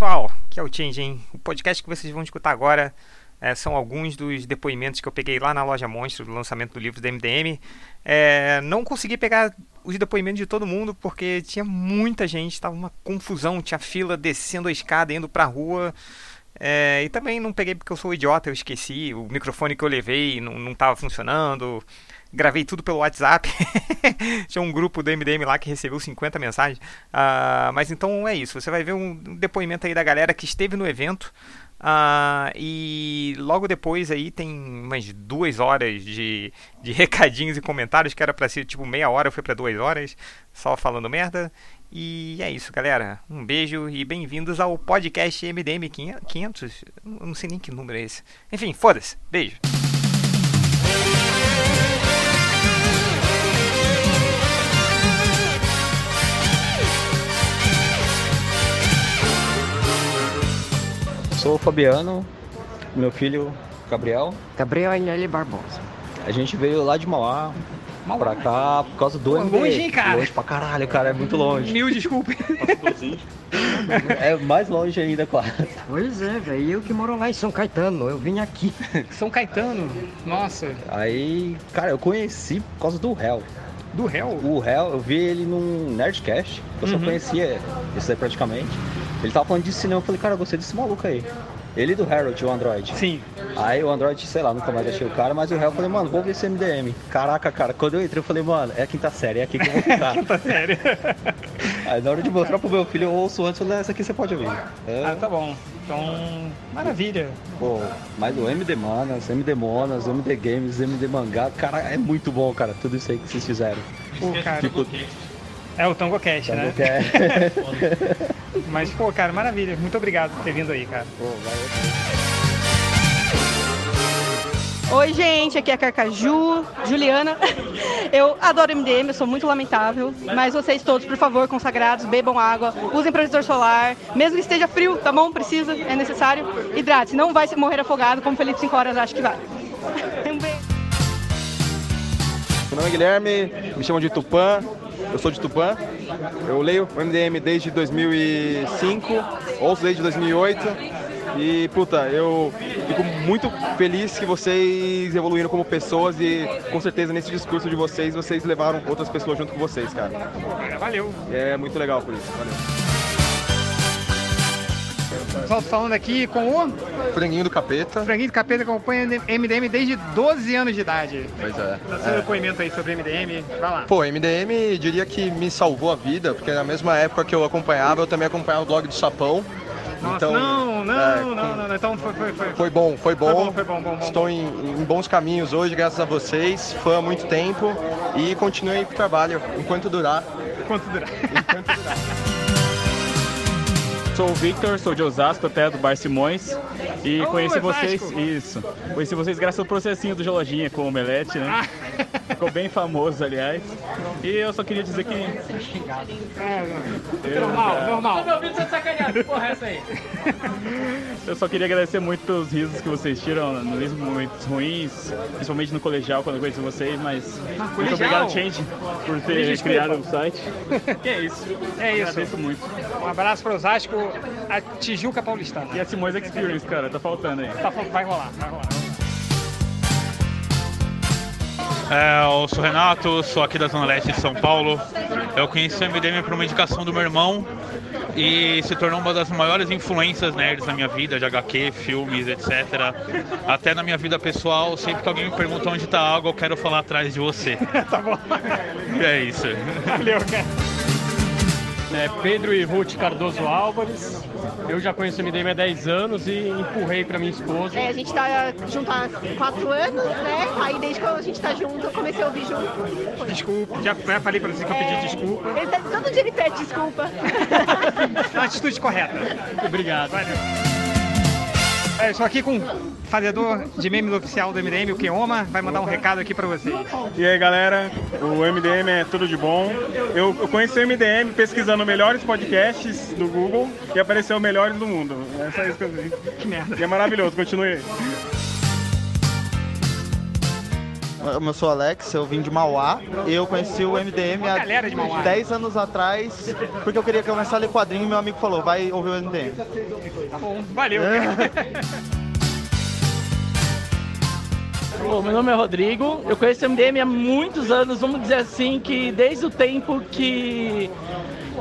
pessoal, aqui é o Changing. O podcast que vocês vão escutar agora é, são alguns dos depoimentos que eu peguei lá na loja Monstro, do lançamento do livro da MDM. É, não consegui pegar os depoimentos de todo mundo porque tinha muita gente, estava uma confusão, tinha fila descendo a escada, indo para a rua. É, e também não peguei porque eu sou idiota, eu esqueci, o microfone que eu levei não estava funcionando gravei tudo pelo WhatsApp. Tinha um grupo do MDM lá que recebeu 50 mensagens. Uh, mas então é isso. Você vai ver um depoimento aí da galera que esteve no evento. Uh, e logo depois aí tem umas duas horas de, de recadinhos e comentários que era para ser tipo meia hora, foi para duas horas, só falando merda. E é isso, galera. Um beijo e bem-vindos ao podcast MDM 500. Eu não sei nem que número é esse. Enfim, foda-se. Beijo. Sou o Fabiano, meu filho Gabriel. Gabriel Agnelli Barbosa. A gente veio lá de Mauá, Mauá. pra cá por causa do MD. Longe, hein, cara? Longe pra caralho, cara, é muito longe. Mil desculpe. é mais longe ainda, quase. Pois é, velho. Eu que moro lá em São Caetano, eu vim aqui. São Caetano? Nossa. Aí, cara, eu conheci por causa do réu. Do réu? O réu, eu vi ele num Nerdcast, eu só uhum. conhecia esse aí praticamente. Ele tava falando de cinema, eu falei, cara, eu gostei desse maluco aí. Ele do Harold, o Android. Sim. Aí o Android, sei lá, nunca mais achei o cara, mas o eu falei, mano, vou ver esse MDM. Caraca, cara, quando eu entrei, eu falei, mano, é a quinta série, é aqui que eu vou ficar. quinta série. Aí na hora de mostrar pro meu filho, eu ouço antes, eu falei, essa aqui você pode ouvir. É... Ah, tá bom. Então, maravilha. Pô, mas o MD Manas, MD Monas, MD Games, MD Mangá, cara, é muito bom, cara, tudo isso aí que vocês fizeram. Pô, cara. Tipo, é o Tango Cash, né? Mas, pô, cara, maravilha. Muito obrigado por ter vindo aí, cara. Pô, valeu. Oi, gente, aqui é a Carcaju, Juliana. Eu adoro MDM, eu sou muito lamentável, mas vocês todos, por favor, consagrados, bebam água, usem protetor solar, mesmo que esteja frio, tá bom? Precisa, é necessário. Hidrate, não vai morrer afogado, como Felipe 5 horas acha que vai. Um beijo. Meu nome é Guilherme, me chamam de Tupã, eu sou de Tupã, eu leio o MDM desde 2005, ouço desde 2008 e, puta, eu fico muito feliz que vocês evoluíram como pessoas e com certeza nesse discurso de vocês, vocês levaram outras pessoas junto com vocês, cara. Valeu. É muito legal por isso, valeu. Pessoal, falando aqui com o Franguinho do Capeta. Franguinho do Capeta acompanha MDM desde 12 anos de idade. Pois é. Dá seu é. depoimento aí sobre MDM. Vai lá. Pô, MDM diria que me salvou a vida, porque na mesma época que eu acompanhava, eu também acompanhava o blog do Sapão. Nossa, então, não, não, é, não, não, não, Então foi, foi, foi. Foi bom, foi bom. Foi bom, foi bom, bom, Estou Em, em, bons caminhos hoje, graças a vocês. Fã há muito tempo. E continuei pro trabalho enquanto durar. Enquanto durar. Enquanto durar. Sou o Victor, sou de Osasco, até do Bar Simões. E oh, conheci é vocês. Vasco. Isso. Conheci vocês graças ao processinho do Gelojinha com o Omelete, né? Ah. Ficou bem famoso, aliás. E eu só queria dizer que. É, normal, normal. Tô me ouvindo você sacaneado, porra, é essa aí. Eu só queria agradecer muito pelos risos que vocês tiram nos momentos ruins, principalmente no colegial, quando eu conheci vocês, mas. Ah, muito obrigado, Change, por ter criado o site. Que é isso. É isso. Agradeço muito. Um abraço para Osasco, a Tijuca Paulistana. E a Simões Experience, cara, tá faltando aí. Tá, vai rolar, vai rolar. É, eu sou Renato, sou aqui da Zona Leste de São Paulo. Eu conheci o MDM por uma indicação do meu irmão e se tornou uma das maiores influências nerds na minha vida, de HQ, filmes, etc. Até na minha vida pessoal, sempre que alguém me pergunta onde está a água, eu quero falar atrás de você. tá bom. E é isso. Valeu, cara. É Pedro e Ruth Cardoso Álvares. Eu já conheço o MDM há 10 anos e empurrei para minha esposa. É, a gente tá junto há 4 anos, né? Aí desde que a gente tá junto, eu comecei a ouvir junto. Desculpa, já falei para você que eu pedi é... desculpa. Ele tá, todo dia ele pede desculpa. É uma atitude correta. Obrigado. Valeu. É, estou aqui com o fazedor de memes oficial do MDM, o Keoma, vai mandar um recado aqui para vocês. E aí galera, o MDM é tudo de bom. Eu, eu conheci o MDM pesquisando melhores podcasts do Google e apareceu melhores do mundo. É só isso que eu vi. Que merda. E é maravilhoso, continue aí. Eu sou Alex, eu vim de Mauá. Eu conheci o MDM há 10 anos atrás, porque eu queria começar a ler quadrinho e meu amigo falou, vai ouvir o MDM. Tá bom, valeu. Bom, meu nome é Rodrigo, eu conheço o MDM há muitos anos, vamos dizer assim, que desde o tempo que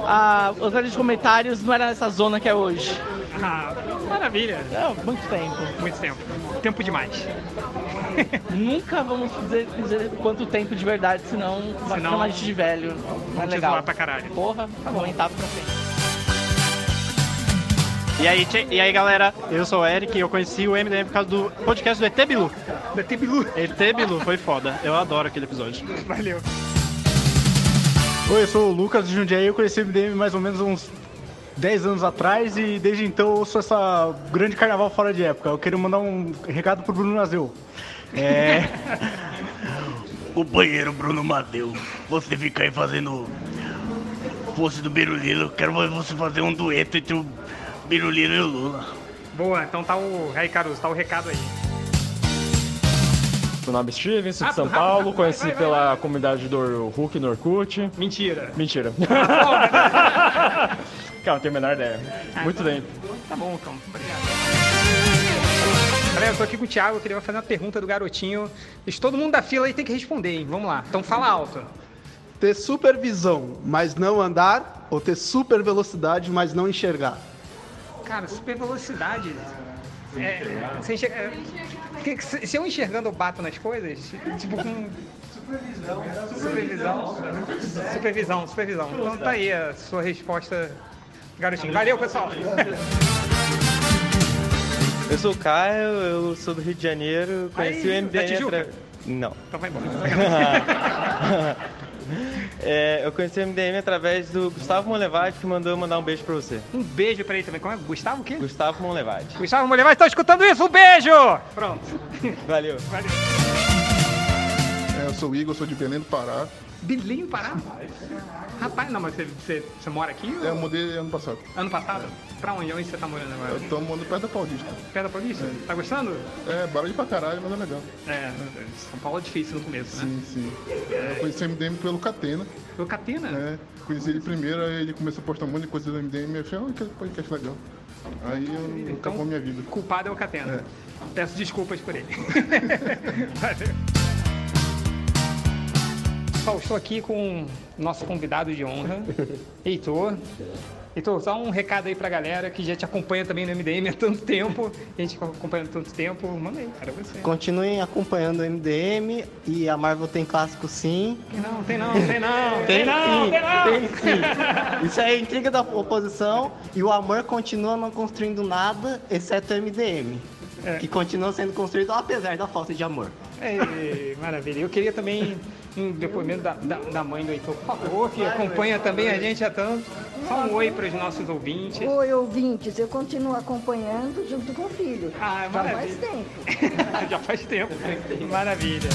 a, os de comentários não era nessa zona que é hoje. Ah, maravilha. É, muito tempo. Muito tempo. Tempo demais. Nunca vamos dizer, dizer quanto tempo de verdade, senão vai Senão- a gente de velho. Não é te legal. pra caralho. Porra, tá lamentável pra frente. E aí, tchê- e aí galera, eu sou o Eric e eu conheci o MDM por causa do podcast do ET Bilu. Do ET Bilu? ET Bilu, foi foda. Eu adoro aquele episódio. Valeu. Oi, eu sou o Lucas de Jundiaí, eu conheci o MDM mais ou menos uns 10 anos atrás e desde então eu sou essa grande carnaval fora de época. Eu queria mandar um recado pro Bruno Nazeu. É... Companheiro Bruno Madeu, você fica aí fazendo fosse do Biruliro, eu quero ver você fazer um dueto entre o Biruliro e o Lula. Boa, então tá o. Aí, Caruso, tá o recado aí. Meu nome é Steven, sou de São Paulo, conheci vai, vai, pela comunidade do Hulk no Orkut. Mentira. Mentira. Cara, não tenho a menor ideia. Muito tempo. Tá bom, então. Obrigado. Galera, eu tô aqui com o Thiago, eu queria fazer uma pergunta do garotinho. Deixa todo mundo da fila aí tem que responder, hein? Vamos lá. Então fala alto. Ter supervisão, mas não andar, ou ter super velocidade, mas não enxergar? Cara, super velocidade. É, você enxerga- é, que- que se se eu enxergando eu bato nas coisas, tipo com. Supervisão. Supervisão, supervisão. Então tá aí a sua resposta, garotinho. Valeu, pessoal. Eu sou o Caio, eu sou do Rio de Janeiro, conheci Aí, o MDM atra- Não. Então vai embora. É, eu conheci o MDM através do Gustavo Monlevade, que mandou eu mandar um beijo pra você. Um beijo pra ele também. Como é? Gustavo o quê? Gustavo Monlevade. Gustavo Molevade, tá escutando isso? Um beijo! Pronto. Valeu. Valeu. É, eu sou o Igor, sou de Belém do Pará. Belém, Pará? Rapaz, não, mas você, você, você mora aqui? É, eu mudei ano passado. Ano passado? Pra onde? Onde você tá morando agora? Eu tô morando perto da Paulista. Perto da Paulista? Tá gostando? É, barulho pra caralho, mas é legal. É, São Paulo é difícil no começo, né? Sim, sim. É, eu conheci o MDM pelo Catena. Pelo Catena? É, conheci ele primeiro, aí ele começou a postar um monte de coisa do MDM eu achei, ah, que podcast legal. Aí eu acabou a minha vida. Culpado é o Catena. Peço desculpas por ele. Valeu. Pessoal, estou aqui com o nosso convidado de honra, Heitor. Heitor, só um recado aí pra galera que já te acompanha também no MDM há tanto tempo. A gente acompanha há tanto tempo. Manda aí, cara, você. Continuem acompanhando o MDM e a Marvel tem clássico sim. Não, tem não, tem não. Tem, não, sim, tem não. tem sim. Isso é intriga da oposição e o amor continua não construindo nada, exceto o MDM. É. Que continua sendo construído apesar da falta de amor. Ei, maravilha. Eu queria também um depoimento da, da, da mãe do Heitor, por favor, que acompanha também a gente há tanto. Só um oi para os nossos ouvintes. Oi, ouvintes, eu continuo acompanhando junto com o filho. Ah, Já faz maravilha. tempo. Já faz tempo. Maravilha.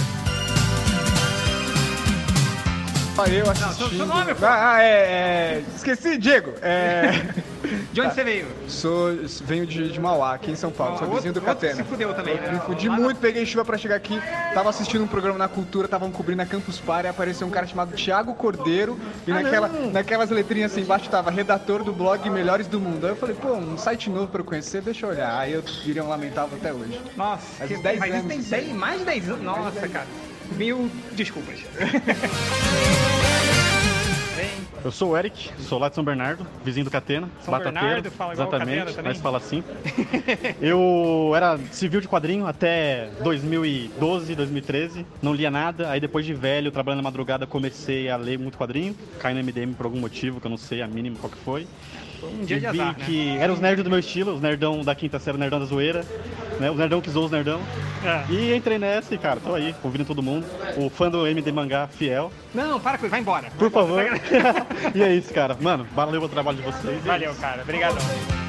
Aí eu assistindo... seu- seu nome, pô. Ah, é, é... Esqueci, Diego. É... De onde você veio? Sou, venho de, de Mauá, aqui em São Paulo. Ah, sou outro- vizinho do Catena. se fudeu também, né? Me fudi muito, peguei chuva pra chegar aqui. Tava assistindo um programa na Cultura, estavam cobrindo a Campus Party. Apareceu um cara chamado Thiago Cordeiro. E Ah, naquela, não. naquelas letrinhas assim embaixo tava redator do blog Melhores do Mundo. Aí eu falei, pô, um site novo pra eu conhecer, deixa eu olhar. Aí eu virei um lamentável até hoje. Nossa, Faz que, uns 10 mas isso anos. tem 10, mais de 10 anos. Nossa, cara. Mil desculpas. Eu sou o Eric, sou lá de São Bernardo, vizinho do Catena, São batateiro. Bernardo, fala igual Exatamente, mas fala assim. Eu era civil de quadrinho até 2012, 2013, não lia nada. Aí depois de velho, trabalhando na madrugada, comecei a ler muito quadrinho. Caí no MDM por algum motivo, que eu não sei a mínima qual que foi. Um dia de azar, né? que eram os nerds do meu estilo, os nerdão da quinta série, o nerdão da zoeira, né? Os nerdão que zoou os nerdão. É. E entrei nessa e, cara, tô aí, ouvindo todo mundo. O fã do MD Mangá fiel. Não, para com isso, vai embora. Por favor. e é isso, cara. Mano, valeu o trabalho de vocês. Valeu, cara. Obrigadão.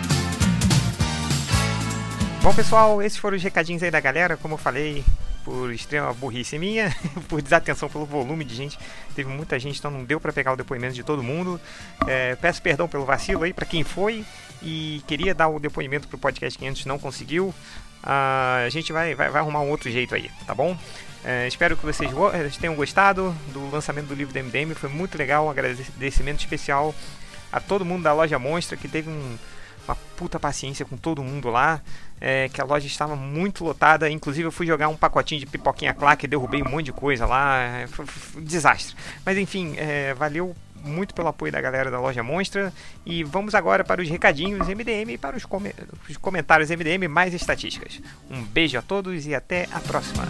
Bom, pessoal, esses foram os recadinhos aí da galera. Como eu falei, por extrema burrice minha, por desatenção pelo volume de gente. Teve muita gente, então não deu para pegar o depoimento de todo mundo. É, peço perdão pelo vacilo aí para quem foi e queria dar o depoimento pro podcast 500 não conseguiu. Uh, a gente vai, vai, vai arrumar um outro jeito aí, tá bom? É, espero que vocês tenham gostado do lançamento do livro do MDM. Foi muito legal. Um agradecimento especial a todo mundo da loja Monstra que teve um, uma puta paciência com todo mundo lá. É, que a loja estava muito lotada. Inclusive, eu fui jogar um pacotinho de pipoquinha claque derrubei um monte de coisa lá. É, foi, foi um desastre. Mas enfim, é, valeu muito pelo apoio da galera da loja Monstra. E vamos agora para os recadinhos MDM e para os, com os comentários MDM mais estatísticas. Um beijo a todos e até a próxima.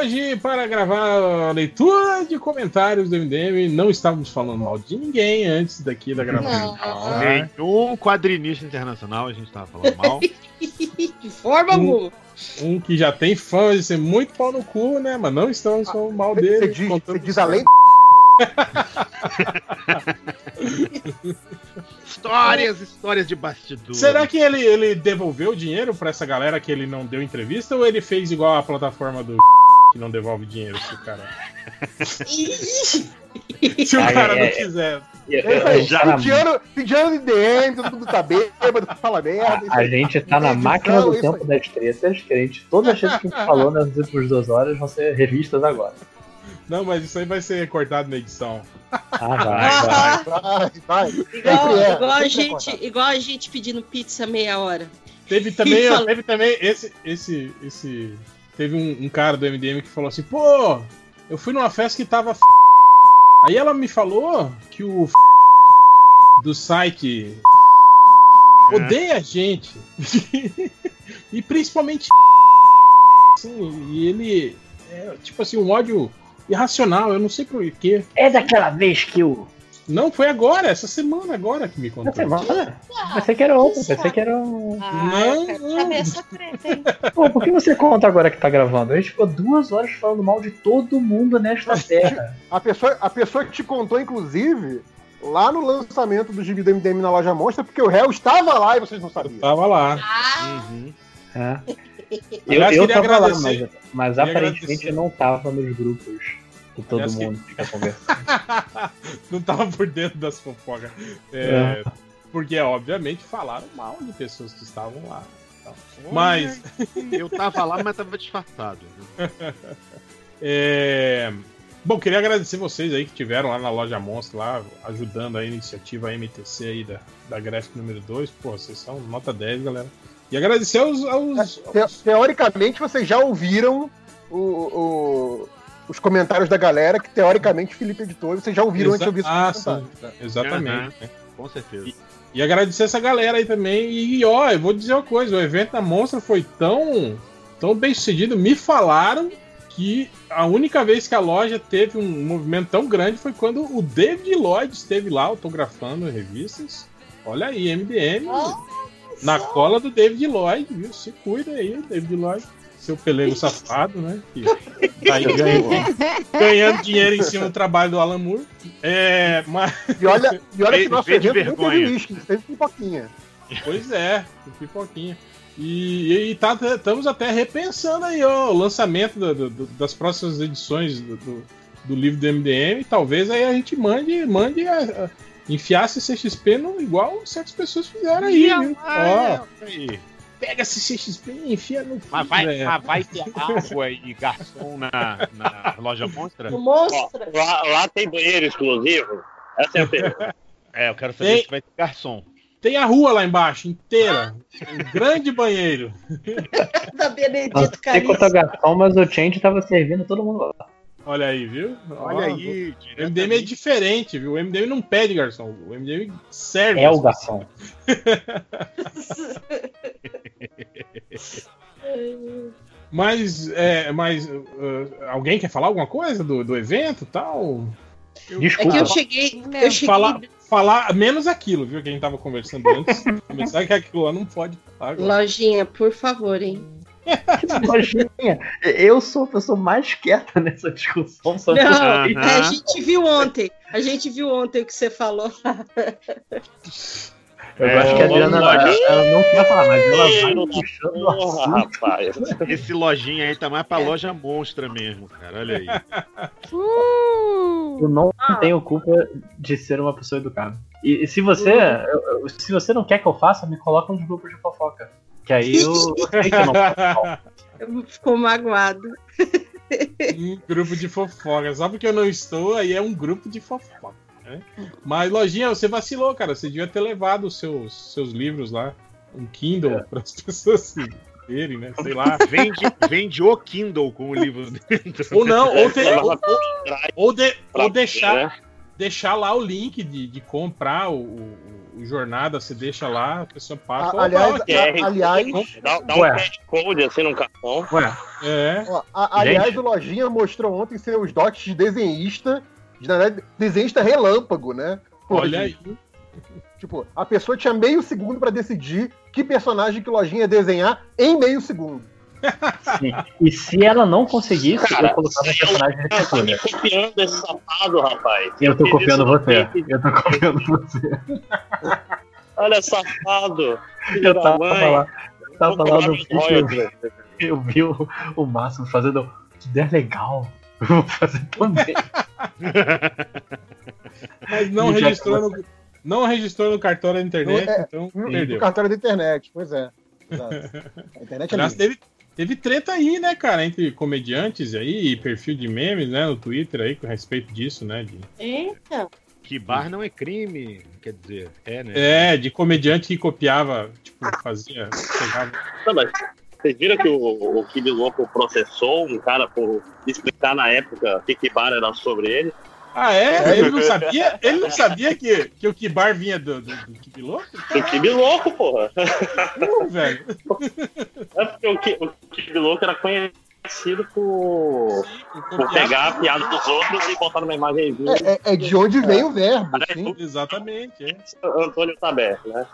Hoje para gravar a leitura de comentários do MDM. Não estávamos falando mal de ninguém antes daqui da gravação. Nenhum quadrinista internacional a gente estava falando mal. de forma um, um que já tem fãs de ser muito pau no cu, né? Mas não estamos falando mal dele. Você diz, você diz além histórias, histórias de bastidor. Será que ele, ele devolveu o dinheiro pra essa galera que ele não deu entrevista ou ele fez igual a plataforma do que não devolve dinheiro se o cara. se o cara não quiser. Pedindo, pedindo DM, todo mundo tá bêbado, fala merda. A, a gente tá na máquina do tempo das tretas, que a gente, todas as coisas que a gente falou nas últimas duas horas vão ser revistas agora. Não, mas isso aí vai ser cortado na edição. Ah, vai, vai. vai, Igual, é. igual, a gente, igual a gente pedindo pizza meia hora. Teve também, teve também esse, esse, esse. Teve um, um, cara do MDM que falou assim, pô, eu fui numa festa que tava. F... Aí ela me falou que o f... do site é. odeia a gente. e principalmente. Assim, e ele. É, tipo assim, um ódio irracional, eu não sei por quê. É daquela vez que o. Não, foi agora, essa semana agora que me contou. Essa semana? Pensei que era outra, pensei que era um. Ah, não, não. essa treta, hein? Pô, por que você conta agora que tá gravando? A gente ficou duas horas falando mal de todo mundo nesta terra. a, pessoa, a pessoa que te contou, inclusive, lá no lançamento do gibi do MDM na loja Monstra, porque o réu estava lá e vocês não sabiam. Eu tava lá. Ah. Uhum. É. Eu, eu tava lá, mas, mas aparentemente agradecer. eu não tava nos grupos que todo Aliás, mundo que... fica conversando. não tava por dentro das fofocas. É, é. Porque, obviamente, falaram mal de pessoas que estavam lá. Então. Mas. Eu tava lá, mas tava disfarçado. é... Bom, queria agradecer vocês aí que tiveram lá na loja Monstro, lá, ajudando a iniciativa MTC aí da, da Graphic número 2. Pô, vocês são nota 10, galera. E agradecer aos. aos, aos... Teoricamente, vocês já ouviram o, o, os comentários da galera, que teoricamente Felipe editou, vocês já ouviram Exa antes de ouvir ah, sim, Exatamente. Uhum. Com certeza. E, e, agradecer essa galera aí também. E, ó, eu vou dizer uma coisa: o evento da Monstra foi tão, tão bem sucedido. Me falaram que a única vez que a loja teve um movimento tão grande foi quando o David Lloyd esteve lá autografando revistas. Olha aí, MDM. na cola do David Lloyd, viu? Se cuida aí, David Lloyd seu pelego safado, né? Que tá aí ganhando, ganhando dinheiro em cima do trabalho do Alan Moore. É, mas... E olha, e olha que nosso evento vergonha. teve whisky, teve pipoquinha. Pois é, pipoquinha. E, e tá, estamos até repensando aí ó, o lançamento do, do, das próximas edições do, do, livro do MDM. Talvez aí a gente mande, mande a, a, enfiar CCXP no, igual certas pessoas fizeram aí, viu? Ó, aí pega esse CXP e enfia no. Mas vai, mas vai ter água e garçom na, na loja Monstra? No Monstra? Ó, lá, lá, tem banheiro exclusivo? Essa é a pergunta. É, eu quero saber tem, se vai ter garçom. Tem a rua lá embaixo, inteira. um grande banheiro. da Benedito Tem quanto garçom, mas o Change tava servindo todo mundo lá. Olha aí, viu? Olha aí. O MDM é diferente, viu? O MDM não pede garçom. O MDM serve. É o garçom. Mas, é, mas uh, alguém quer falar alguma coisa do, do evento e tal? Desculpa. É que eu cheguei. Eu cheguei... Falar, falar menos aquilo, viu? Que a gente tava conversando antes. começar que aquilo lá não pode falar agora. Lojinha, por favor, hein? Lojinha, eu sou a pessoa mais quieta nessa discussão sobre Não, a gente viu ontem. A gente viu ontem o que você falou. Eu é, acho que a Adriana ela, ela não quer falar, mas ela vai puxando o assunto. rapaz. Esse lojinha aí tá mais pra loja monstra mesmo, cara. Olha aí. Eu não tenho culpa de ser uma pessoa educada. E, e se você eu- se você não quer que eu faça, me coloca nos grupos de fofoca. Que aí eu, eu sei que eu não Ficou magoado. Um grupo de fofoca. Só porque eu não estou, aí é um grupo de fofoca. né? Mas, Lojinha, você vacilou, cara. Você devia ter levado os seus, seus livros lá. Um Kindle para as pessoas verem, né? Sei lá. Vende, vende o Kindle com o livro dentro. Ou não, ou, ter- ou, ou- ou de- ou deixar, né? deixar lá o link de, de comprar o, o jornada, você deixa lá, a pessoa passa. A- aliás, Opa, a- aliás- Dá, dá um Ué. Code assim no cartão. É. Ó, a- aliás, o Lojinha mostrou ontem seus dotes de desenhista, de, verdade, desenhista relâmpago, né? Olha aí. Tipo, a pessoa tinha meio segundo pra decidir que personagem que o Lojinha ia desenhar em meio segundo. Sim. E se ela não conseguisse, Cara, eu colocava um personagem de Tá recuo. me copiando esse safado, rapaz. Eu tô Fiz copiando você. Twitter. Eu tô copiando você. Olha, safado. Eu tava mãe. lá, tava Vou lá no vídeo, eu vi, eu vi o, o Máximo fazendo. Que ideia legal. Eu vou fazer também. Mas não E registrou, no, não registrou no cartório da internet, É, então no- perdeu. No cartório da internet, pois é. Exato. A internet é teve, teve treta aí, né, cara, entre comediantes aí e perfil de memes, né, no Twitter aí, com respeito disso, né, de, Eita. Que bar não é crime, quer dizer, é, né? é, de comediante que copiava, tipo, fazia, pegava... Não, mas vocês viram que o, o Kid Louco processou um cara por explicar na época o que que bar era sobre ele? Ah, é? Ele não sabia, ele não sabia que, que o Kibar vinha do, do, do Kibi Louco? Do Kid Louco, porra. Não, velho. É porque o, Ki- o Kid Louco era conhecido por, por pegar a piada dos outros e botar numa imagem É, é- é de onde vem o verbo, sim. Exatamente, é. Antônio Taber, né?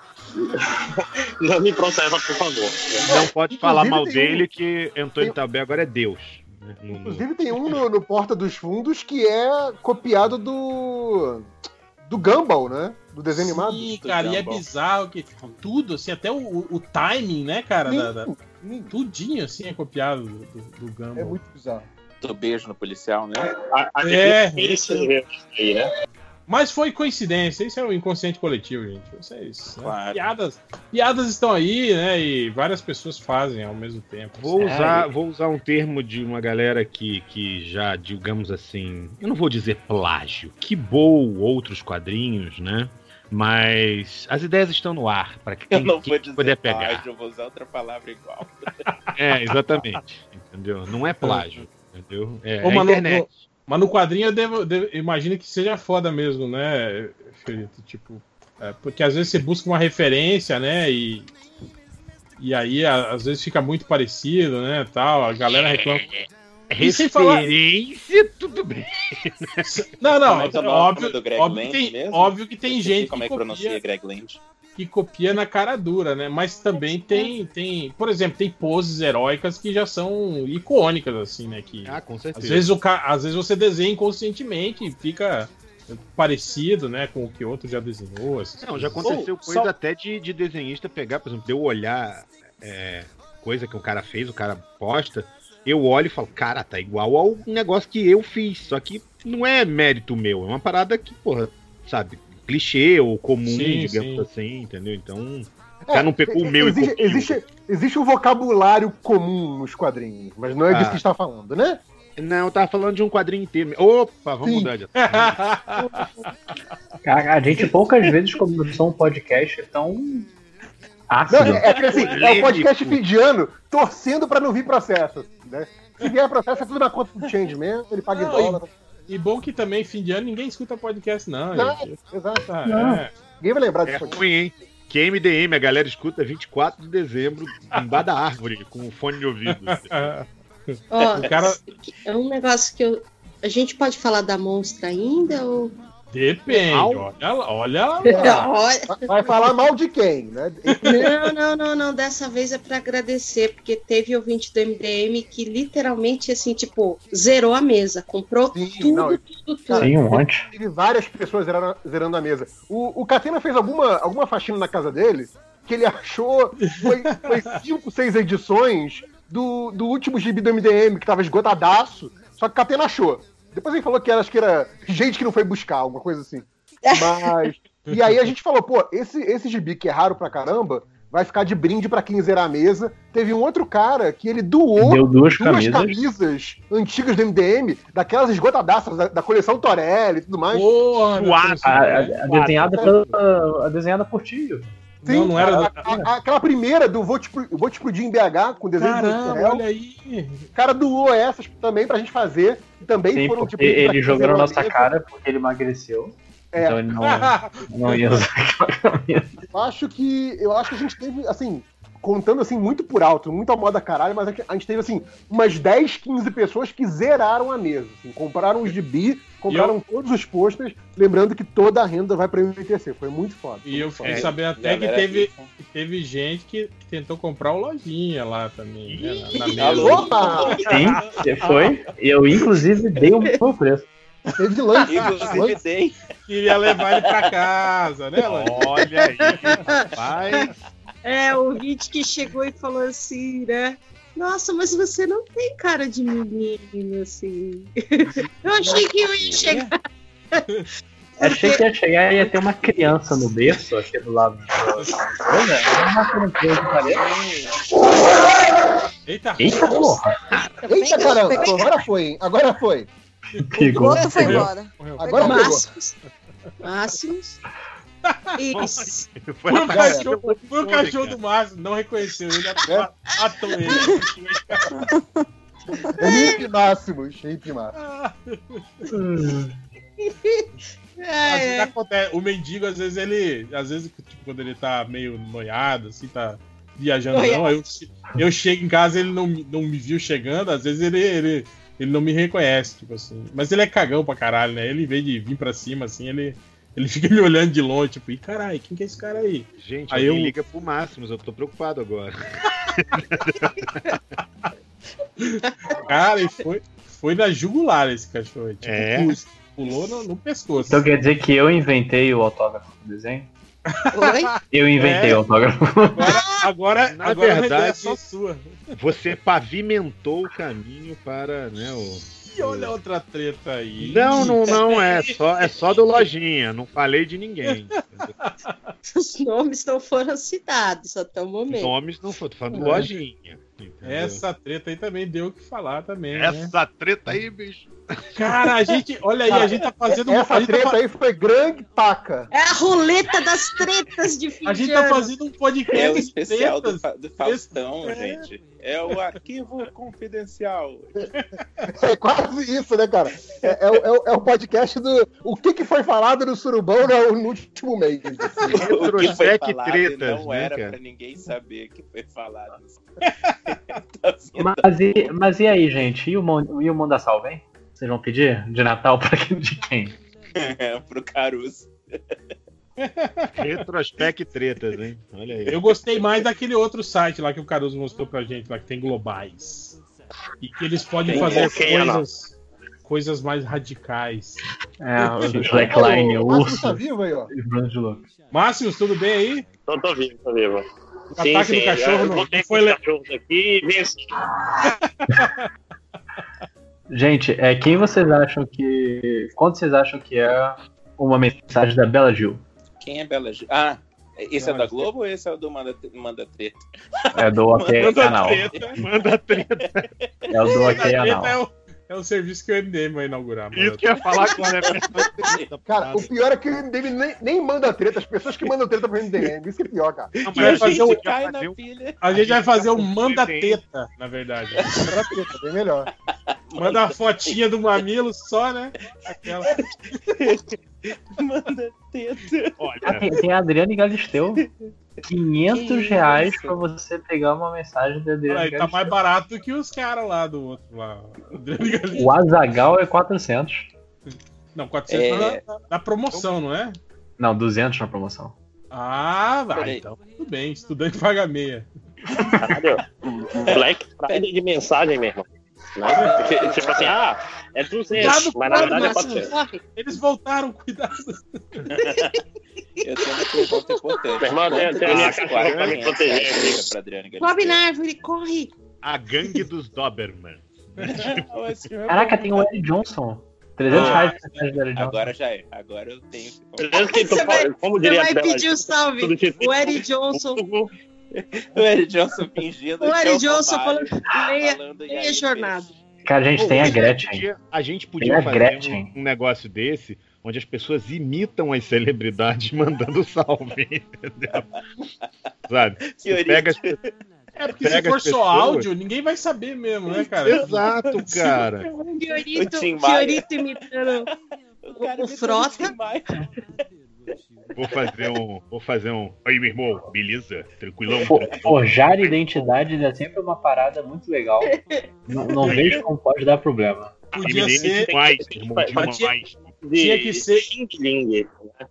Não me processa, por favor. Não pode falar Inclusive, mal tem dele um- que Antônio Tabé agora é Deus. Né? No- no- Inclusive tem um no, no Porta dos Fundos que é copiado do. do Gumball, né? Do desenho animado. Sim, cara, e é bizarro que tudo, assim, até o, o- timing, né, cara, Sim, da, da- tudinho, assim, é copiado do, do, do Gumball. É muito bizarro. Do beijo no policial, né? É, isso aí, né? Mas foi coincidência, isso é o inconsciente coletivo, gente. Vocês, né? Claro. piadas, piadas estão aí, né? E várias pessoas fazem ao mesmo tempo. Vou usar, vou usar um termo de uma galera que, que já, digamos assim, eu não vou dizer plágio, que boou outros quadrinhos, né? Mas as ideias estão no ar, para que Eu quem, não quem vou dizer puder pegar. plágio, eu vou usar outra palavra igual. É, exatamente. Entendeu? Não é plágio, entendeu? É, Ô, é mas, no, internet. no- mas no quadrinho eu devo, devo- imagino que seja foda mesmo, né, Felito? Tipo, é, porque às vezes você busca uma referência, né? E, e aí a- às vezes fica muito parecido, né? Tal, a galera reclama. E sem falar- Referência, tudo bem. Não, não, é é óbvio, do Greg óbvio, tem, mesmo? óbvio que tem gente como é que que pronuncia copia, Greg Land. Que copia na cara dura, né? Mas também tem, tem, por exemplo, tem poses heróicas que já são icônicas, assim, né? Que Ah, com certeza. às vezes, o ca... às vezes você desenha inconscientemente e fica parecido, né, com o que outro já desenhou. essas Não, já aconteceu coisa até de, de desenhista pegar, por exemplo, de eu olhar é, coisa que o cara fez, o cara posta, eu olho e falo, cara, tá igual ao negócio que eu fiz, só que não é mérito meu, é uma parada que, porra, sabe, clichê ou comum, Sim, digamos sim. assim, entendeu? Então, o É, cara não pegou o meu existe, e copiou. existe, existe um vocabulário comum nos quadrinhos, mas não é disso Ah. que está falando, né? Não, eu tava falando de um quadrinho inteiro. Opa, vamos Sim. mudar de Cara, a gente poucas vezes começou um podcast tão Não, ácido. é, é que assim, é o podcast fim de ano torcendo pra não vir processo. Né? Se vier processo, é tudo na conta do Change mesmo, ele paga em Não, dólar. E bom que também, fim de ano, ninguém escuta podcast, não. Não, gente. exato. Não. é. Ninguém vai lembrar É disso aqui. ruim, hein? Que é MDM, a galera escuta 24 de dezembro, embaixo da árvore, com o fone de ouvido. Ó, cara- É um negócio que eu. A gente pode falar da monstra ainda ou. Depende, olha lá, olha lá. Vai falar mal de quem, né? Não, não, não, não. Dessa vez é pra agradecer, porque teve ouvinte do MDM que literalmente, assim, tipo, zerou a mesa, comprou tudo, não, tudo, tudo. Cara, um monte. Teve várias pessoas zerando, zerando a mesa. O, o Catena fez alguma, alguma faxina na casa dele que ele achou. Foi, foi cinco, seis edições do, do último gibi do MDM, que tava esgotadaço. Só que o Catena achou. Depois ele falou que era, acho que era gente que não foi buscar, alguma coisa assim. Mas. E aí a gente falou, pô, esse, esse gibi que é raro pra caramba. Vai ficar de brinde pra quem zerar a mesa. Teve um outro cara que ele doou Deu duas camisas. camisas antigas do MDM, daquelas esgotadaças da, da coleção Torelli e tudo mais. Porra, A, a- a desenhada, pela, a desenhada por tio. Sim, Não, não era- a- a- a- aquela primeira do Vou Te, Pro- Vou Te Explodir em BH, com desenho Caramba, do olha aí. O cara doou essas também pra gente fazer. E também Sim, foram porque tipo. ele jogou na nossa cara porque ele emagreceu. É. Então ele não, não ia usar aquela camisa. Eu acho que. Eu acho que a gente teve, assim, contando assim, muito por alto, muito a moda caralho, mas é a gente teve assim, umas 10, 15 pessoas que zeraram a mesa. Assim, compraram os gibi, compraram todos os posters, lembrando que toda a renda vai pra MTC. Foi muito foda. E eu fiquei É, sabendo até que teve, que teve gente que, que tentou comprar o lojinha lá também, né, na, na mesa. Opa! Sim, foi. Eu, inclusive, dei o meu preço. Teve. Inclusive dei. Queria levar ele pra casa, né, Lani? Olha aí, rapaz. É, o ouvinte que chegou e falou assim, né? Nossa, mas você não tem cara de menino, assim. Eu achei que eu ia chegar. Achei que ia chegar e ia ter uma criança no berço aqui do lado é, que pareça. Eita, Eita porra! Eita caramba, agora foi, hein? Agora foi. Pegou. O outro foi Pegou. embora. Agora. Máximos. Máximos. Isso. Foi o cachorro, foi o cachorro do Márcio, não reconheceu ele, at- atou ele. Hip Máximos, Hip Máximos. Às vezes acontece, o mendigo, às vezes, ele. Às vezes, tipo, quando ele tá meio noiado, assim, tá viajando, Noiado. não, eu, eu chego em casa ele não, me- não me viu chegando, às vezes ele, ele, ele não me reconhece, tipo assim. Mas ele é cagão pra caralho, né? Ele, em vez de vir pra cima, assim, ele. Ele fica me olhando de longe, tipo, ih, caralho, quem que é esse cara aí? Gente, aí eu. liga pro Máximos, eu tô preocupado agora. Cara, e foi, foi na jugular esse cachorro. aí, Tipo, É? pulou- pulou no, no pescoço. Então quer dizer que eu inventei o autógrafo do desenho? Oi? Eu inventei É. o autógrafo. Agora, Na agora a ideia é verdade, só sua. você pavimentou o caminho para, né, o... E olha outra treta aí. Não, não, não, é só, é só do Lojinha, não falei de ninguém. Os nomes não foram citados até o momento. Nomes não foram, tô falando do É. Lojinha. entendeu? Essa treta aí também deu o que falar também. né? Essa treta aí, bicho. Cara, a gente. Olha aí, a gente tá fazendo. Essa a gente tá treta fa- aí foi grande paca. É a roleta das tretas de fim A gente de tá fazendo um podcast É o de especial do, do Faustão, É. gente. É o arquivo confidencial. É quase isso, né, cara? É, é o- é o- é o podcast do. O que, que foi falado no Surubão no, no último mês. O que foi falado tretas, não né, era cara? pra ninguém saber que foi falado. Mas e, mas e aí, gente? E o, Mon- e o Mundo da Salva, hein? Vocês vão pedir de Natal pra quem- de quem? Pro Caruso. Retrospect tretas, hein? Olha aí. Eu gostei mais daquele outro site lá que o Caruso mostrou pra gente, lá que tem globais. E que eles podem Tem fazer coisas, coisas mais radicais. É, o Slackline, o Márcio urso tá vivo aí, ó. o Bruno de Louco. Máximos, tudo bem aí? Tô, tô vivo, tô vivo. O ataque do cachorro não- foi le- cachorros aqui e. Gente, é, quem vocês acham que. Quanto vocês acham que é uma mensagem da Bela Gil? Quem é Bela Gil? Ah, esse é da Globo ou esse é o do Manda, Manda Treta? É do OK Manda Canal. Treta. Manda treta. É o do OK Canal. é o, é o serviço que o MDM vai inaugurar. mano. Isso que eu ia falar agora. é Cara, o pior é que o MDM nem, nem manda treta, as pessoas que mandam treta pro MDM. Isso que é pior, cara. Não, A gente vai fazer o, Cai na pilha. a gente vai fazer o manda teta, na verdade. Manda treta, bem melhor. Manda a fotinha do mamilo só, né? Aquela. Manda teta. Ah, tem, tem a Adriane Galisteu. 500 Que reais isso? pra você pegar uma mensagem da Adriane Aí, tá Galisteu. mais barato que os caras lá do outro lá. Adriano Galisteu. O Azagal é 400. Não, 400 É. na, na- promoção, não é? Não, 200 na promoção. Ah, vai. Peraí. Então, tudo bem. Estudante paga meia. Caralho, Black Friday de mensagem, meu irmão. Né? Tipo assim, ah, é 200, mas na verdade é 400. Eles voltaram, cuidado. Tenho uma pergunta importante. Meu irmão, tem- tem a minha Quanto cachorra desses pra me 400 proteger reais aqui. fica pra Adriana Galisteu? Sobe na árvore, corre. A gangue dos Doberman. Caraca, tem o Eric Johnson. 300 Ah, reais Johnson. Agora já é. Agora eu tenho. Você vai, como você diria vai a Bela, pedir o salve. O Eric Johnson. O Eric Johnson fingindo. O é Eric Johnson falando meia, meia jornada. Cara, a gente Pô, tem a gente Gretchen. podia- a gente podia fazer um, um negócio desse, onde as pessoas imitam as celebridades mandando salve, entendeu? Sabe? Que pega as- É porque se for só áudio, ninguém vai saber mesmo, né, cara? Exato, cara. Fiorito, O. Fiorito imitando o, o Frota. Vou fazer um. Vou fazer um. Aí, meu irmão, beleza? Tranquilão? For- tranquilão? Forjar identidades é sempre uma parada muito legal. Não, não vejo como pode dar problema. Podia ser. demais, irmão, Mas tinha- demais. Tinha que ser. Xing né?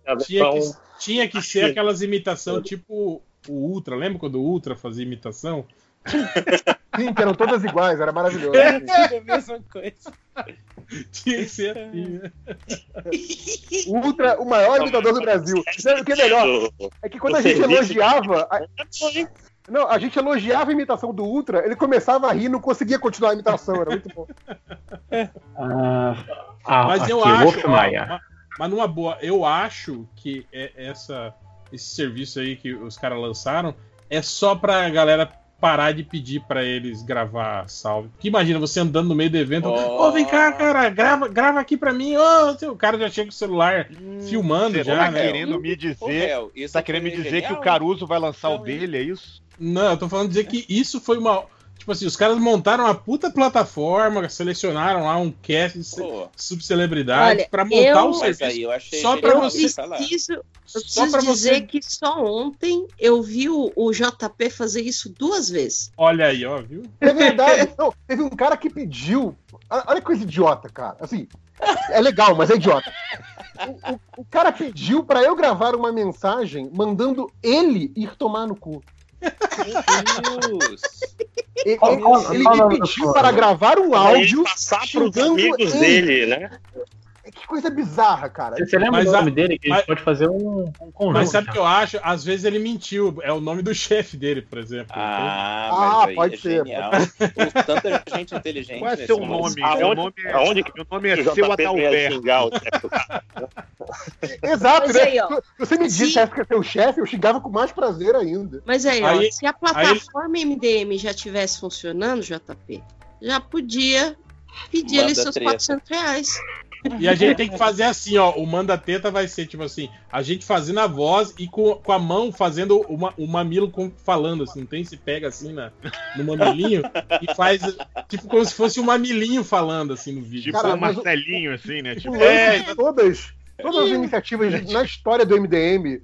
A Tinha que, tinha que ser aquelas imitação tipo o Ultra. Lembra quando o Ultra fazia imitação? Sim, que eram todas iguais, era maravilhoso. É a mesma coisa. Tinha que ser assim, né? O Ultra, o maior imitador do Brasil. O que é melhor é que quando a gente elogiava. a- Não, a gente elogiava a imitação do Ultra, ele começava a rir, não conseguia continuar a imitação, era muito bom. Ah, ah, Mas aqui, eu acho. Wolf ó, Maia. ma- mas numa boa, eu acho que é essa, esse serviço aí que os caras lançaram é só pra galera parar de pedir pra eles gravar salve. Porque imagina você andando no meio do evento, ô, Oh. vem cá, cara, grava, grava aqui pra mim. Ô, o cara já chega com o celular filmando Você já, tá né? querendo me dizer. Hel, isso tá querendo me foi dizer que genial. o Caruso vai lançar o dele, é isso? Não, eu tô falando dizer que isso foi uma. Tipo assim, os caras montaram uma puta plataforma, selecionaram lá um cast de Pô. subcelebridade pra montar eu- o serviço. aí eu achei só Eu você você falar. preciso, eu Só preciso pra dizer você- que só ontem eu vi o, o JP fazer isso duas vezes. Olha aí, ó, viu? É verdade. Não, teve um cara que pediu. Olha que coisa idiota, cara. Assim, é legal, mas é idiota. O, o- o cara pediu pra eu gravar uma mensagem mandando ele ir tomar no cu. Meu Deus. Ele, ele o pediu para gravar um Pra ele áudio passar pros xingando amigos ele. dele, né? Que coisa bizarra, cara. Você, lembra Mas o a- nome dele? Que a gente pode fazer um, um conjunto. Mas sabe o que cara. eu acho? Às vezes ele mentiu. É o nome do chefe dele, por exemplo. Ah, Ah, mas aí pode é ser, Tanta gente inteligente. Qual é seu nome? Aonde- Meu nome é, aonde que meu nome é o seu Adalberto. cara? Exato, Mas né? aí, ó, Se você me se- dissesse que é seu chefe, eu xingava com mais prazer ainda. Mas aí, ó, Aí- se a plataforma MDM já tivesse funcionando, JP, já podia pedir ali seus treta. 400 reais. E a gente tem que fazer assim, ó. O manda teta vai ser tipo assim: a gente fazendo a voz e com, com a mão fazendo uma, o mamilo com- falando, assim, não tem? Se pega assim na, no mamilinho e faz tipo como se fosse um mamilinho falando assim no vídeo. Tipo Cara, um o- Marcelinho, assim, né? Tipo, É, todas, todas as iniciativas na história do MDM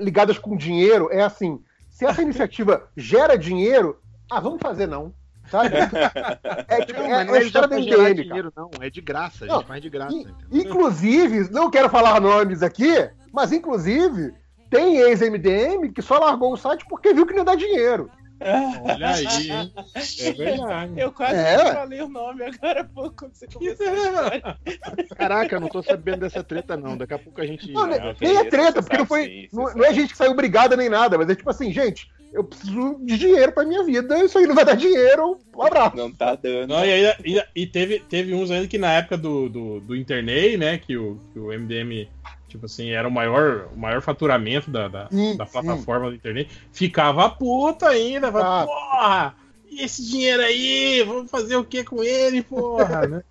ligadas com dinheiro é assim: se essa iniciativa gera dinheiro, ah, vamos fazer não. Sabe? É, tipo, não, é, não é é história gerar MDM, dinheiro, não. É de graça, a Não, gente faz de graça. I- entendeu? Inclusive, não quero falar nomes aqui, mas inclusive tem ex-MDM que só largou o site porque viu que não dá dinheiro. Olha aí, hein? É verdade. Eu quase É. não falei o nome agora há pouco quando você começou. Caraca, eu não tô sabendo dessa treta, não. Daqui a pouco a gente. Não, Ah, nem é treta, porque não sabe foi. não, não é gente que saiu brigada nem nada, mas é tipo assim, gente, eu preciso de dinheiro pra minha vida, isso aí não vai dar dinheiro, um abraço. Não tá dando. Não, e, aí- e- e teve, teve uns ainda que na época do, do, do Internet, né? Que o, que o MDM, tipo assim, era o maior, o maior faturamento da, da, Sim, da sim. plataforma do internet. Ficava puta ainda, falava, Ah. porra! E esse dinheiro aí? Vamos fazer o que com ele, porra? né?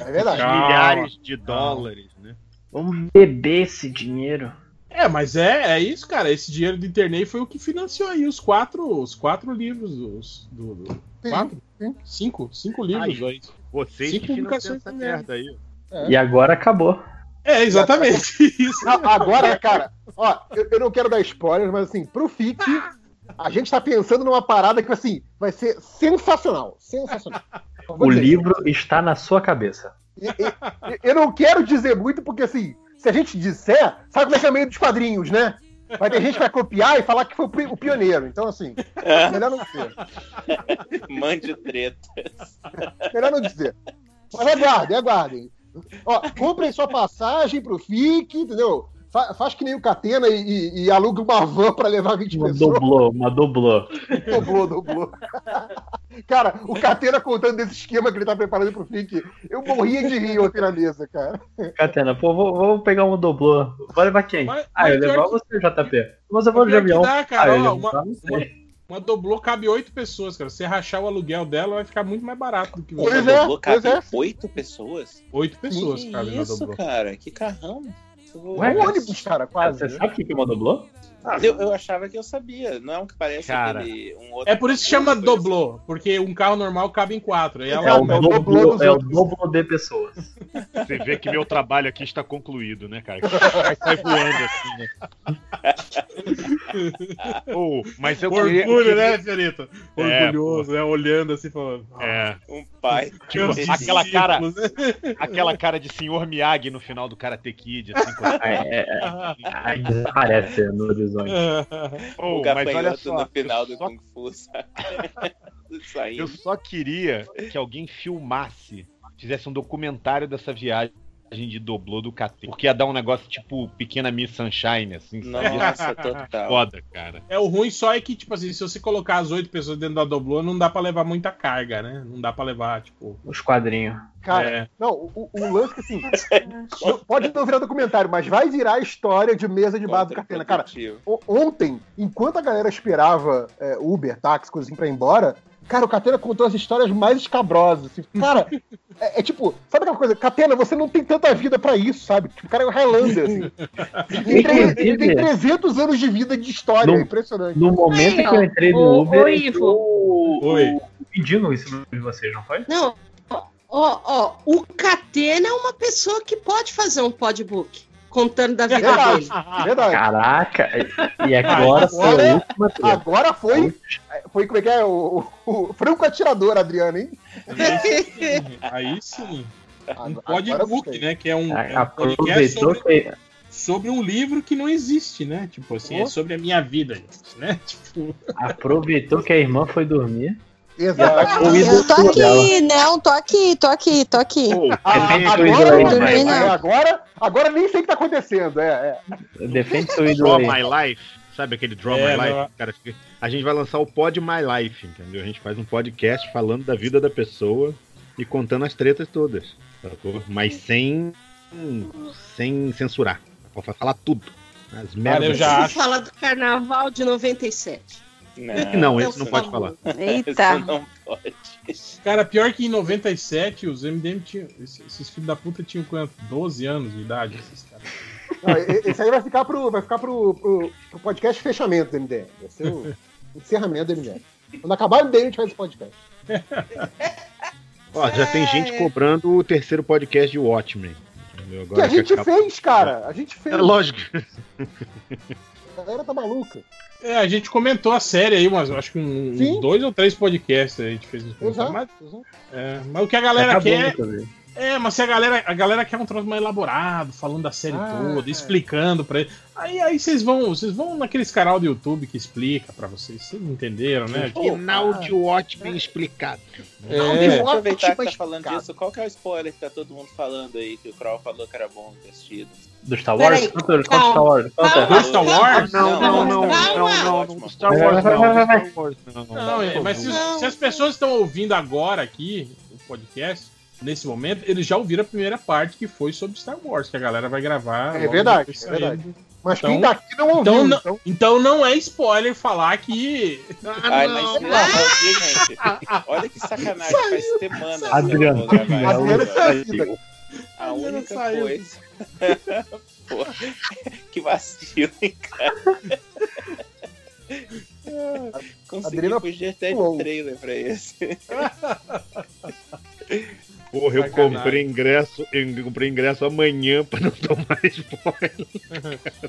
É verdade. Calma, Milhares de calma. dólares, né? Vamos beber esse dinheiro. É, mas é, é isso, cara. Esse dinheiro do internet foi o que financiou aí os quatro, os quatro livros dos, do, do- Sim, quatro, sim. cinco, cinco livros aí. Vocês Cinco que financiam publicações essa também. merda aí. E agora acabou. É, exatamente isso. Agora, cara, ó, eu, eu não quero dar spoilers, mas assim, pro FIC, a gente tá pensando numa parada que, assim, vai ser sensacional. Sensacional. Eu O dizer, livro está na sua cabeça. Eu não quero dizer muito, porque assim, se a gente disser, sabe como é que é o meio dos quadrinhos, né? Vai ter gente que vai copiar e falar que foi o pi- o pioneiro. Então, assim, melhor não dizer. Mande tretas. Melhor não dizer. Mas aguardem, aguardem. Ó, comprem sua passagem pro FIC, entendeu? Fa- faz que nem o Catena e, e, e aluga uma van pra levar 20 Uma pessoas. doblou, uma doblou. Doblou, doblou. Cara, o Catena contando desse esquema que ele tá preparando pro FIC, eu morria de rir ontem na mesa, cara. Catena, pô, vou, vou pegar um doblô. Vai levar quem? ah, mas eu pior levar que- você, JP. Mas eu vou de avião. dá, cara, ah, eu ó, uma, ah, não sei. uma- uma doblô cabe oito pessoas, cara. Se rachar o aluguel dela, vai ficar muito mais barato do que Uma você. doblô cabe oito pessoas? Oito pessoas que na isso, doblô. cara? Que carrão. Ué, Um ônibus, cara, quase. Você sabe o que que é uma doblô? Eu, eu achava que eu sabia. Não é um que parece Cara, aquele. Um outro É por isso que chama doblô, porque um carro normal cabe em quatro. E ela É o dobro, é o dobro de pessoas. Você vê que meu trabalho aqui está concluído, né, cara? Vai sair voando assim, né? Oh, mas eu Orgulho, queria- né, Fiorito? É, Orgulhoso, né? Olhando assim, falando. É. Um pai. Tipo, aquela cara, discípulos, aquela cara de senhor Miyagi no final do Karate Kid, assim. com- É, é, Aí desaparece no horizonte. Oh, o mas olha só, no final do só- Kung Fu, sabe? Eu só queria que alguém filmasse, fizesse um documentário dessa viagem de doblô do KT. Porque ia dar um negócio tipo Pequena Miss Sunshine, assim, sabe? Nossa, total. Foda, cara. É, o ruim só é que, tipo assim, se você colocar as oito pessoas dentro da doblô, não dá pra levar muita carga, né? Não dá pra levar, tipo. Os quadrinhos. Cara, É. não, o, o lance que assim, pode não virar documentário, mas vai virar a história de mesa de bar do Catena. Cara, ontem, enquanto a galera esperava é, Uber, táxi, coisa assim pra ir embora, cara, o Catena contou as histórias mais escabrosas. assim. Cara, é, é tipo, sabe aquela coisa? Catena, você não tem tanta vida pra isso, sabe? Tipo, o cara é o Highlander, assim. Ele tem, ele tem 300 anos de vida de história, No- é impressionante. No momento que eu entrei no Uber, ô, entrou o, Oi. o mendigo em cima de vocês, não foi? Não, ó, ó, o Catena é uma pessoa que pode fazer um podbook contando da vida Verdade, dele. verdade. Caraca, e agora foi a Agora- última treta. Agora foi. Foi como é que é? O, o, o franco atirador, Adriano, hein? Aí sim. Um Agora podbook, né? Que é um, A- é um podcast Aproveitou sobre, que. sobre um livro que não existe, né? Tipo assim, é Oh. sobre a minha vida, gente, né? Tipo. Aproveitou que a irmã foi dormir. Exato. Eu tô aqui, dela. não, tô aqui, tô aqui, tô aqui. Ah, Defende seu agora, ídolo aí, é, é, agora, agora nem sei o que tá acontecendo. É, é. Defende seu ídolo Draw. My Life, sabe aquele Draw É, My Life? não. Cara, a gente vai lançar o Pod My Life, entendeu? A gente faz um podcast falando da vida da pessoa e contando as tretas todas, sacou? Mas sem, sem censurar. Pode falar tudo. As merdas. eu já Vamos falar do carnaval de 97. Não, esse não pode favor. falar. Eita. Não pode. Cara, pior que em 97, os MDM tinham. Esses, esses filhos da puta tinham quanto? 12 anos de idade, esses caras. Não, esse aí vai ficar pro, vai ficar pro, pro, pro podcast fechamento do MDM. Vai ser o encerramento do MDM. Quando acabar o MDM, a gente faz esse podcast. Ó, já tem gente cobrando o terceiro podcast de Watchmen. entendeu? Que a Agora gente acaba- fez, cara. A gente fez. É lógico. A galera tá maluca. É, a gente comentou a série aí, mas acho que um- uns dois ou três podcasts a gente fez. uns Exato. comentários, exato. Mas, é, mas o que a galera Acabou, quer. É, mas se a galera, a galera quer um troço mais elaborado, falando da série Ah, toda, é. explicando pra ele. Aí aí vocês vão, vocês vão naqueles canal do YouTube que explica pra vocês. Vocês entenderam, né? Final de Watchmen explicado. É. Vamos aproveitar que tá falando explicado. disso. Qual que é o spoiler que tá todo mundo falando aí? Que o Kroll falou que era bom ter assistido. Do Star Wars? Peraí, Star Wars? Do Star Wars? Não, não, não, não, não, não, do Star Wars não, não. Não, é, mas se, Não. se as pessoas estão ouvindo agora aqui o podcast, nesse momento, eles já ouviram a primeira parte que foi sobre Star Wars, que a galera vai gravar. É verdade, é verdade. Mas Então- quem tá aqui não ouviu. Então não, Então, então não é spoiler falar que. Ai, mas pelo amor de Deus, gente. Olha que sacanagem. Faz semanas que eu Adriano, não. Adriano saiu. Adriano Pô, que vacilo, hein, cara? Consegui Adriano fugir até de trailer pra esse. Porra, eu Sacanagem. comprei ingresso, eu comprei ingresso amanhã pra não tomar spoiler.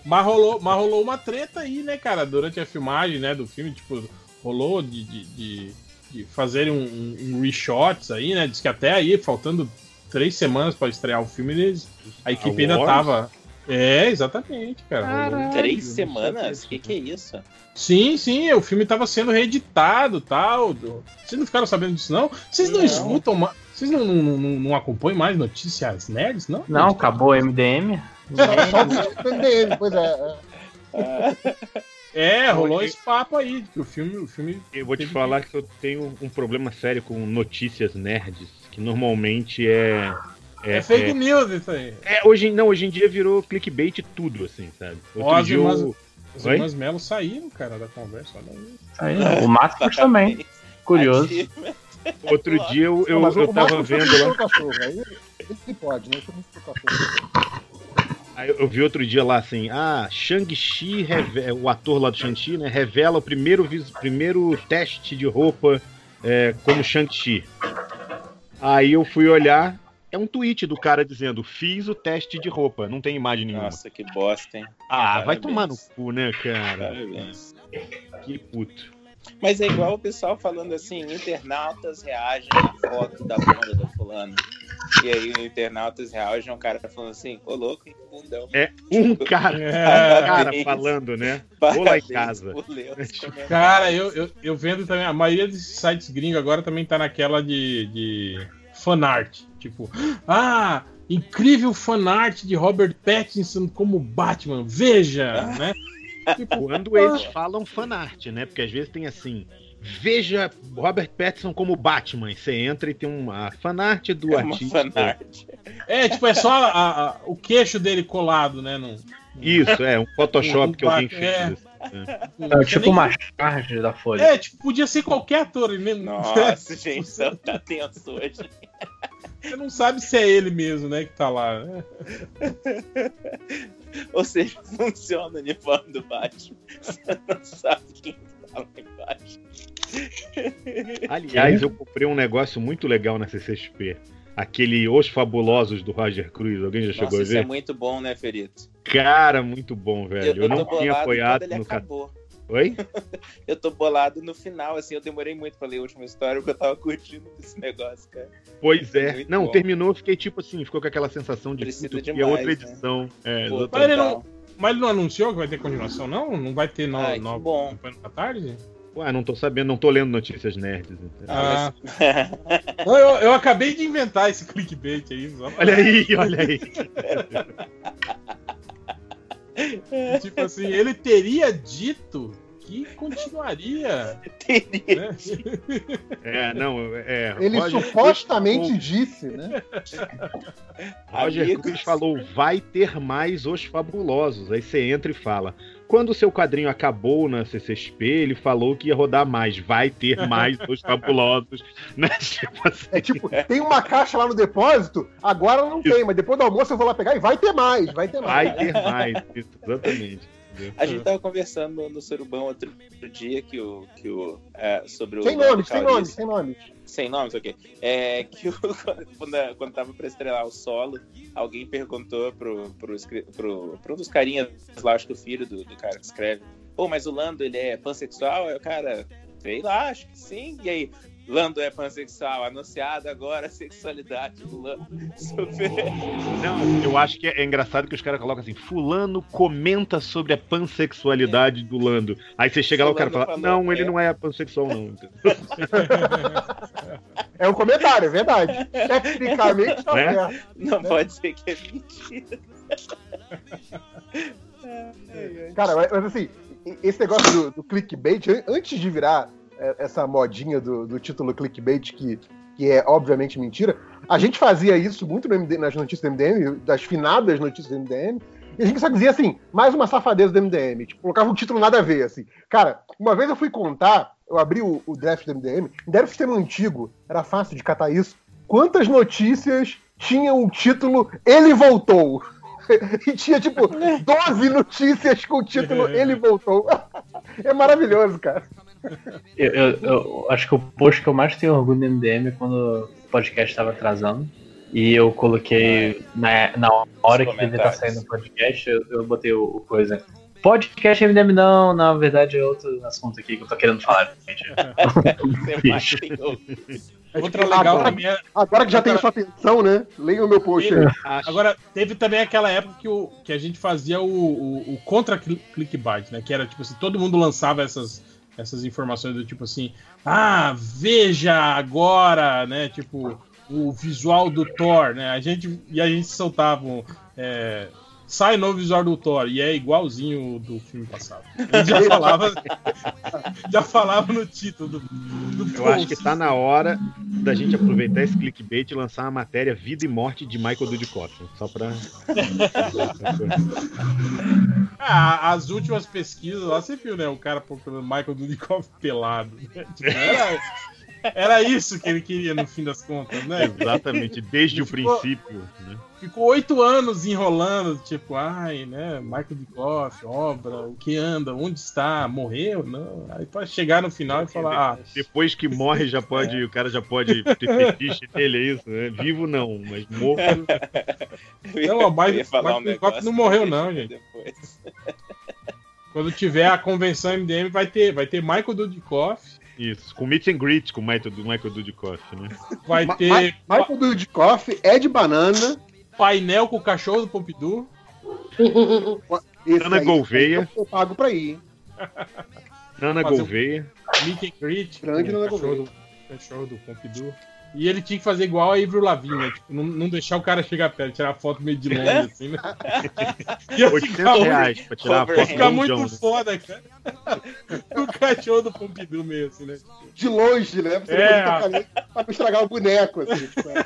Mas rolou, mas rolou uma treta aí, né, cara, durante a filmagem, né, do filme, tipo, rolou de, de, de, de fazerem um, um, um reshots aí, né, diz que até aí, faltando três semanas pra estrear o filme, eles, a equipe ainda tava... É, exatamente, cara. rolou- Três semanas? O que, que é isso? Sim, sim, o filme tava sendo reeditado e tal. do- Vocês não ficaram sabendo disso, não? Vocês não, Não. escutam mais... Vocês não, não, não, não acompanham mais notícias nerds, não? Não, acabou o MDM. Só o MDM, pois é. é. É, rolou esse papo aí, que o filme... O filme Eu vou te falar que eu tenho um problema sério com notícias nerds, que normalmente é. É, fake news isso aí. É, hoje, não, hoje em dia virou clickbait tudo, assim, sabe? Ó, as dia irmãs, eu- as Oi? irmãs Melo saíram, cara, da conversa. Olha aí. Aí, o Marcos também. Curioso. Outro dia eu, eu, Não, eu tava vendo lá. pro cachorro, aí ele pode, né? Aí eu vi outro dia lá assim, ah, Shang-Chi, reve- o ator lá do Shang-Chi, né, revela o primeiro, vis- primeiro teste de roupa é, como Shang-Chi. Aí eu fui olhar, é um tweet do cara dizendo, fiz o teste de roupa, não tem imagem nenhuma. Nossa, que bosta, hein? ah, vai Parabéns. tomar no cu, né, cara? Parabéns. Que puto. Mas é igual o pessoal falando assim, internautas reagem à foto da bunda do fulano. E aí o internautas reagem a um cara falando assim, ô louco, hein, bundão. É um cara, É. cara Parabéns. falando, né? Vou lá em Parabéns casa. Cara, eu, eu, eu vendo também. A maioria desses sites gringos agora também tá naquela de, de fanart. Tipo, ah, incrível fanart de Robert Pattinson como Batman. Veja, né? Tipo, Quando eles falam fanart, né? Porque às vezes tem assim. Veja Robert Pattinson como Batman. Você entra e tem uma fanart do É artista. fanart. É, tipo, é só a- a- o queixo dele colado, né? No, Isso, é, um Photoshop Um que alguém Batman, é. fez. É. É tipo uma charge da Folha. É, tipo, podia ser qualquer ator. Mesmo. Nossa, gente, você tá tenso hoje. Você não sabe se é ele mesmo, né, que tá lá. né? Ou seja, funciona o uniforme do Batman. Você não sabe quem tá lá embaixo. Aliás, eu comprei um negócio muito legal na CCXP. Aquele Os Fabulosos do Roger Cruz. Alguém já chegou Nossa, a isso ver? é muito bom, né, Ferito? Cara, muito bom, velho. Eu, eu não tinha apoiado no ca- acabou. Oi? Eu tô bolado no final, assim, eu demorei muito pra ler a última história porque eu tava curtindo esse negócio, cara. Pois é. Muito não, bom. terminou, eu fiquei tipo assim, ficou com aquela sensação de Precisa puto, que é outra né? edição. É, Pô, Mas ele, não, mas ele não anunciou que vai ter continuação, não? Não vai ter no, Ai, que no, bom. da tarde? Ué, não tô sabendo, não tô lendo notícias nerds. entendeu? Ah, Não, eu, eu acabei de inventar esse clickbait aí. Só pra- Olha aí, olha aí. Tipo assim, ele teria dito que continuaria. Teria. né? É, não, é. Ele Roger supostamente Cruz disse, né? Roger Amigos. Cruz falou: vai ter mais os fabulosos. Aí você entra e fala. Quando o seu quadrinho acabou na CCXP, ele falou que ia rodar mais. Vai ter mais os fabulosos. Né? Tipo assim. É tipo, tem uma caixa lá no depósito, agora não tem, mas depois do almoço eu vou lá pegar e vai ter mais, vai ter mais. Vai ter mais. Isso, exatamente. A gente tava conversando no, Surubão outro, dia que o. Que o é, sobre o. Sem nomes, sem nomes, sem nomes. Sem nomes, ok. É que o, quando, quando tava pra estrelar o solo, alguém perguntou pro, pro, pro, pro um dos carinhas lá, acho que o filho do, do cara que escreve, pô, mas o Lando, ele é pansexual? Aí o cara, sei lá, acho que sim. E aí, Lando é pansexual, anunciada agora a sexualidade do Lando. Super. Não, eu acho que é, é engraçado que os caras colocam assim: Fulano comenta sobre a pansexualidade do Lando. Aí você chega lá e o cara Fulano fala: falou, Não, ele é. não é pansexual, não. É um comentário, é verdade. Tecnicamente tá Né? certo. Não pode ser que é mentira. Cara, mas, mas assim, esse negócio do, do clickbait, an- antes de virar é, essa modinha do, do título clickbait, que, que é obviamente mentira, a gente fazia isso muito no MD nas notícias do MDM, das finadas notícias do MDM, e a gente só dizia assim, mais uma safadeza do MDM. Tipo, colocava um título nada a ver, assim. Cara, uma vez eu fui contar, eu abri o, o draft do MDM, ainda era um sistema antigo, era fácil de catar isso. Quantas notícias tinham o título Ele Voltou? E tinha, tipo, 12 notícias com o título Ele Voltou. É maravilhoso, cara. Eu, eu- eu acho que o post que eu mais tenho orgulho do MDM é quando o podcast estava atrasando. E eu coloquei na, na hora que devia estar comentários. saindo o podcast, eu, eu botei o, o coisa. Podcast MDM não, na verdade é outro assunto aqui que eu tô querendo falar, gente. Bicho. Outra legal agora, também é- agora que já tem sua atenção, né? Leia o meu post aí. Agora, teve também aquela época que, o, que a gente fazia o, o, o contra cli- clickbait, né? Que era tipo assim, todo mundo lançava essas, essas informações do tipo assim, ah, veja agora, né? Tipo, o visual do Thor, né? A gente, e a gente soltava é, sai novo visual do Thor, e é igualzinho o do filme passado. Gente já falava, já falava no título do, do Eu acho que tá na hora da gente aproveitar esse clickbait e lançar uma matéria Vida e Morte de Michael Dudikoff. Só pra. Ah, as últimas pesquisas lá, você viu, né? O cara procurando Michael Dudikoff pelado. né? Tipo, era, era isso que ele queria no fim das contas, né? Exatamente, desde Ele o ficou- princípio. Né? Ficou oito anos enrolando, tipo, ai, né? Michael Dudikoff, obra, o que anda, onde está, morreu? Não. Aí pra chegar no final e falar, ah, Depois que morre, já pode, o cara já pode ter fetiche nele, é isso? Né? Vivo não, mas morto. não, o Michael um negócio não morreu, não, gente. depois. Quando tiver a convenção MDM, vai ter, vai ter Michael Dudikoff, Isso, com meet and greet com o Michael, do Michael Dudikoff, né? vai Ma- ter Ma- Michael Dudikoff, Ed Banana. Painel com o cachorro do Pompidou. Esse Ana Gouveia. Eu pago pra ir, hein? Ana Fazer um- Gouveia. Meet and greet. Grande Nana cachorro do, cachorro do Pompidou. E ele tinha que fazer igual a Ivro Lavigne, né? Tipo, não, não deixar o cara chegar perto, tirar foto meio de longe, assim, né? Ia 800 ficar muito- reais pra tirar a ia foto ficar do muito John, né? foda, cara. O cachorro do Pompidou meio assim, né? De longe, né? Pra você É. não poder tocar pra não estragar o boneco, assim. tipo, é.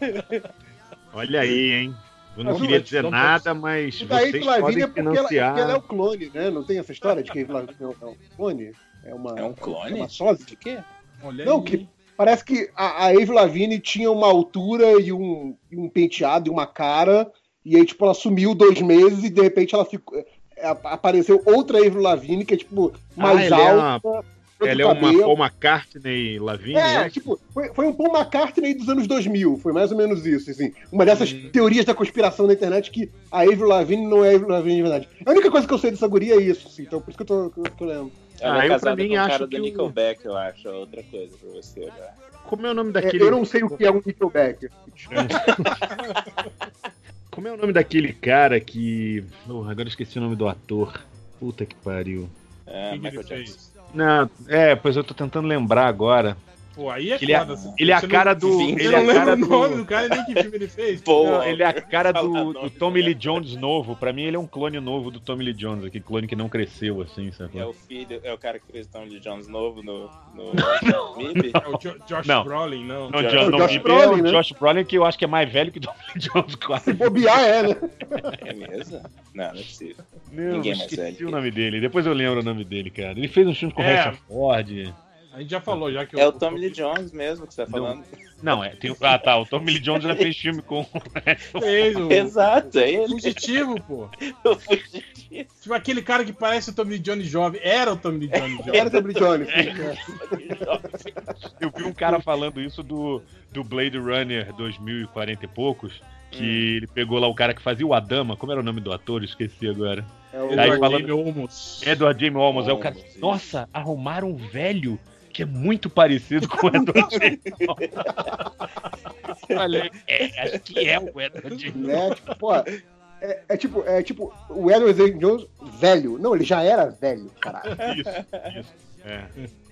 Olha aí, hein? Eu não Mas, queria dizer não nada, mas E daí vocês podem é porque ela, é financiar. porque ela é o clone, né? Não tem essa história de que Avril Lavigne é um- é um clone? É, uma, É um clone? É uma sósia? De quê? Olha Não, aí. que parece que a, a Avril Lavigne tinha uma altura e um, um penteado e uma cara, e aí, tipo, ela sumiu dois meses e de repente ela ficou. é, Apareceu outra Avril Lavigne que é, tipo, mais Ah, ela é uma- alta. Ela é uma cabelo. Paul McCartney Lavigne, É, é? tipo, foi, foi um Paul McCartney dos anos 2000, foi mais ou menos isso, assim. Uma dessas Hum. teorias da conspiração na internet que a Avril Lavigne não é Avril Lavigne de verdade. A única coisa que eu sei dessa guria é isso, assim, então por isso que eu tô, que eu. Ela Ah, é eu, pra casada mim, com o acho cara que do o- Nickelback, eu acho. É outra coisa pra você olhar. Como é o nome É, daquele. eu não sei o que é um Nickelback. Como é o nome daquele cara que. Oh, agora eu esqueci o nome do ator. Puta que pariu. É, Michael? Jackson. Não, é, pois eu tô tentando lembrar agora. Pô, aí é Ele é, foda. assim. ele é a cara não- do. Ele é não cara o nome do. do cara e nem que filme ele fez. Pô, Não, ele é a cara do, do Tommy Lee Jones novo. Pra mim, ele é um clone novo do Tommy Lee Jones, aquele clone que não cresceu, assim, sabe? É o filho, é o cara que fez Tom Lee Jones novo no, no MIB? É o Jo- Josh Não. Brolin, não. Não, Josh- Josh, não, Josh Brolin, é o né? Josh Brolin, que eu acho que é mais velho que o Tommy Lee Jones, quase. Se bobear é, né? É mesmo? Não, não é possível. Meu, Ninguém mais esqueci velho que o nome dele. Depois eu lembro o nome dele, cara. Ele fez um filme com o É. Harrison Ford. A gente já falou, já que É o Tommy Lee Jones mesmo que você tá falando. Não, é. Tem, o- ah, tá. O Tommy Lee Jones já fez filme com. fez o Exato, é ele. Fugitivo, pô. O fugitivo. Tipo aquele cara que parece o Tommy Lee Jones jovem. Era o Tommy Lee Jones jovem. Era Tommy Jones. sim, é. Eu vi um cara falando isso do, do Blade Runner 2040 e poucos. Que ele pegou lá o cara que fazia o Adama. Como era o nome do ator? Esqueci agora. É o- Edward falando- James Olmos. Edward James Olmos. Aí o cara. Olmos. Nossa, arrumaram um velho que é muito parecido com o Edward James Olmos. Falei, é, acho que é o Edward James né? Tipo, pô, é, é tipo, é tipo o Edward Jones velho. Não, ele já era velho, caralho. Isso, isso. É.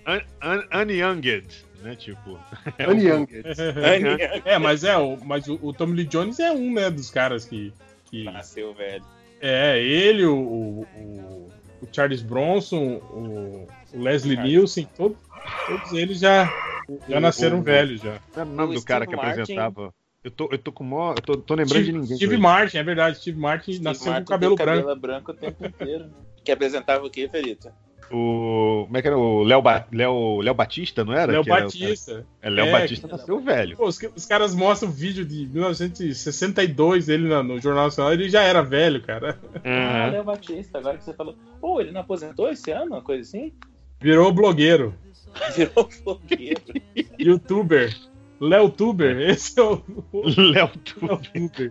Un, un, unyounged, né? Tipo. Annie Young. É, mas é, o, mas o, o Tommy Lee Jones é um, né, dos caras que. que Nasceu velho. é, ele, o, o, o- Charles Bronson, o, o Leslie Nielsen, todo- todos eles já, já nasceram o- velhos já. Não o nome O do cara Steve que Martin- apresentava. Eu tô, eu tô com mó. Eu tô, tô lembrando de Steve, ninguém. Steve hoje. Martin, é verdade, Steve Martin Steve nasceu Martin com cabelo branco. cabelo branco o tempo inteiro. Que apresentava o quê, Ferita? O. Como é que era? O Léo, ba... Léo... Léo Batista, não era? Léo Que era o Batista. cara- É, Léo É, Batista que- nasceu velho. Pô, os, os caras mostram o vídeo de 1962, ele na- no Jornal Nacional, ele já era velho, cara. Ah, Aham. Léo Batista, agora que você falou. Pô, ele não aposentou esse ano, uma coisa assim? Virou blogueiro, Virou blogueiro. youtuber. Léo Tuber, esse é o. Léo Tuber.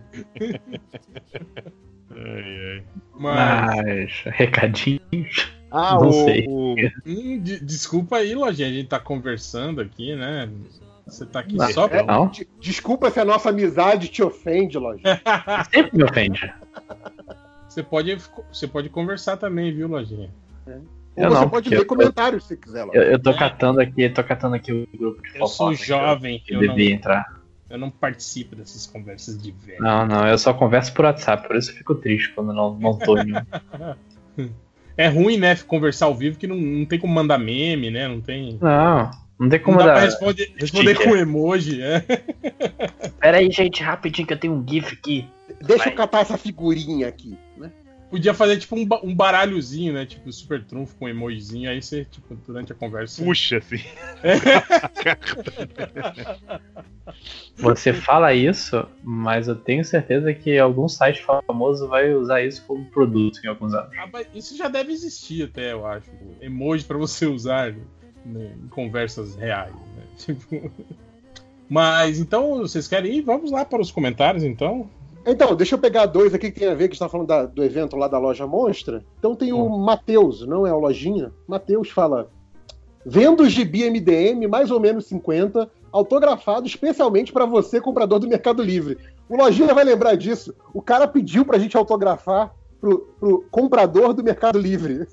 ai, ai. Mas, recadinhos. Ah, não o- sei. o- Hum, de- desculpa aí, Lojinha, a gente tá conversando aqui, né? Você tá aqui Não, só pra. não. De- Desculpa se a nossa amizade te ofende, Lojinha. Sempre me ofende. Você pode, você pode conversar também, viu, Lojinha? Ou Eu você não, pode ler eu- comentários se quiser, Eu, Lojinha. eu tô catando aqui, tô catando aqui o grupo de Eu sou fofoca jovem, que eu eu não- devia entrar. Eu não participo dessas conversas de velho. Não, não, eu só converso por WhatsApp, por isso eu fico triste quando não, não tô em. É ruim, né, conversar ao vivo que não, não tem como mandar meme, né? Não tem. Não, não tem como não dá dar. pra responder, responder sticker. com emoji, é. Pera aí, gente, rapidinho que eu tenho um GIF aqui. Deixa eu catar essa figurinha aqui? Podia fazer tipo um, um baralhozinho, né? Tipo super trunfo com emojizinho, aí você, tipo, durante a conversa. Puxa, assim. Você fala isso, mas eu tenho certeza que algum site famoso vai usar isso como produto em alguns anos. Ah, mas isso já deve existir até, eu acho. Emoji pra você usar né, em conversas reais, né? Tipo. Mas então, vocês querem ir? Vamos lá para os comentários, então. Então, deixa eu pegar dois aqui que tem a ver, que a gente tá falando da- do evento lá da loja Monstra. Então tem o Matheus, não é o Lojinha. Matheus fala: Vendo gibi MDM, mais ou menos 50, autografado especialmente para você, comprador do Mercado Livre. O Lojinha vai lembrar disso. O cara pediu pra gente autografar pro, pro comprador do Mercado Livre.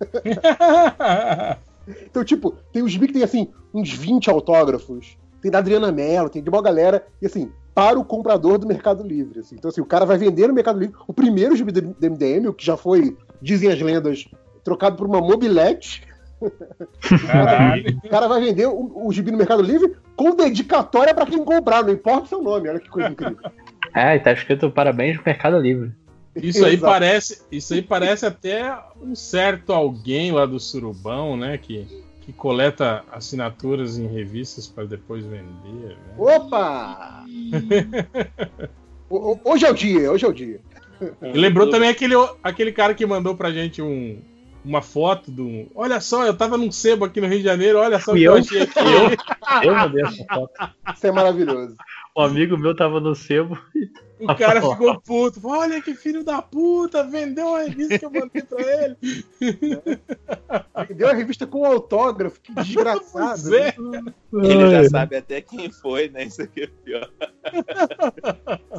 Então, tipo, tem os gibi que tem, assim, uns 20 autógrafos. Tem da Adriana Mello, tem de uma galera. E, assim, para o comprador do Mercado Livre. assim. Então, assim, o cara vai vender no Mercado Livre o primeiro gibi do MDM, o que já foi, dizem as lendas, trocado por uma mobilete. O cara vai vender o, o gibi no Mercado Livre com dedicatória para quem comprar, não importa o seu nome. Olha que coisa incrível. É, e tá escrito parabéns do Mercado Livre. Isso aí parece, isso aí parece até um certo alguém lá do Surubão, né, que, que coleta assinaturas em revistas para depois vender. né? Opa! Hoje é o dia, hoje é o dia. E lembrou também aquele, aquele cara que mandou pra gente um, uma foto do. Olha só, eu tava num sebo aqui no Rio de Janeiro, olha só o que eu. eu achei aqui. Eu mandei essa foto. Isso é maravilhoso. Um amigo meu tava no sebo. O cara ficou puto. Olha que filho da puta, vendeu a revista que eu mandei pra ele. Deu a revista com autógrafo, que desgraçado. É. Ele já sabe até quem foi, né? Isso aqui é pior.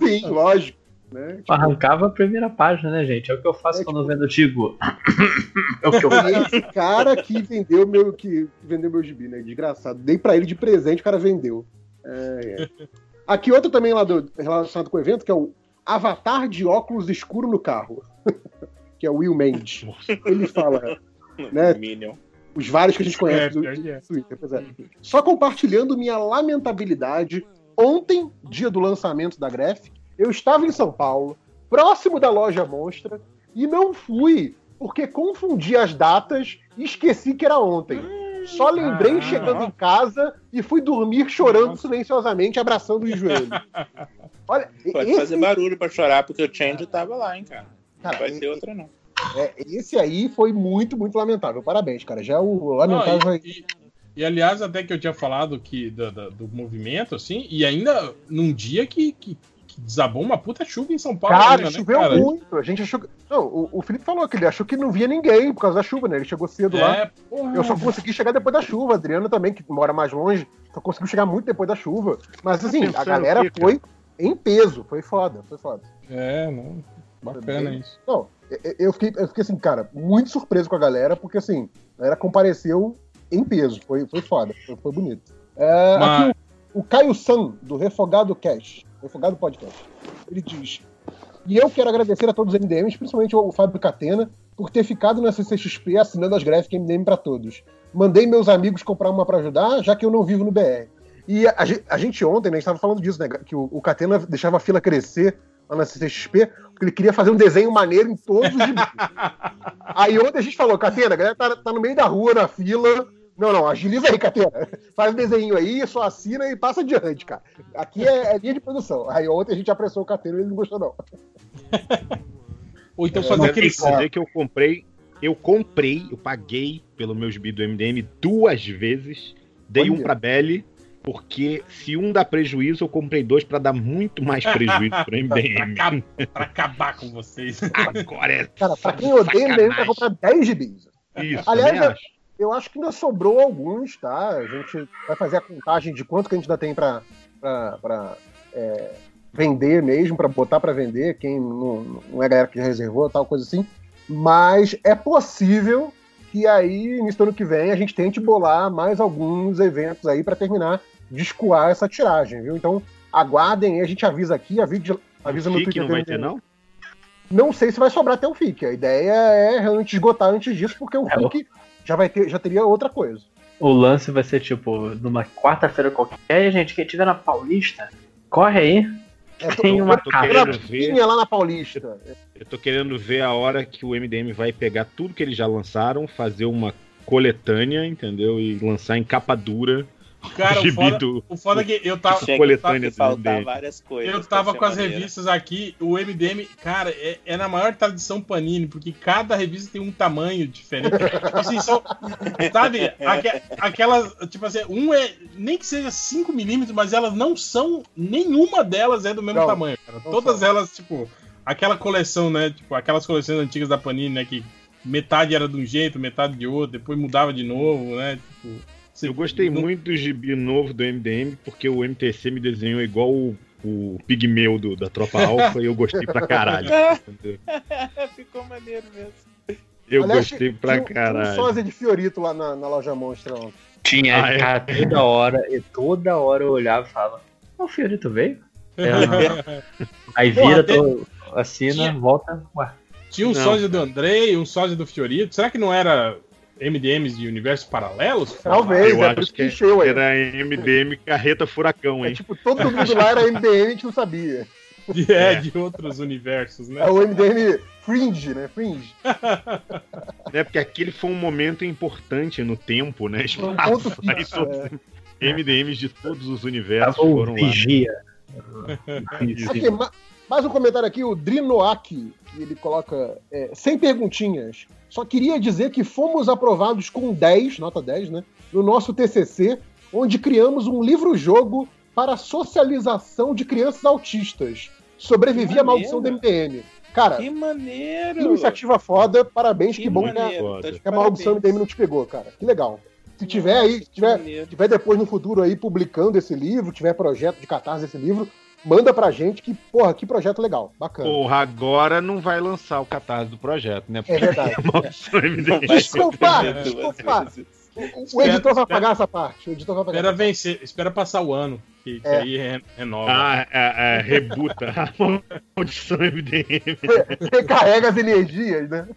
Sim, lógico. Né? Tipo, Arrancava a primeira página, né, gente? É o que eu faço quando eu vendo Tigo. É o que eu faço. esse cara que vendeu meu, que vendeu meu gibi, né? Desgraçado. Dei pra ele de presente, o cara vendeu. É, é. Aqui outro também lá do, relacionado com o evento, que é o Avatar de óculos escuro no carro. que é o Will Mendes. Ele fala, né? Minion. Os vários que a gente conhece É, do, que é. do Twitter. Pois é. Só compartilhando minha lamentabilidade. Ontem, dia do lançamento da Graph, eu estava em São Paulo, próximo da loja Monstra, e não fui, porque confundi as datas e esqueci que era ontem. Só lembrei Ah, chegando ó. em casa e fui dormir chorando silenciosamente, abraçando os joelhos. Olha, Pode esse, fazer barulho pra chorar, porque o Change tava lá, hein, cara. Não Cara, vai e- ter outra, não. é, esse aí foi muito, muito lamentável. Parabéns, cara. Já o lamentável Não, vai. e, e- e, aliás, até que eu tinha falado que da- da- do, movimento, assim, e ainda num dia que, que, que desabou uma puta chuva em São Paulo. Cara, ainda, né, choveu cara? muito. A gente achou que. Não, o, o Felipe falou que ele achou que não via ninguém por causa da chuva, né? Ele chegou cedo É, lá. porra. Eu só consegui chegar depois da chuva. A Adriana também, que mora mais longe, só conseguiu chegar muito depois da chuva. Mas assim, a galera foi em peso. Foi foda, foi foda. É, não. Bacana isso. Não, eu- eu fiquei, eu fiquei assim, cara, muito surpreso com a galera, porque assim, a galera compareceu em peso. Foi, foi foda, foi, foi bonito. É, Mas- aqui o, o Caio San, do Refogado Cash, Refogado Podcast, ele diz. E eu quero agradecer a todos os MDMs, principalmente o Fábio Catena, por ter ficado na CCXP assinando as graphic MDM pra todos. Mandei meus amigos comprar uma pra ajudar, já que eu não vivo no BR. E a, a gente ontem, né, a gente tava falando disso, né? Que o, o Catena deixava a fila crescer lá na CCXP, porque ele queria fazer um desenho maneiro em todos os gibis. Aí ontem a gente falou, Catena, a galera tá, tá no meio da rua, na fila. Não, não, agiliza aí, Catena. Faz um desenho aí, só assina e passa adiante, cara. Aqui é, é linha de produção. Aí ontem a gente apressou o Catena e ele não gostou, não. Ou então fazer mas aquele. tem dizer que eu comprei, eu comprei, eu paguei pelo meu gibi do MDM duas vezes. Dei um Olha. pra Belly Porque se um dá prejuízo, eu comprei dois pra dar muito mais prejuízo pro MDM. pra, pra acabar com vocês. Agora é. Cara, pra quem odeia MDM, vai comprar 10 gibis. Isso, Aliás, eu, acho. que ainda sobrou alguns, tá? A gente vai fazer a contagem de quanto que a gente ainda tem pra, é, vender mesmo, pra botar pra vender, quem não, não é galera que já reservou, tal, coisa assim. Mas é possível que aí, início do ano que vem, a gente tente bolar mais alguns eventos aí pra terminar de escoar essa tiragem, viu? Então, aguardem aí, a gente avisa aqui, avisa, avisa no Twitter. não vai ter, não? Não sei se vai sobrar até o FIC. A ideia é realmente esgotar antes disso, porque o É, FIC já, vai ter, já teria outra coisa. O lance vai ser tipo, numa quarta-feira qualquer, e aí, gente, quem tiver na Paulista, corre aí. É, Tem uma tô ver. Tinha lá na Paulista. Eu tô querendo ver a hora que o MDM vai pegar tudo que eles já lançaram, fazer uma coletânea, entendeu? E lançar em capa dura. Cara, o foda, do- o foda é que eu tava. Coletânea várias coisas. Eu tava com as maneiro. revistas aqui, o MDM, cara, é, é na maior tradição Panini, porque cada revista tem um tamanho diferente. Tipo assim, são, sabe, aque- aquelas, tipo assim, um é, nem que seja 5mm, mas elas não são, nenhuma delas é do mesmo Não, tamanho, cara. Todas são. elas, tipo, aquela coleção, né, tipo, aquelas coleções antigas da Panini, né, que metade era de um jeito, metade de outro, depois mudava de novo, né, tipo... Eu gostei muito do gibi novo do MDM, porque o MTC me desenhou igual o, o pigmeu do, da Tropa Alpha e eu gostei pra caralho. Ficou maneiro mesmo. Eu Aliás, gostei pra tinha- Tinha um caralho. sósia de Fiorito lá na, na loja Monstra. ontem. Tinha, Ah, é? cara, toda hora, e toda hora eu olhava e falava, "Ó, o Fiorito veio? Ela não. Aí vira, tem- tô- assina, tinha- volta, ué. Tinha um Não. sósia do Andrei, um sósia do Fiorito. Será que não era MDMs de universos paralelos? Talvez, Eu é por acho isso que que encheu aí. era MDM Carreta Furacão, É hein? tipo, todo mundo lá era MDM, a gente não sabia. De, é, de outros universos, né? É o MDM Fringe, né? Fringe. né? Porque aquele foi um momento importante no tempo, né? Um ponto Espaço, aí fixo, todos- MDMs de todos os universos foram lá. Vigia. Isso. Mais um comentário aqui, o Drinoaki, que ele coloca é, sem perguntinhas. Só queria dizer que fomos aprovados com 10, nota 10, né? No nosso TCC, onde criamos um livro-jogo para socialização de crianças autistas. Sobrevivi Que à maldição do. MDM. Cara, Que maneiro! iniciativa foda, parabéns, que, Que bom que a, maneiro, tá de que a maldição do. MDM não te pegou, cara. Que legal. Se tiver aí, se tiver, tiver depois no futuro aí publicando esse livro, tiver projeto de catarse desse livro, manda pra gente que, porra, que projeto legal, bacana. Porra, agora não vai lançar o catarse do projeto, né? É verdade. MDM. Desculpa, desculpa. O, o editor vai pagar essa parte. O editor vai pagar. Espera vencer, espera passar o ano, que, que É. aí re- renova. Ah, é, é, rebuta. A maldição MDM. Recarrega as energias, né?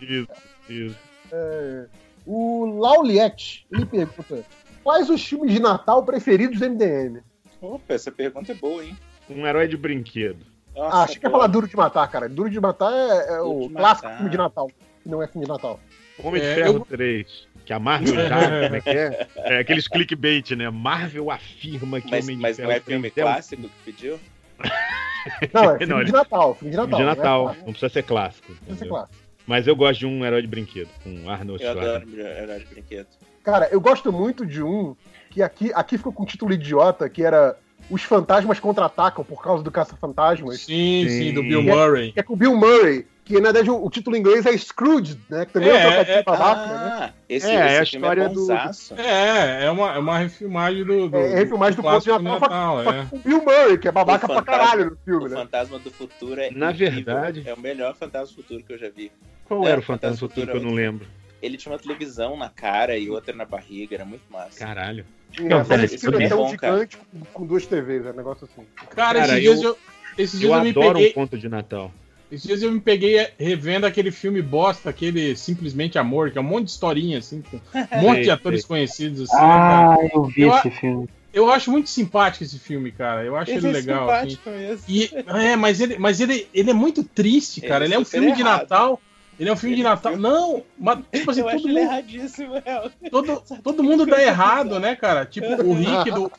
Isso, isso. É, o Lauliette, ele pergunta: quais os filmes de Natal preferidos do MDM? Opa, essa pergunta é boa, hein? Um herói de brinquedo. Nossa, ah, achei que ia boa. falar Duro de Matar, cara. Duro de Matar é, é o de clássico Matar. filme de Natal, que não é filme de Natal. Homem de É, Ferro eu- 3. Que a Marvel já, como é que é? É aqueles clickbait, né? Marvel afirma que Mas, Homem de mas Ferro não é filme um- clássico que pediu? Não, é filme Não, de Natal. Filme de Natal. de não é Natal, clássico, não precisa ser clássico. não precisa ser clássico. Mas eu gosto de um herói de brinquedo, com Arnold Eu Schwarzenegger. adoro herói de brinquedo. Cara, eu gosto muito de um que aqui, aqui ficou com um título idiota, que era Os Fantasmas Contra-Atacam por causa do Caça-Fantasmas. Sim, sim, do Sim. Bill Que é- Murray. Que é com o Bill Murray, que na verdade o, o título em inglês é Scrooge, né? Que também é, um É, trocadilho é- babaca, né? Ah, esse, É, é a esse filme história é do-. É, é uma, é uma refilmagem do. do É, é refilmagem do Conto de clássico Natal, Natal, só é. o Bill Murray, que é babaca O pra fantasma- caralho no filme, O né? Fantasma do Futuro é Na incrível. verdade- É o melhor Fantasma do Futuro que eu já vi. Qual É, era o Fantasma Fantasma do Futuro que eu não Futuro lembro? Ele tinha uma televisão na cara e outra na barriga, era muito massa. Caralho. É, só que esse filme é é tão cara. gigante com, com duas TVs, é um negócio assim. Cara, Cara, esses dias eu- eu. Esses Eu dias eu, me adoro peguei. um conto de Natal. Esses dias eu me peguei revendo aquele filme bosta, aquele Simplesmente Amor, que é um monte de historinha, assim, com um monte de atores sei. conhecidos, assim, né, cara? Ah, eu vi Eu esse filme. Eu acho muito simpático esse filme, cara. Eu acho ele, é legal. Assim. simpático mesmo. E, é, mas ele, mas ele, ele é muito triste, cara. Ele Ele, é um filme de errado. Natal. Ele é um filme Ele de é Natal. Não, mas tipo assim, eu todo acho ele mundo, erradíssimo, Léo. todo, todo mundo dá errado, né, cara? Tipo, o Rick do.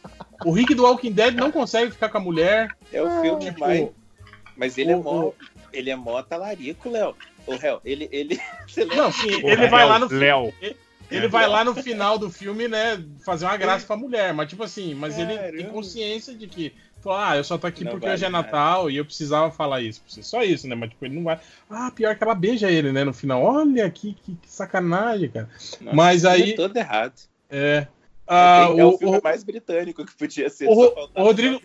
O Rick do Walking Dead não consegue ficar com a mulher. É o filme Tipo, mais. Mas ele é o- mó. Ele é mó talarico, Léo. Ô, Léo, ele. ele... Não, sim, Porra, ele vai Léo, lá no. Léo. Ele vai lá no final do filme, né, fazer uma graça pra mulher, mas tipo assim, mas ele tem Caramba. consciência de que, fala, ah, eu só tô aqui Não porque vale hoje é nada. Natal e eu precisava falar isso. pra você. Só isso, né? Mas tipo, ele não vai. Ah, pior que ela beija ele, né, no final. Olha que, que, que sacanagem, cara. Nossa, mas isso aí. É todo errado. É. Ah, é o, o filme o- mais britânico que podia ser. o, Rodrigo,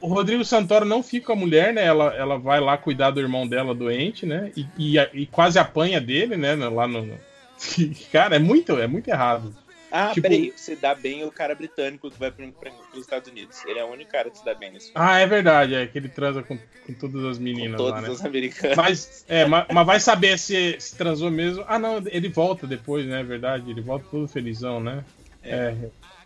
o Rodrigo Santoro não fica com a mulher, né? Ela, ela vai lá cuidar do irmão dela doente, né? E, e, e quase apanha dele, né? Lá no- Cara, é muito, é muito errado. Ah, Tipo- peraí, se dá bem o cara britânico que vai para os Estados Unidos. Ele é o único cara que se dá bem nesse filme. Ah, é verdade, é que ele transa com, com todas as meninas Com lá, todos né? os americanos. Mas, é, ma- mas, vai saber se, se transou mesmo. Ah, não, ele volta depois, né? É verdade, ele volta todo felizão, né? É.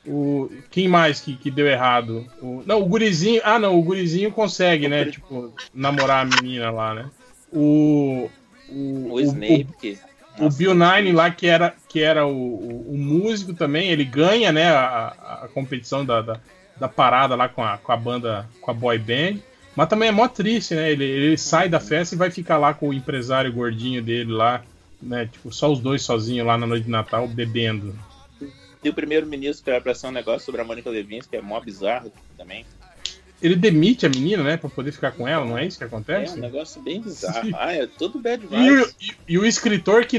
O, quem mais que, que deu errado? O, não, o gurizinho. Ah, não, o gurizinho consegue, né? Tipo, namorar a menina lá, né? O. O, O Snape, que. O Bill Nine lá, que era, que era o, o, o músico também, ele ganha, né, a, a- competição da, da, da parada lá com a, com a banda, com a boy band. Mas também é mó triste, né? Ele, ele sai da festa e vai ficar lá com o empresário gordinho dele lá, né? Tipo, só os dois sozinhos lá na noite de Natal, bebendo. E o primeiro-ministro que vai pra ser um negócio sobre a Mônica Levinsky, que é mó bizarro também. Ele demite a menina, né, pra poder ficar com ela, não é isso que É acontece? um negócio bem bizarro. Ah, é tudo bad E o, vibes. e- e o escritor que,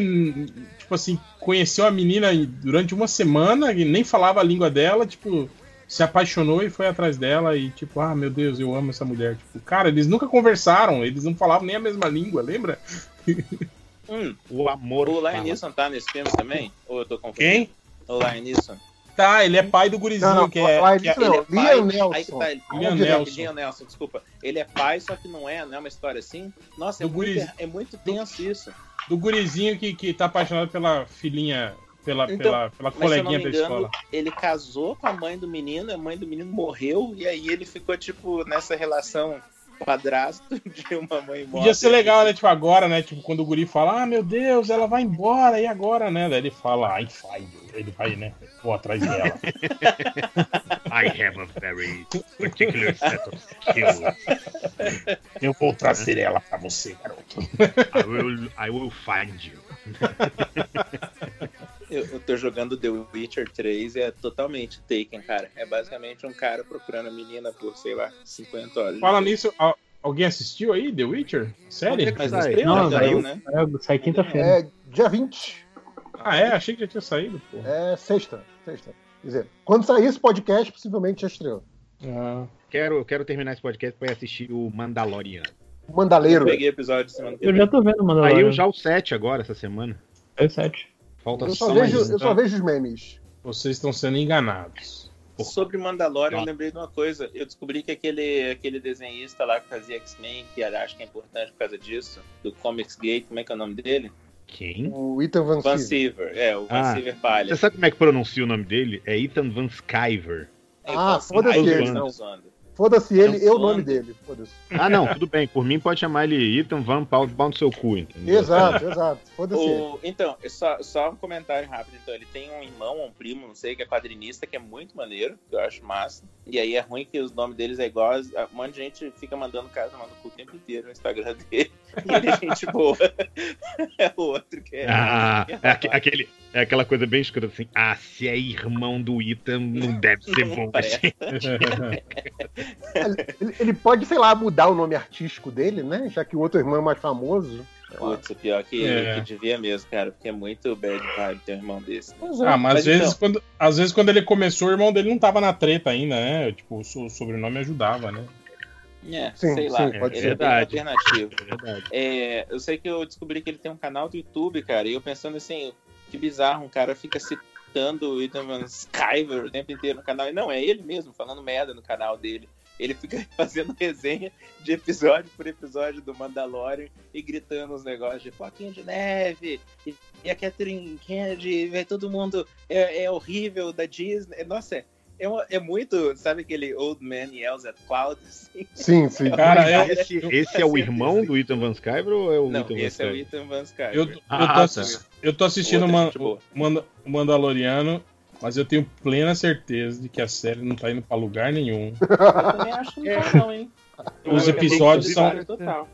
tipo assim, conheceu a menina durante uma semana e nem falava a língua dela, tipo, se apaixonou e foi atrás dela e, tipo, ah, meu Deus, eu amo essa mulher. Tipo, cara, eles nunca conversaram, eles não falavam nem a mesma língua, lembra? Hum, o amor. O. Neeson tá nesse filme também? Ou eu tô confundindo? Quem? O Neeson. Tá, ele é pai do gurizinho, Não, não, que é. Liam que é- não, ele é Liam pai- Nelson. Aí tá, ele- Liam Liam Nelson. Liam Nelson, desculpa. Ele é pai, só que não é, não é uma história assim. Nossa, é, Do muito, é muito tenso isso. Do gurizinho que, que tá apaixonado pela filhinha, pela, Então, pela, pela mas se eu não coleguinha me da engano, escola. ele casou com a mãe do menino, a mãe do menino morreu, e aí ele ficou, tipo, nessa relação padrasto de uma mãe morta. Podia ser legal, né? Tipo, agora, né? Tipo, quando o guri fala, ah, meu Deus, ela vai embora, e agora, né? Daí ele fala, ai, find you." Ele vai, né? Vou atrás dela. I have a very particular set of skills. Eu vou trazer ela pra você, garoto. I will, I will find you. Eu, eu tô jogando The Witcher 3 e é totalmente Taken, cara. É basicamente um cara procurando a menina por, sei lá, 50 horas. Fala nisso, al- alguém assistiu aí The Witcher? Sério? Mas não Não, saiu, né? saiu- sai quinta-feira. É dia 20. Ah, é? Achei que já tinha saído, pô. É sexta. Sexta. Quer dizer, quando sair esse podcast, possivelmente já estreou. Ah. Quero, quero terminar esse podcast pra ir assistir o Mandalorian. Mandaleiro. Eu peguei episódio de semana que Eu vem. já tô vendo, mano. Saiu já o 7 agora, essa semana. É 7. Falta Eu só, só vejo, mais. eu só vejo os memes. Vocês estão sendo enganados. Sobre Mandalorian, eu Tá. lembrei de uma coisa. Eu descobri que aquele, aquele desenhista lá que fazia X-Men, que eu acho que é importante por causa disso, do Comics Gate, como é que é o nome dele? Quem? O Ethan Van Van Siever. Siever. É, o Van Ah, Siever Palha. Você sabe como é que pronuncia o nome dele? É Ethan Van Skyver. Ah, assim, foda-se eu Não. tô zoando. Foda-se ele Não e o nome dele. Foda-se. Ah, não, tudo bem. Por mim pode chamar ele Ethan Van Pau no seu cu, entendeu? Exato, exato. Foda-se ele. O- então, é só, só um comentário rápido. Então, ele tem um irmão, um primo, não sei, que é quadrinista, que é muito maneiro, que eu acho massa. E aí é ruim que os nomes deles é igual. a- Um monte de gente fica mandando casa no cu o tempo inteiro no Instagram dele. E ele é gente boa. é o outro que é. Ah, é, aque- aquele, é aquela coisa bem escura assim. Ah, se é irmão do Ethan, não deve ser Não bom. parece. Ele, ele pode, sei lá, mudar o nome artístico dele, né? Já que o outro irmão é mais famoso. Putz, o pior que, É. que devia mesmo, cara, porque é muito bad vibe ter um irmão desse. Pois é. Ah, mas, às, vezes, então, quando, às vezes quando ele começou, o irmão dele não tava na treta ainda, né? Tipo, o so- sobrenome ajudava, né? É, Sim, sei sim, lá, pode ele ser. é bem Verdade. alternativo. É verdade. É, eu sei que eu descobri que ele tem um canal do YouTube, cara, e eu pensando assim, que bizarro, um cara fica citando o Ethan Van Skyver o tempo inteiro no canal, e não, é ele mesmo, falando merda no canal dele. Ele fica fazendo resenha de episódio por episódio do Mandalorian e gritando uns negócios de Floquinho de Neve e, e a Catherine Kennedy, todo mundo é, é horrível da Disney. Nossa, é, uma- é muito, sabe aquele Old Man Yells at Clouds? Assim? Sim, sim. Cara, eu- esse, esse é o irmão do Ethan Van Skyver ou é o Não, Ethan Van esse é o? Ethan Van Skyver. Eu, eu, Ah, tô, tá. eu tô assistindo Outra Man-. Manda- o Mandaloriano, mas eu tenho plena certeza de que a série não tá indo pra lugar nenhum. Eu também acho que não tá, não, hein? Os é episódios bem são- Total.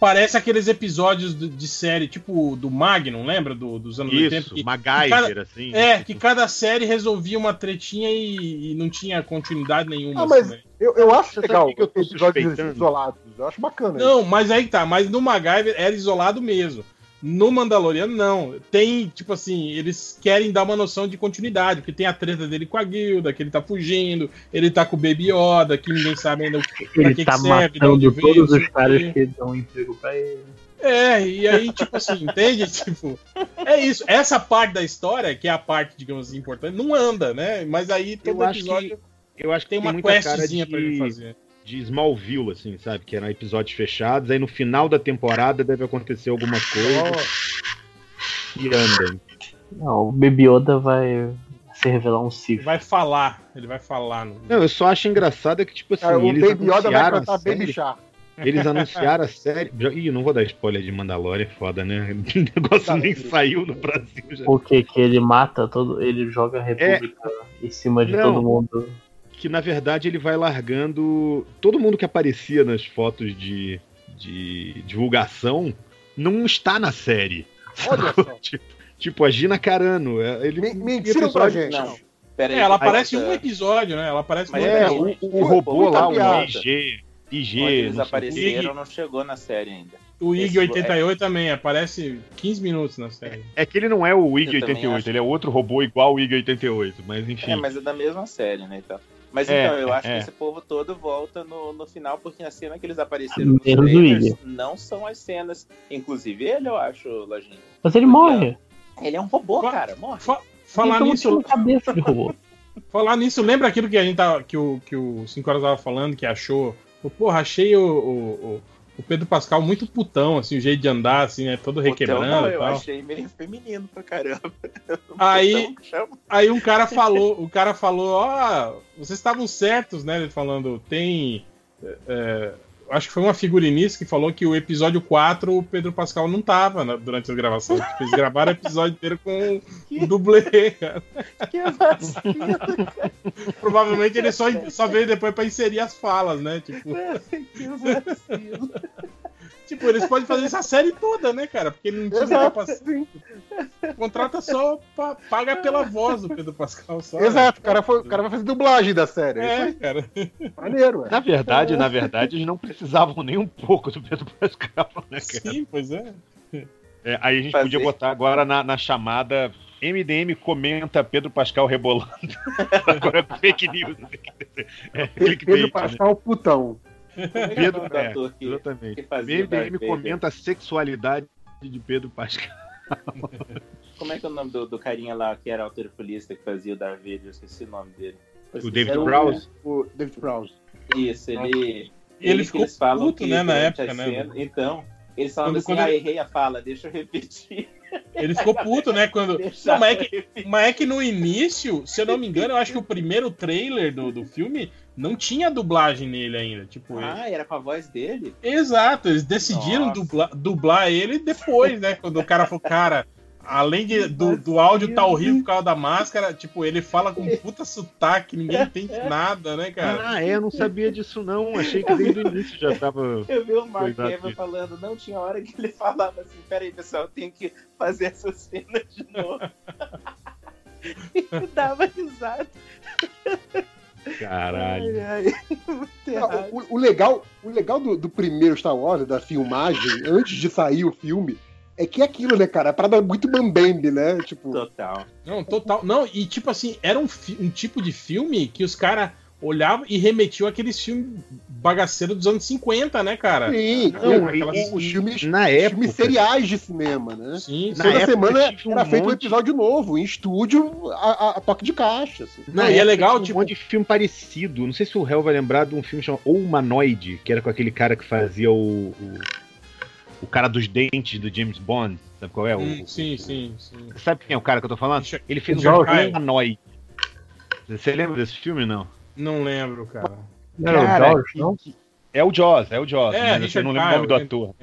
Parece aqueles episódios de série, tipo do Magnum, lembra? Do- dos anos Isso, 80? que- MacGyver, cada- assim. É, que cada série resolvia uma tretinha e, e não tinha continuidade nenhuma. Ah, mas assim, né? eu, eu acho legal que eu tô episódios isolados. Eu acho bacana. Não, mas aí tá. Mas no MacGyver era isolado mesmo. No Mandaloriano, não. Tem, tipo assim, eles querem dar uma noção de continuidade, porque tem a treta dele com a guilda, que ele tá fugindo, ele tá com o Baby Yoda, que ninguém sabe ainda o que, pra Ele que, tá que serve, matando veio, todos os caras que dão emprego pra ele. É, e aí, tipo assim, entende? Tipo, é isso. Essa parte da história, que é a parte, digamos assim, importante, não anda, né? Mas aí todo Eu acho episódio que, eu acho que tem tem, uma questzinha de, pra ele fazer. De Smallville, assim, sabe? Que eram episódios fechados, aí no final da temporada deve acontecer alguma coisa e anda. Não, o Baby Yoda vai se revelar um Sith. Vai falar, ele vai falar. No... Não, eu só acho engraçado é que, tipo assim, Cara, o eles Baby Yoda vai cantar Baby Shark. Eles anunciaram a série. Ih, não vou dar spoiler de Mandalorian, é foda, né? O negócio nem saiu no Brasil já. O que? Que ele mata todo. Ele joga a República em cima de Não. todo mundo. Que na verdade ele vai largando. Todo mundo que aparecia nas fotos de, de divulgação não está na série. Olha sacou? Tipo, tipo, a Gina Carano. é- Ele, mentiram pra gente. Não, pera aí. É, ela aparece em um episódio, né? Ela aparece Mas É, episódio. o, o robô lá, o. IG. IG. Onde eles apareceram não chegou na série ainda. O Esse- IG 88 também aparece 15 minutos na série. É que ele não é o IG Eu também 88, acho. ele é outro robô igual o IG 88, mas enfim. É, mas é da mesma série, né? Então. Mas É, então, eu acho é. que esse povo todo volta no, no final, porque a cena que eles apareceram nos Menos o trailers não são as cenas. Inclusive ele, eu acho, Lojinha. Mas ele morre. Ele é um robô, cara. Morre. Falar Então, nisso, cabeça de robô. falar nisso, lembra aquilo que a gente tava, que o que o 5 horas tava falando, que achou, porra, achei o, o, o- o Pedro Pascal muito putão, assim, o jeito de andar, assim, né, todo requebrando não, eu achei meio feminino pra caramba. Aí, aí um cara falou, o cara falou, ó, vocês estavam certos, né? Ele falando, tem. é, acho que foi uma figurinista que falou que o episódio 4 o Pedro Pascal não tava né, durante as gravações. Tipo, Eles gravaram o episódio inteiro com um dublê, cara. Que vacilo, cara. Provavelmente ele só, só veio depois pra inserir as falas, né? Tipo, Que vacilo. Tipo, eles podem fazer essa série toda, né, cara? Porque ele não tinha Exato, capacidade. Contrata só, pa- paga pela voz do Pedro Pascal. Só, Exato, o cara, foi, o cara vai fazer dublagem da série. É, cara. Maneiro, é. Na verdade, na verdade, eles não precisavam nem um pouco do Pedro Pascal, né, cara? Sim, pois é. É, aí a gente Fazer. podia botar agora na, na chamada MDM comenta Pedro Pascal rebolando. agora é fake news. É, clickbait, Pedro né? Pascal, putão. Pedro, do é, ator que- exatamente. que MDM comenta a sexualidade de Pedro Pascal. Como é que é o nome do, do carinha lá que era alterofilista que fazia o Darth Vader? Eu esqueci o nome dele. O David Era Prowse? O David Prowse. Isso, ele. Ele que ficou eles falam puto, que né, na época, né, cena- Então, eles falam Quando- assim: quando ah, ele- errei a fala, deixa eu repetir. Ele ficou puto, né? Quando. Não, mas, é que, mas é que no início, se eu não me engano, eu acho que o primeiro trailer do, do filme não tinha dublagem nele ainda. Tipo, Ah, era com a voz dele? Exato, eles decidiram dublar, dublar ele depois, né? Quando o cara falou, cara, além de- do, do áudio tá horrível por causa da máscara, tipo, ele fala com puta sotaque, ninguém entende nada, né, cara? Ah, é, eu não sabia disso não. Achei que desde o início já tava. Eu vi o Mark aqui. falando, não tinha hora que ele falava assim, peraí, pessoal, eu tenho que fazer essa cena de novo. e dava risada. Caralho. Ai, ai, Não, o, o legal, o legal do, do primeiro Star Wars, da filmagem, antes de sair o filme, é que é aquilo, né, cara? É parada muito bambembe, né? Tipo, Total. Não, total. Não, e tipo assim, era um, um tipo de filme que os caras olhavam e remetiam aqueles filmes bagaceiros dos anos 50, né, cara? sim, Não, não, aquelas- e- os filmes, Na época. filmes seriais de cinema, né? Sim, Na Toda época semana tive um era feito um monte- episódio novo, em estúdio, a, a- toque de caixa. assim. Não, e é legal, tipo- um monte de filme parecido. Não sei se o Hell vai lembrar de um filme chamado O Humanoide, que era com aquele cara que fazia o. o, o cara dos dentes do James Bond. Sabe qual é? O- sim, sim, sim. Sabe quem é o cara que eu tô falando? Richard- Ele fez um humanoide. Você lembra desse filme, não? Não lembro, cara. Não era o Cara, George, que- não? É o Jaws, é o Jaws, É, mas eu não lembro o nome do Kyle, ator.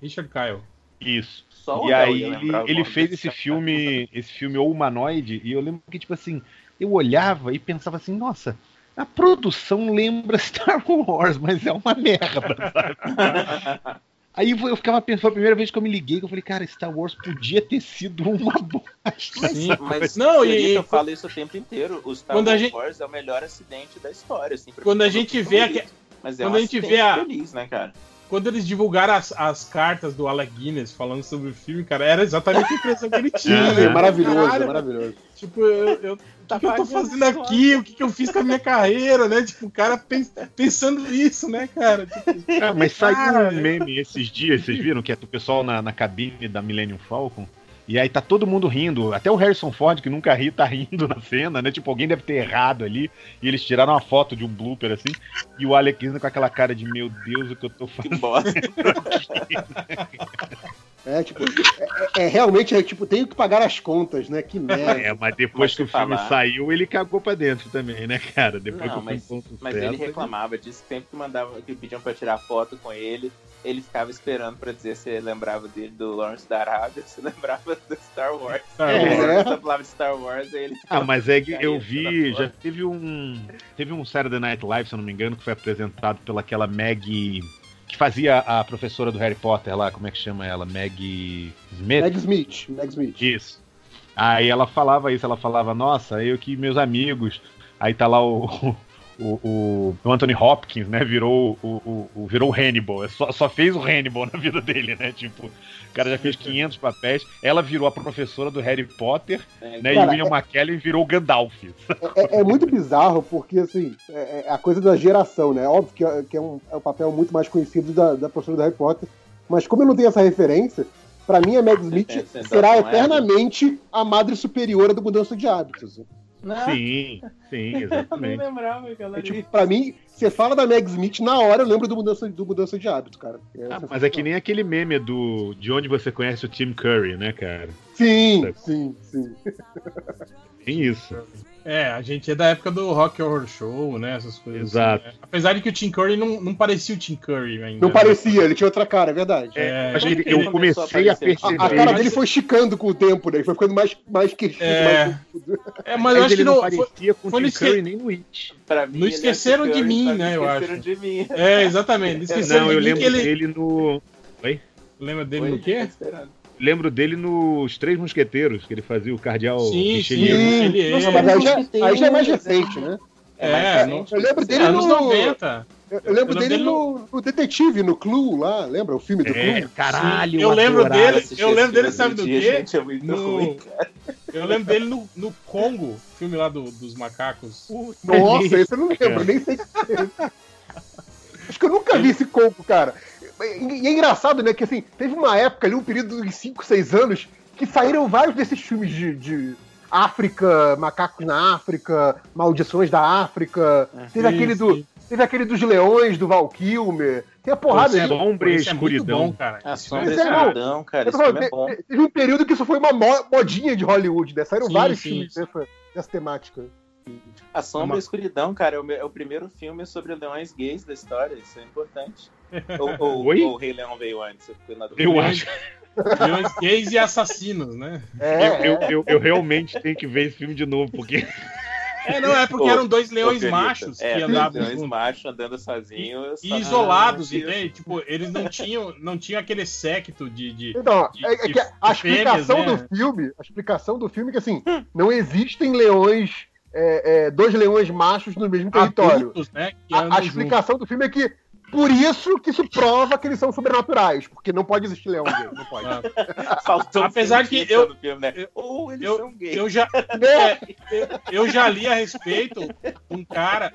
Richard Kyle. Isso. Só o E aí ele, o ele fez esse filme, esse filme O Humanoide, e eu lembro que, tipo assim, eu olhava e pensava assim, nossa, a produção lembra Star Wars, mas é uma merda, sabe? Aí eu ficava pensando, foi a primeira vez que eu me liguei, que eu falei, cara, Star Wars podia ter sido uma bosta. Mas, mas Não, e- eu falo isso o tempo inteiro. O Star Quando a Wars gente- é o melhor acidente da história. Assim, Quando a gente vê feliz. aque- Mas é quando um a gente vê a- feliz, né, cara? Quando eles divulgaram as, as cartas do Alec Guinness falando sobre o filme, cara, era exatamente a impressão que ele tinha. Sim, né? maravilhoso, Caralho, maravilhoso. Tipo, eu, eu- o que, que eu tô fazendo aqui? O que, que eu fiz com a minha carreira, né? Tipo, o cara pens- pensando isso, né, cara? Tipo, Ah, mas saiu cara, um meme esses dias, vocês viram? Que é o pessoal na, na cabine da Millennium Falcon. E aí tá todo mundo rindo. Até o Harrison Ford, que nunca ri, tá rindo na cena, né? Tipo, alguém deve ter errado ali. E eles tiraram uma foto de um blooper assim. E o Alec Guinness com aquela cara de meu Deus, o que eu tô fazendo. É, tipo, é, é- é realmente, é, tipo, tenho que pagar as contas, né? Que merda. É, mas depois Mas que o filme falar- saiu, ele cagou pra dentro também, né, cara? Depois que Não, o filme mas, um mas ele reclamava disso. Sempre que mandava, que pediam pra tirar foto com ele, ele ficava esperando pra dizer se lembrava dele do Lawrence da Arábia, se lembrava do Star Wars. Star Wars. sempre falava de Star Wars, aí ele Ah, mas é que eu vi, já teve um. Teve um Saturday Night Live, se eu não me engano, que foi apresentado pelaquela Maggie. Que fazia a professora do Harry Potter lá, como é que chama ela? Maggie Smith? Meg Smith, Meg Smith. Isso. Aí ela falava isso, ela falava, nossa, eu que meus amigos. Aí tá lá o. O, o- o Anthony Hopkins, né? Virou o, o, o- virou o Hannibal. É Só, só fez o Hannibal na vida dele, né? Tipo, o cara já fez 500 papéis. Ela virou a professora do Harry Potter, né? e Cara, o William é- McKellen virou o Gandalf. É, é muito bizarro, porque, assim, é, é a coisa da geração, né? Óbvio que, é, que é, um, é um papel muito mais conhecido da, da professora do Harry Potter, mas como eu não tenho essa referência, pra mim a Meg Smith sensação será é- eternamente a madre superiora do Mudança de Hábitos. Sim, sim, exatamente. lembrava, É, tipo, pra mim, você fala da Meg Smith, na hora eu lembro do Mudança, do mudança de Hábito, cara. É Ah, mas é que nem aquele meme do de onde você conhece o Tim Curry, né, cara? Sim, sim, sim. Tem isso. É, a gente é da época do Rock Horror Show, né? Essas coisas. Exato. assim, né? Apesar de que o Tim Curry não, não parecia o Tim Curry ainda. Não né? parecia, ele tinha outra cara, é verdade. É, Mas ele- ele eu comecei a perceber. A, a cara dele foi esticando com o tempo, né? Ele foi ficando mais, mais queixudo, É. mais É, mas eu acho ele que não parecia foi- com o foi Tim no esque- Curry nem no It. Pra mim, Não é esqueceram de mim, né, eu esqueceram acho. de mim. É, exatamente. Esqueceram Não, de eu mim lembro que ele. dele no. Oi? Lembra dele no Oi, quê? tá. Lembro dele nos Três Mosqueteiros, que ele fazia o cardeal Sim, Richelieu. sim, é. Nossa, mas aí já, aí já é mais recente, né? É, não- Eu lembro dele anos no... 90. Eu, eu lembro Eu dele dele no, no Detetive, no Clue lá, lembra? O filme do É, Clue? caralho, Eu lembro dele, eu lembro dele, sabe do quê? gente, é muito no... ruim, Eu lembro dele no, no Congo, filme lá do- dos macacos. Nossa, esse eu não lembro, nem sei. Acho que eu nunca vi esse coco, cara. E é engraçado, né? Que assim, teve uma época ali, um período de 5, 6 anos, que saíram vários desses filmes de, de África, Macacos na África, Maldições da África. teve, sim, aquele do, teve aquele dos Leões, do Val Kilmer. Tem a porrada Esse é de. Sombra e é Escuridão. cara. A sombra e é escuridão, cara. É bom. Teve um período que isso foi uma mo- modinha de Hollywood, né? Saíram Sim, vários sim, filmes dessa, dessa temática. A Sombra Uma- e a Escuridão, cara, é o, é o primeiro filme sobre leões gays da história. Isso é importante. ou, ou, Oi? ou o Rei Leão veio antes. Eu, fiquei na dúvida. Eu acho. Leões gays e assassinos, né? É, Eu, eu, eu, eu realmente tenho que ver esse filme de novo, porque. É, não, é porque eram dois leões machos é, que andavam leões juntos. machos andando sozinhos. E só- isolados, Ah, entende? Tipo, eles não tinham, não tinham aquele séquito de. de Então, de- é, é que a de fêmeas, explicação né? do filme, a explicação do filme é que assim, não existem leões, é, é, dois leões machos no mesmo território. Adultos, né? A, a explicação do filme é que por isso que isso prova que eles são sobrenaturais, porque não pode existir leão gay, não pode. Faltou um Apesar que eu- filme, né? Ou eles eu- são gays. Eu já, é, eu, já li a respeito um cara.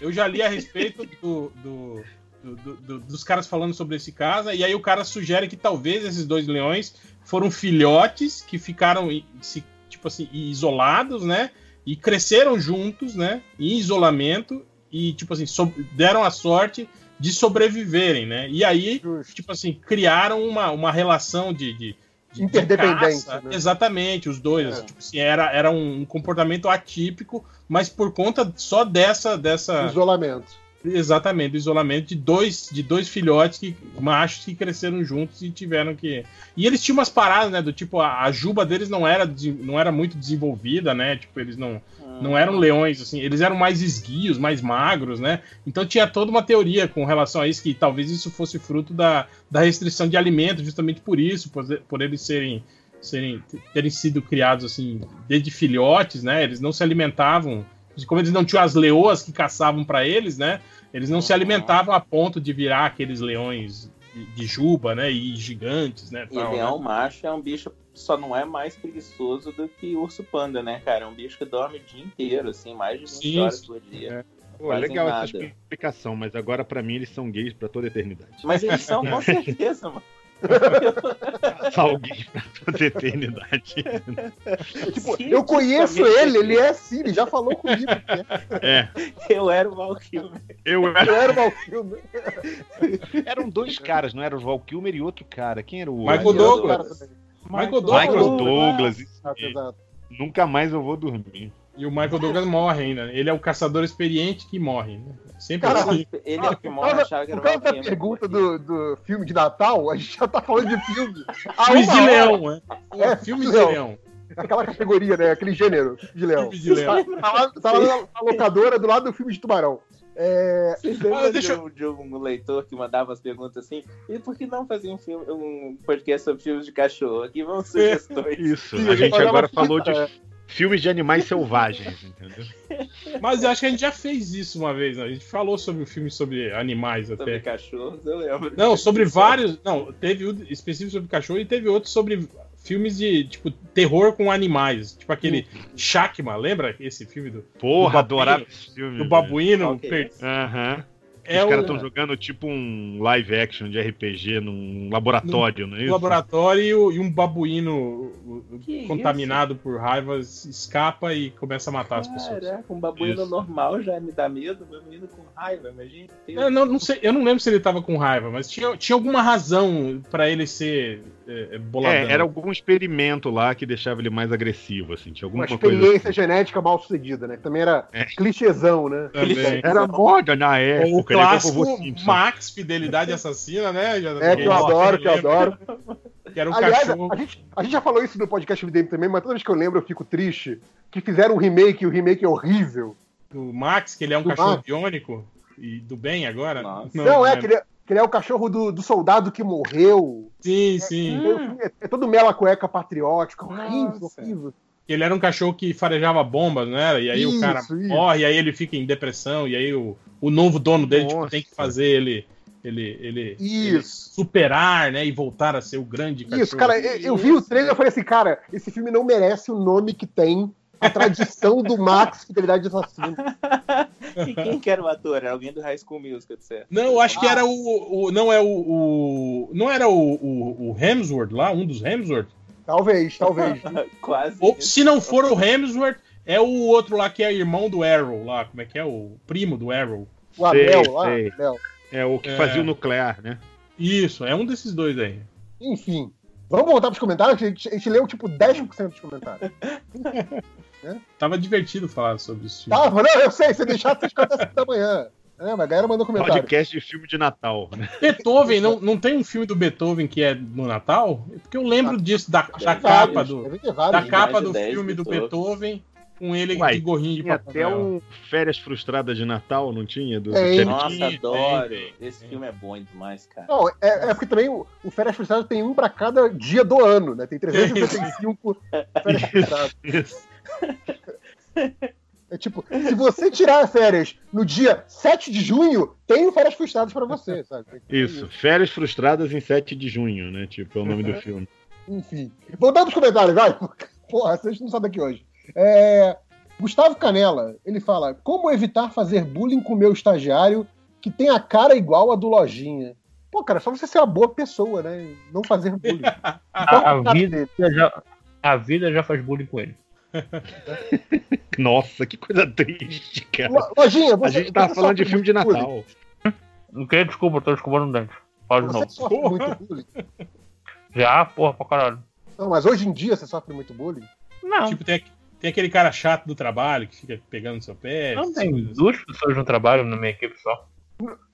Eu já li a respeito do, do- do- do- do- dos caras falando sobre esse caso, e aí o cara sugere que talvez esses dois leões foram filhotes que ficaram se, tipo assim, isolados, né? E cresceram juntos, né? Em isolamento, e tipo assim, deram a sorte de sobreviverem, né? E aí, tipo assim, criaram uma, uma relação de, de, de Interdependência, caça. né? Exatamente, os dois. É. Tipo assim, era, era um comportamento atípico, mas por conta só dessa. dessa Isolamento. Exatamente, do isolamento de dois, de dois filhotes que, machos que cresceram juntos e tiveram que. E eles tinham umas paradas, né? Do tipo, a, a juba deles não era, não era muito desenvolvida, né? Tipo, eles não, Não eram leões, assim, eles eram mais esguios, mais magros, né? Então tinha toda uma teoria com relação a isso, que talvez isso fosse fruto da, da restrição de alimentos, justamente por isso, por, por eles serem, serem terem sido criados assim desde filhotes, né? Eles não se alimentavam, como eles não tinham as leoas que caçavam para eles, né? Eles não se alimentavam a ponto de virar aqueles leões de, de juba, né? E gigantes, né? E tal, leão né? macho é um bicho só não é mais preguiçoso do que urso panda, né, cara? É um bicho que dorme o dia inteiro, assim, mais de 20 Sim, horas sim. por dia. É. Pô, legal nada. essa explicação, mas agora pra mim eles são gays pra toda a eternidade. Mas eles são com certeza, mano. Alguém pra toda a eternidade. Tipo, eu conheço ele, ele é assim, ele já falou comigo. É. Eu era o Val Kilmer. Eu Eu era o Val Kilmer. Eram dois caras, não era o Val Kilmer e outro cara. Quem era o Michael? Douglas. Michael Douglas. Michael Douglas. exato. Nunca mais eu vou dormir. E o Michael Douglas morre ainda. Ele é o caçador experiente que morre, né? Sempre Cara, assim. Ele é o que morre, Por causa- achava que era por o causa da pergunta do, do filme de Natal, a gente já tá falando de filme. Filmes de leão, né? É, Filmes de leão. Aquela categoria, né? Aquele gênero de leão. Filme de leão. Tá, tá lá, tá lá na locadora do lado do filme de tubarão. É, lembram Ah, deixa de, um, de um leitor que mandava as perguntas assim? E por que não fazer um, filme, um podcast sobre filmes de cachorro? Aqui vão sugestões. Isso. Sim, A gente agora falou de filmes de animais selvagens, entendeu? Mas eu acho que a gente já fez isso uma vez, né? A gente falou sobre o filme sobre animais Sobre até. cachorros, eu lembro. Não, sobre vários. Não, teve um específico sobre cachorro e teve outro sobre filmes de, tipo, terror com animais. Tipo aquele Shakma, lembra esse filme do. Porra, do adorava esse filme. Do babuíno. É per-? Aham. É Os caras estão jogando tipo um live action de RPG num laboratório, não é isso? laboratório e, um babuíno Que contaminado por raivas escapa e começa a matar as pessoas. Caraca, um babuíno Isso. normal já me dá medo, um babuíno com raiva, imagina. Eu não, não sei, eu não lembro se ele tava com raiva, mas tinha, tinha alguma razão pra ele ser é, é, boladão. É, era algum experimento lá que deixava ele mais agressivo, assim. Tinha uma alguma coisa. experiência assim. genética mal sucedida, né? Que também era É. clichêzão, né? Também. Era moda na época, né? clássico o Simpson. Max Fidelidade Assassina, né? É, que eu adoro, que eu adoro. Que era um Aliás, cachorro. a gente, a gente já falou isso no podcast MDM também, mas toda vez que eu lembro eu fico triste. Que fizeram um remake e o remake é horrível. Do Max, que ele é um Do cachorro Max. biônico. E do bem agora? Não, é, que ele, é- que ele é o cachorro do, do soldado que morreu. Sim, sim. É, é todo mela cueca patriótico, horrível, horrível. Ele era um cachorro que farejava bombas, não era? E aí Isso, o cara isso. morre, e aí ele fica em depressão, e aí o, o novo dono dele tipo, tem que fazer ele, ele, ele, ele superar, né? E voltar a ser o grande cachorro. Isso, cara, eu, eu vi o trailer e falei assim, cara, esse filme não merece o nome que tem, a tradição do Max Fidelidade de Assassino. E quem que era o ator? Era alguém do High School Musical, certo? Não, eu acho que era o, o- Não é o, o- Não era o, o, o Hemsworth lá, um dos Hemsworth? Talvez, talvez. Quase. Ou se não for o Hemsworth, é o outro lá que é irmão do Arrow lá. Como é que é? O primo do Arrow. O Sei, Abel lá, sei. Abel. É o que É. fazia o nuclear, né? Isso, é um desses dois aí. Enfim. Vamos voltar pros comentários? A gente, a gente leu tipo 10% dos comentários. Tava divertido falar sobre isso. Tá, não, eu sei, você deixar até as 5 da manhã. É, mas a galera mandou comentário. Podcast de filme de Natal, né? Beethoven, não, não tem um filme do Beethoven que é no Natal? Porque eu lembro disso, da, da vários, capa do, da capa mais de do 10 filme do Beethoven. Beethoven com ele Uai, de gorrinho de Tinha Papai até um Férias Frustradas de Natal, não tinha? Do, do Tem. Charlie Nossa, Sheen? adoro. tem, Esse filme é bom demais, cara. Não, é, é porque também o, o Férias Frustradas tem um pra cada dia do ano, né? Tem 365 Férias Frustradas. Isso. É tipo, se você tirar férias no dia 7 de junho, tem o Férias Frustradas pra você, sabe? Isso, Férias Frustradas em 7 de junho, né? Tipo, é o nome do filme. Enfim. Voltando pros comentários, vai. Porra, vocês não sabem daqui hoje. É, Gustavo Canela, ele fala: Como evitar fazer bullying com o meu estagiário que tem a cara igual a do Lojinha? Pô, cara, é só você ser uma boa pessoa, né? Não fazer bullying. A, a vida já, a vida já faz bullying com ele. Nossa, que coisa triste, cara. Lo- Lojinha, A você, gente tava você falando de filme de muito bullying? Natal. Não queria desculpa, eu tô desculpando o dente. Fala de Você novo. sofre muito bullying? Já, porra, pra caralho. Não, mas hoje em dia você sofre muito bullying? Não. Tipo, tem, tem aquele cara chato do trabalho que fica pegando no seu pé. Não tem coisas assim. duas pessoas no trabalho na minha equipe só.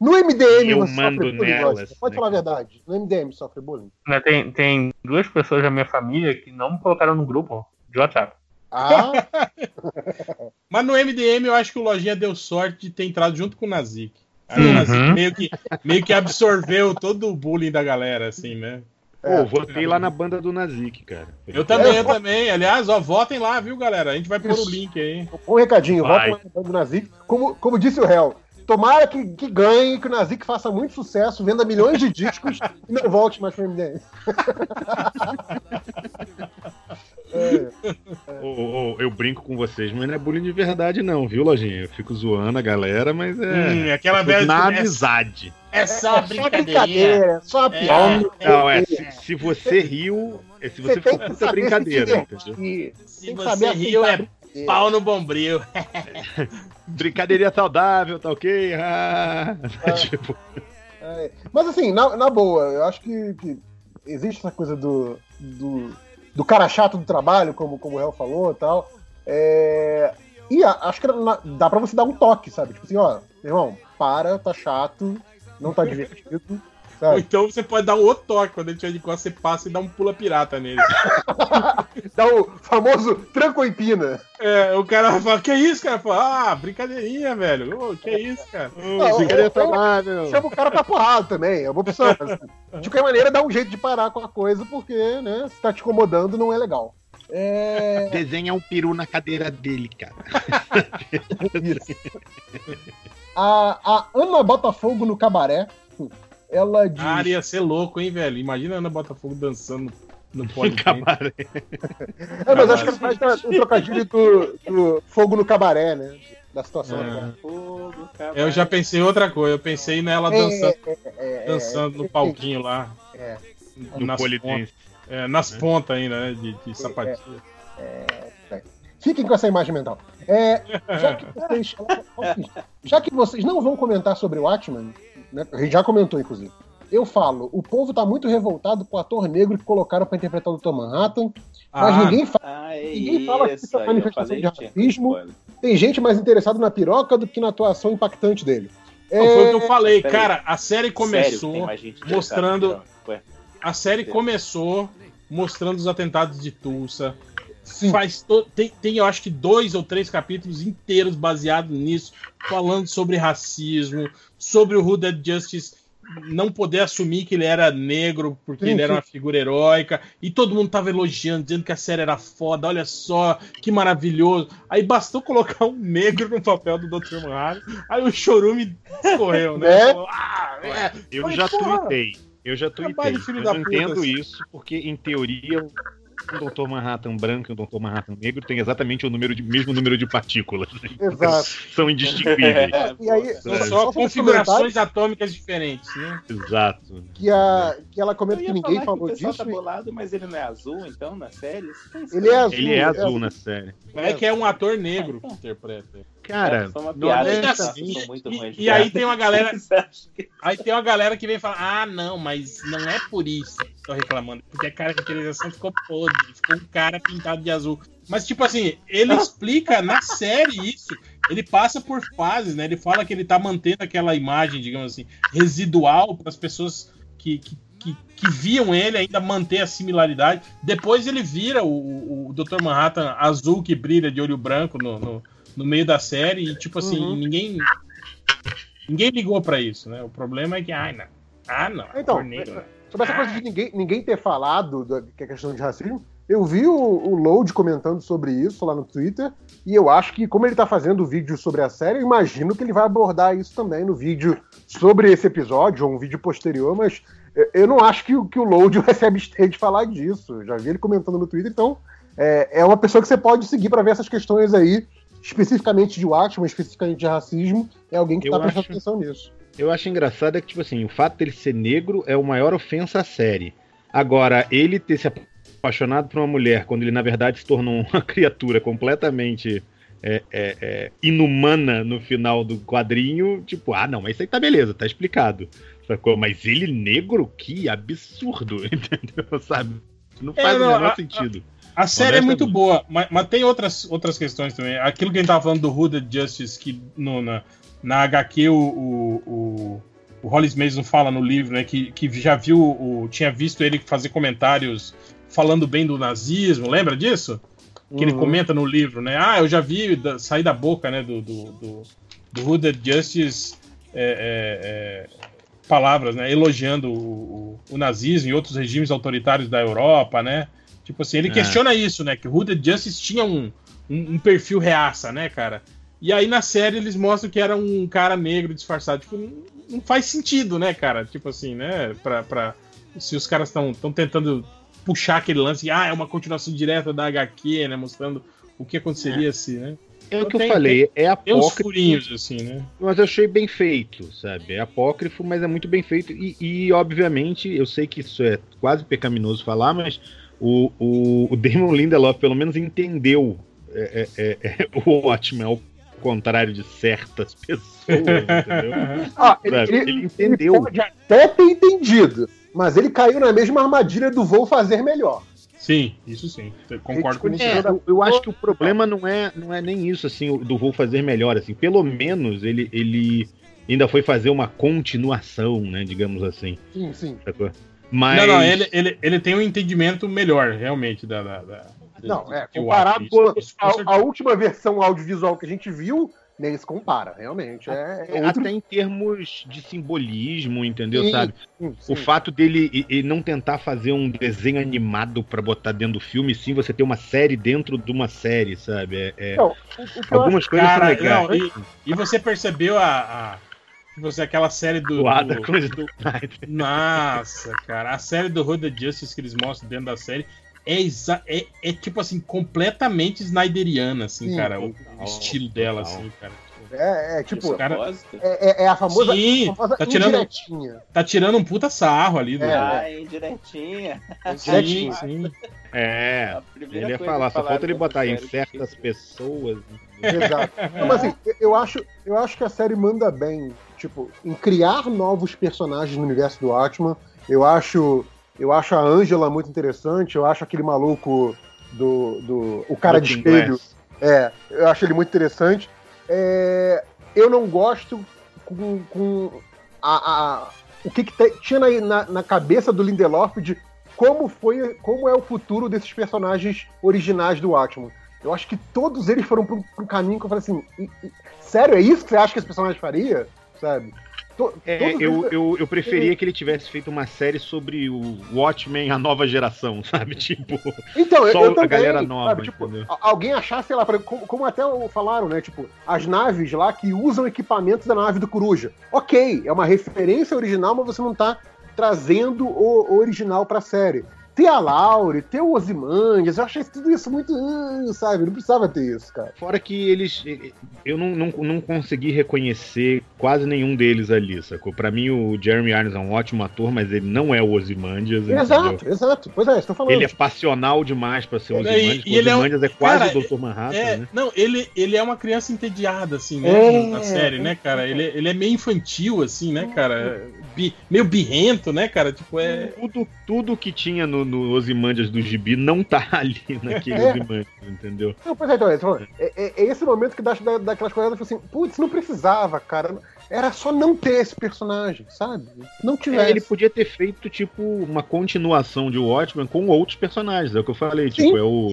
No MDM Eu mando sofre bullying, nelas, Lojinha? Pode né? falar a verdade. No MDM sofre bullying? Né, Tem, tem duas pessoas da minha família que não me colocaram no grupo de WhatsApp. Ah, Mas no MDM eu acho que o Lojinha deu sorte de ter entrado junto com o Nazik. Aí o Uhum. Nazik meio que, meio que absorveu todo o bullying da galera, assim, né? Pô, votei lá na banda do Nazik, cara. Eu também, eu também. Aliás, ó, votem lá, viu, galera? A gente vai pôr o link aí. um recadinho, Vai. volta lá no do Nazik. Como, como disse o réu, tomara que, que ganhe, que o Nazik faça muito sucesso, venda milhões de discos e não volte mais pro MDM. É, ô, ô, eu brinco com vocês, mas não é bullying de verdade, não, viu, Lojinha? Eu fico zoando a galera, mas é. Hum, aquela é velha Na amizade. É só brincadeira, só uma piada. Não, é, se, se você riu, é se você, Você for saber brincadeira, se entendeu? Se Tem você saber riu, é pau no bombril. Brincadeirinha saudável, tá ok? Ah, tipo, É, mas assim, na, na boa, eu acho que, que existe essa coisa do, do, do cara chato do trabalho, como, como o réu falou e tal. É, e a- acho que na- dá pra você dar um toque, sabe? Tipo assim, ó, meu irmão, para, tá chato, não tá divertido. Ou Sabe? então você pode dar um outro toque quando ele tiver de costas, você passa e dá um pula pirata nele. Dá o famoso tranco em pina. É, o cara vai falar, que isso, cara? Fala, ah, brincadeirinha, velho. Ô, que isso, cara? Não, brincadeira ou- ou- saudável. Chama o cara pra porrada também, é uma opção. mas, de qualquer maneira, dá um jeito de parar com a coisa, porque, né, se tá te incomodando, não é legal. É. desenha um peru na cadeira dele, cara. A, a Ana Botafogo no cabaré, ela diz. Ah, ia ser louco, hein, velho? Imagina a Ana Botafogo dançando no pole Cabaré. É, mas acho que ela faz um trocadilho do, do fogo no cabaré, né? Da situação. É. né? Eu já pensei em outra coisa, eu pensei nela É, dançando, é, é, dançando é, no é, palquinho lá. É. No nas é, nas pontas ainda, né? De, de sapatilha. É, Fiquem com essa imagem mental. É, já, que vocês, já que vocês não vão comentar sobre o Watchmen, né, a gente já comentou, inclusive. Eu falo, o povo tá muito revoltado com o ator negro que colocaram pra interpretar o Dr. Manhattan, mas Ah. ninguém, fa Ah, é ninguém fala que isso. é aí manifestação falei de que tinha racismo. spoiler. Tem gente mais interessada na piroca do que na atuação impactante dele. Não, foi o que eu falei, Peraí. cara. A série Sério, começou interessada mostrando. A série Sério. começou mostrando os atentados de Tulsa. Faz to- tem, tem, eu acho que dois ou três capítulos inteiros baseados nisso, falando sobre racismo, sobre o Who Dead Justice não poder assumir que ele era negro porque Sim, ele era sim. uma figura heróica e todo mundo tava elogiando, dizendo que a série era foda, olha só, que maravilhoso. Aí bastou colocar um negro no papel do Dr. Manhattan, aí o chorume escorreu, né? Né? Falou, ah, é. Eu Falei, já porra, tuitei. Eu já tuitei. Eu não puta, entendo assim. isso, porque em teoria um Dr. Manhattan branco e um Dr. Manhattan negro tem exatamente o número de, mesmo número de partículas. né? Exato. São indistinguíveis. E aí, São É. só só configurações atômicas diferentes, né? Exato. que, a, que ela comenta que ninguém falou que o pessoal disso. tá bolado, mas ele não é azul, então, na série? Tá Ele é azul. Ele é é azul azul. na série. É que é um ator negro que interpreta. Cara, É, não piada. é assim. de E aí tem uma galera. Aí tem uma galera que vem falar, ah, não, mas não é por isso que tô reclamando, porque a caracterização ficou podre, ficou um cara pintado de azul. Mas, tipo assim, ele explica na série isso. Ele passa por fases, né? Ele fala que ele tá mantendo aquela imagem, digamos assim, residual para as pessoas que, que, que, que viam ele ainda manter a similaridade. Depois ele vira o, o, o Dr. Manhattan azul que brilha de olho branco no, no, no meio da série e, tipo assim, Uhum. ninguém. Ninguém ligou pra isso, né? O problema é que, ai, não. Ah, não. Então, cor negra, né? Sobre essa coisa de ninguém, ninguém ter falado da que é questão de racismo, eu vi o, o Load comentando sobre isso lá no Twitter, e eu acho que, como ele tá fazendo o vídeo sobre a série, eu imagino que ele vai abordar isso também no vídeo sobre esse episódio, ou um vídeo posterior, mas eu- não acho que, o- que o Load vai se abster de falar disso. Eu já vi ele comentando no Twitter, então é, é uma pessoa que você pode seguir para ver essas questões aí, especificamente de Watchmen, especificamente de racismo, é alguém que Eu tá prestando acho- atenção nisso. Eu acho engraçado é que, tipo assim, o fato dele ser negro é a maior ofensa à série. Agora, ele ter se apaixonado por uma mulher quando ele, na verdade, se tornou uma criatura completamente é, é, é, inumana no final do quadrinho, tipo, ah, não, mas isso aí tá beleza, tá explicado. Sacou? Mas ele negro, que absurdo, entendeu? Sabe? Não É, faz o não, menor a- sentido. A série é muito boa, mas, mas tem outras, outras questões também. Aquilo que a gente tava falando do Hooded Justice, que no, na, na HQ o, o, o, o Hollis Mason fala no livro, né? Que, que já viu, o, tinha visto ele fazer comentários falando bem do nazismo, lembra disso? que ele Uhum. comenta no livro, né? Ah, eu já vi da- sair da boca, né, do, do, do, do Hooded Justice é, é, é, palavras, né, elogiando o, o- o nazismo e outros regimes autoritários da Europa, né? Tipo assim, ele É. questiona isso, né? Que o Hooded Justice tinha um, um, um perfil reaça, né, cara? E aí na série eles mostram que era um cara negro disfarçado. Tipo, não, não faz sentido, né, cara? Tipo assim, né? Pra, pra, se os caras estão tentando puxar aquele lance, ah, é uma continuação direta da HQ, né? Mostrando o que aconteceria se, né? É o que eu Tem- falei, é Tem uns apócrifo. furinhos, assim, né? Mas eu achei bem feito, sabe? É apócrifo, mas é muito bem feito. E, e, obviamente, eu sei que isso é quase pecaminoso falar, mas o, o, o Damon Lindelof pelo menos entendeu é, é, é, o Watchmen, ao contrário de certas pessoas, entendeu? Ah, ele, Sabe? ele- ele entendeu. ele pode até ter entendido, mas ele caiu na mesma armadilha do vou fazer melhor. Sim, isso sim. Eu concordo com você. É, eu, eu acho que o problema não é, não é nem isso, assim, do vou fazer melhor, assim. Pelo menos ele, ele ainda foi fazer uma continuação, né, digamos assim. Sim, sim. Sacou? Mas... Não, não, ele, ele, ele tem um entendimento melhor, realmente, da. da, da- Não, é, o comparado com isso, com a, a última versão audiovisual que a gente viu, nem se compara, realmente. É, é outro... Até em termos de simbolismo, entendeu? Sim, sabe? sim, O sim. fato dele não tentar fazer um desenho animado pra botar dentro do filme, sim, você ter uma série dentro de uma série, sabe? É, é- Não, o- o Algumas acho- coisas Cara, são legais. não, e, e você percebeu a. a você, aquela série do. Do- do- Nossa, cara. A série do Hooded Justice que eles mostram dentro da série é, exa- é, é tipo assim, completamente snyderiana, assim, Sim, cara. O, total, o estilo dela, assim, cara. É, é tipo, cara- é, é- é a famosa, Sim, a famosa tá tirando- indiretinha. Tá tirando um puta sarro ali. do- É, Ai, direitinha. Sim, sim. É, ele ia falar, só falta ele botar em certas pessoas. Exato. Não, mas assim, eu acho, eu acho que a série manda bem, tipo, em criar novos personagens no universo do Atman. Eu acho, eu acho a Angela muito interessante, eu acho aquele maluco do, do o cara de Looking espelho. Glass. É, eu acho ele muito interessante. É, eu não gosto com, com a, a- o que, que te- tinha na, na, na cabeça do Lindelof de como foi, como é o futuro desses personagens originais do Atman. Eu acho que todos eles foram pra um, caminho que eu falei assim, "E- e- sério, é isso que você acha que esse personagem faria? Sabe? To- É, eu, eu, eu preferia que ele tivesse feito uma série sobre o Watchmen, a nova geração, sabe? Tipo, Então, eu, só eu a também, galera nova, sabe, tipo, alguém achar, sei lá, como, como até falaram, né? Tipo, as naves lá que usam equipamentos da nave do Coruja. Ok, é uma referência original, mas você não tá trazendo o, o original pra série. Ter a Laure, ter o Ozymandias, eu achei tudo isso muito, ah, sabe? Não precisava ter isso, cara. Fora que eles. Eu não, não, não consegui reconhecer quase nenhum deles ali, sacou? Pra mim, o Jeremy Irons é um ótimo ator, mas ele não é o Ozymandias. Exato, entendeu? exato. Pois é, estou falando. Ele é passional demais pra ser o É, e- e ele é um- é, quase cara, o Dr. Manhattan, É, né? Não, ele, ele é uma criança entediada, assim, né? É, na série, né, cara? Ele, ele é meio infantil, assim, né, cara? Bi- meio birrento, né, cara? Tipo, é. Tudo, tudo que tinha no, no Ozymandias do Gibi não tá ali naquele É. Ozymandias, entendeu? Não, pois é, então, é, falou, é, é- é esse momento que dá, dá, dá aquelas coisas assim, putz, não precisava, cara. Era só não ter esse personagem, sabe? Não tivesse. É, ele podia ter feito, tipo, uma continuação de Watchmen com outros personagens, é o que eu falei, tipo, é o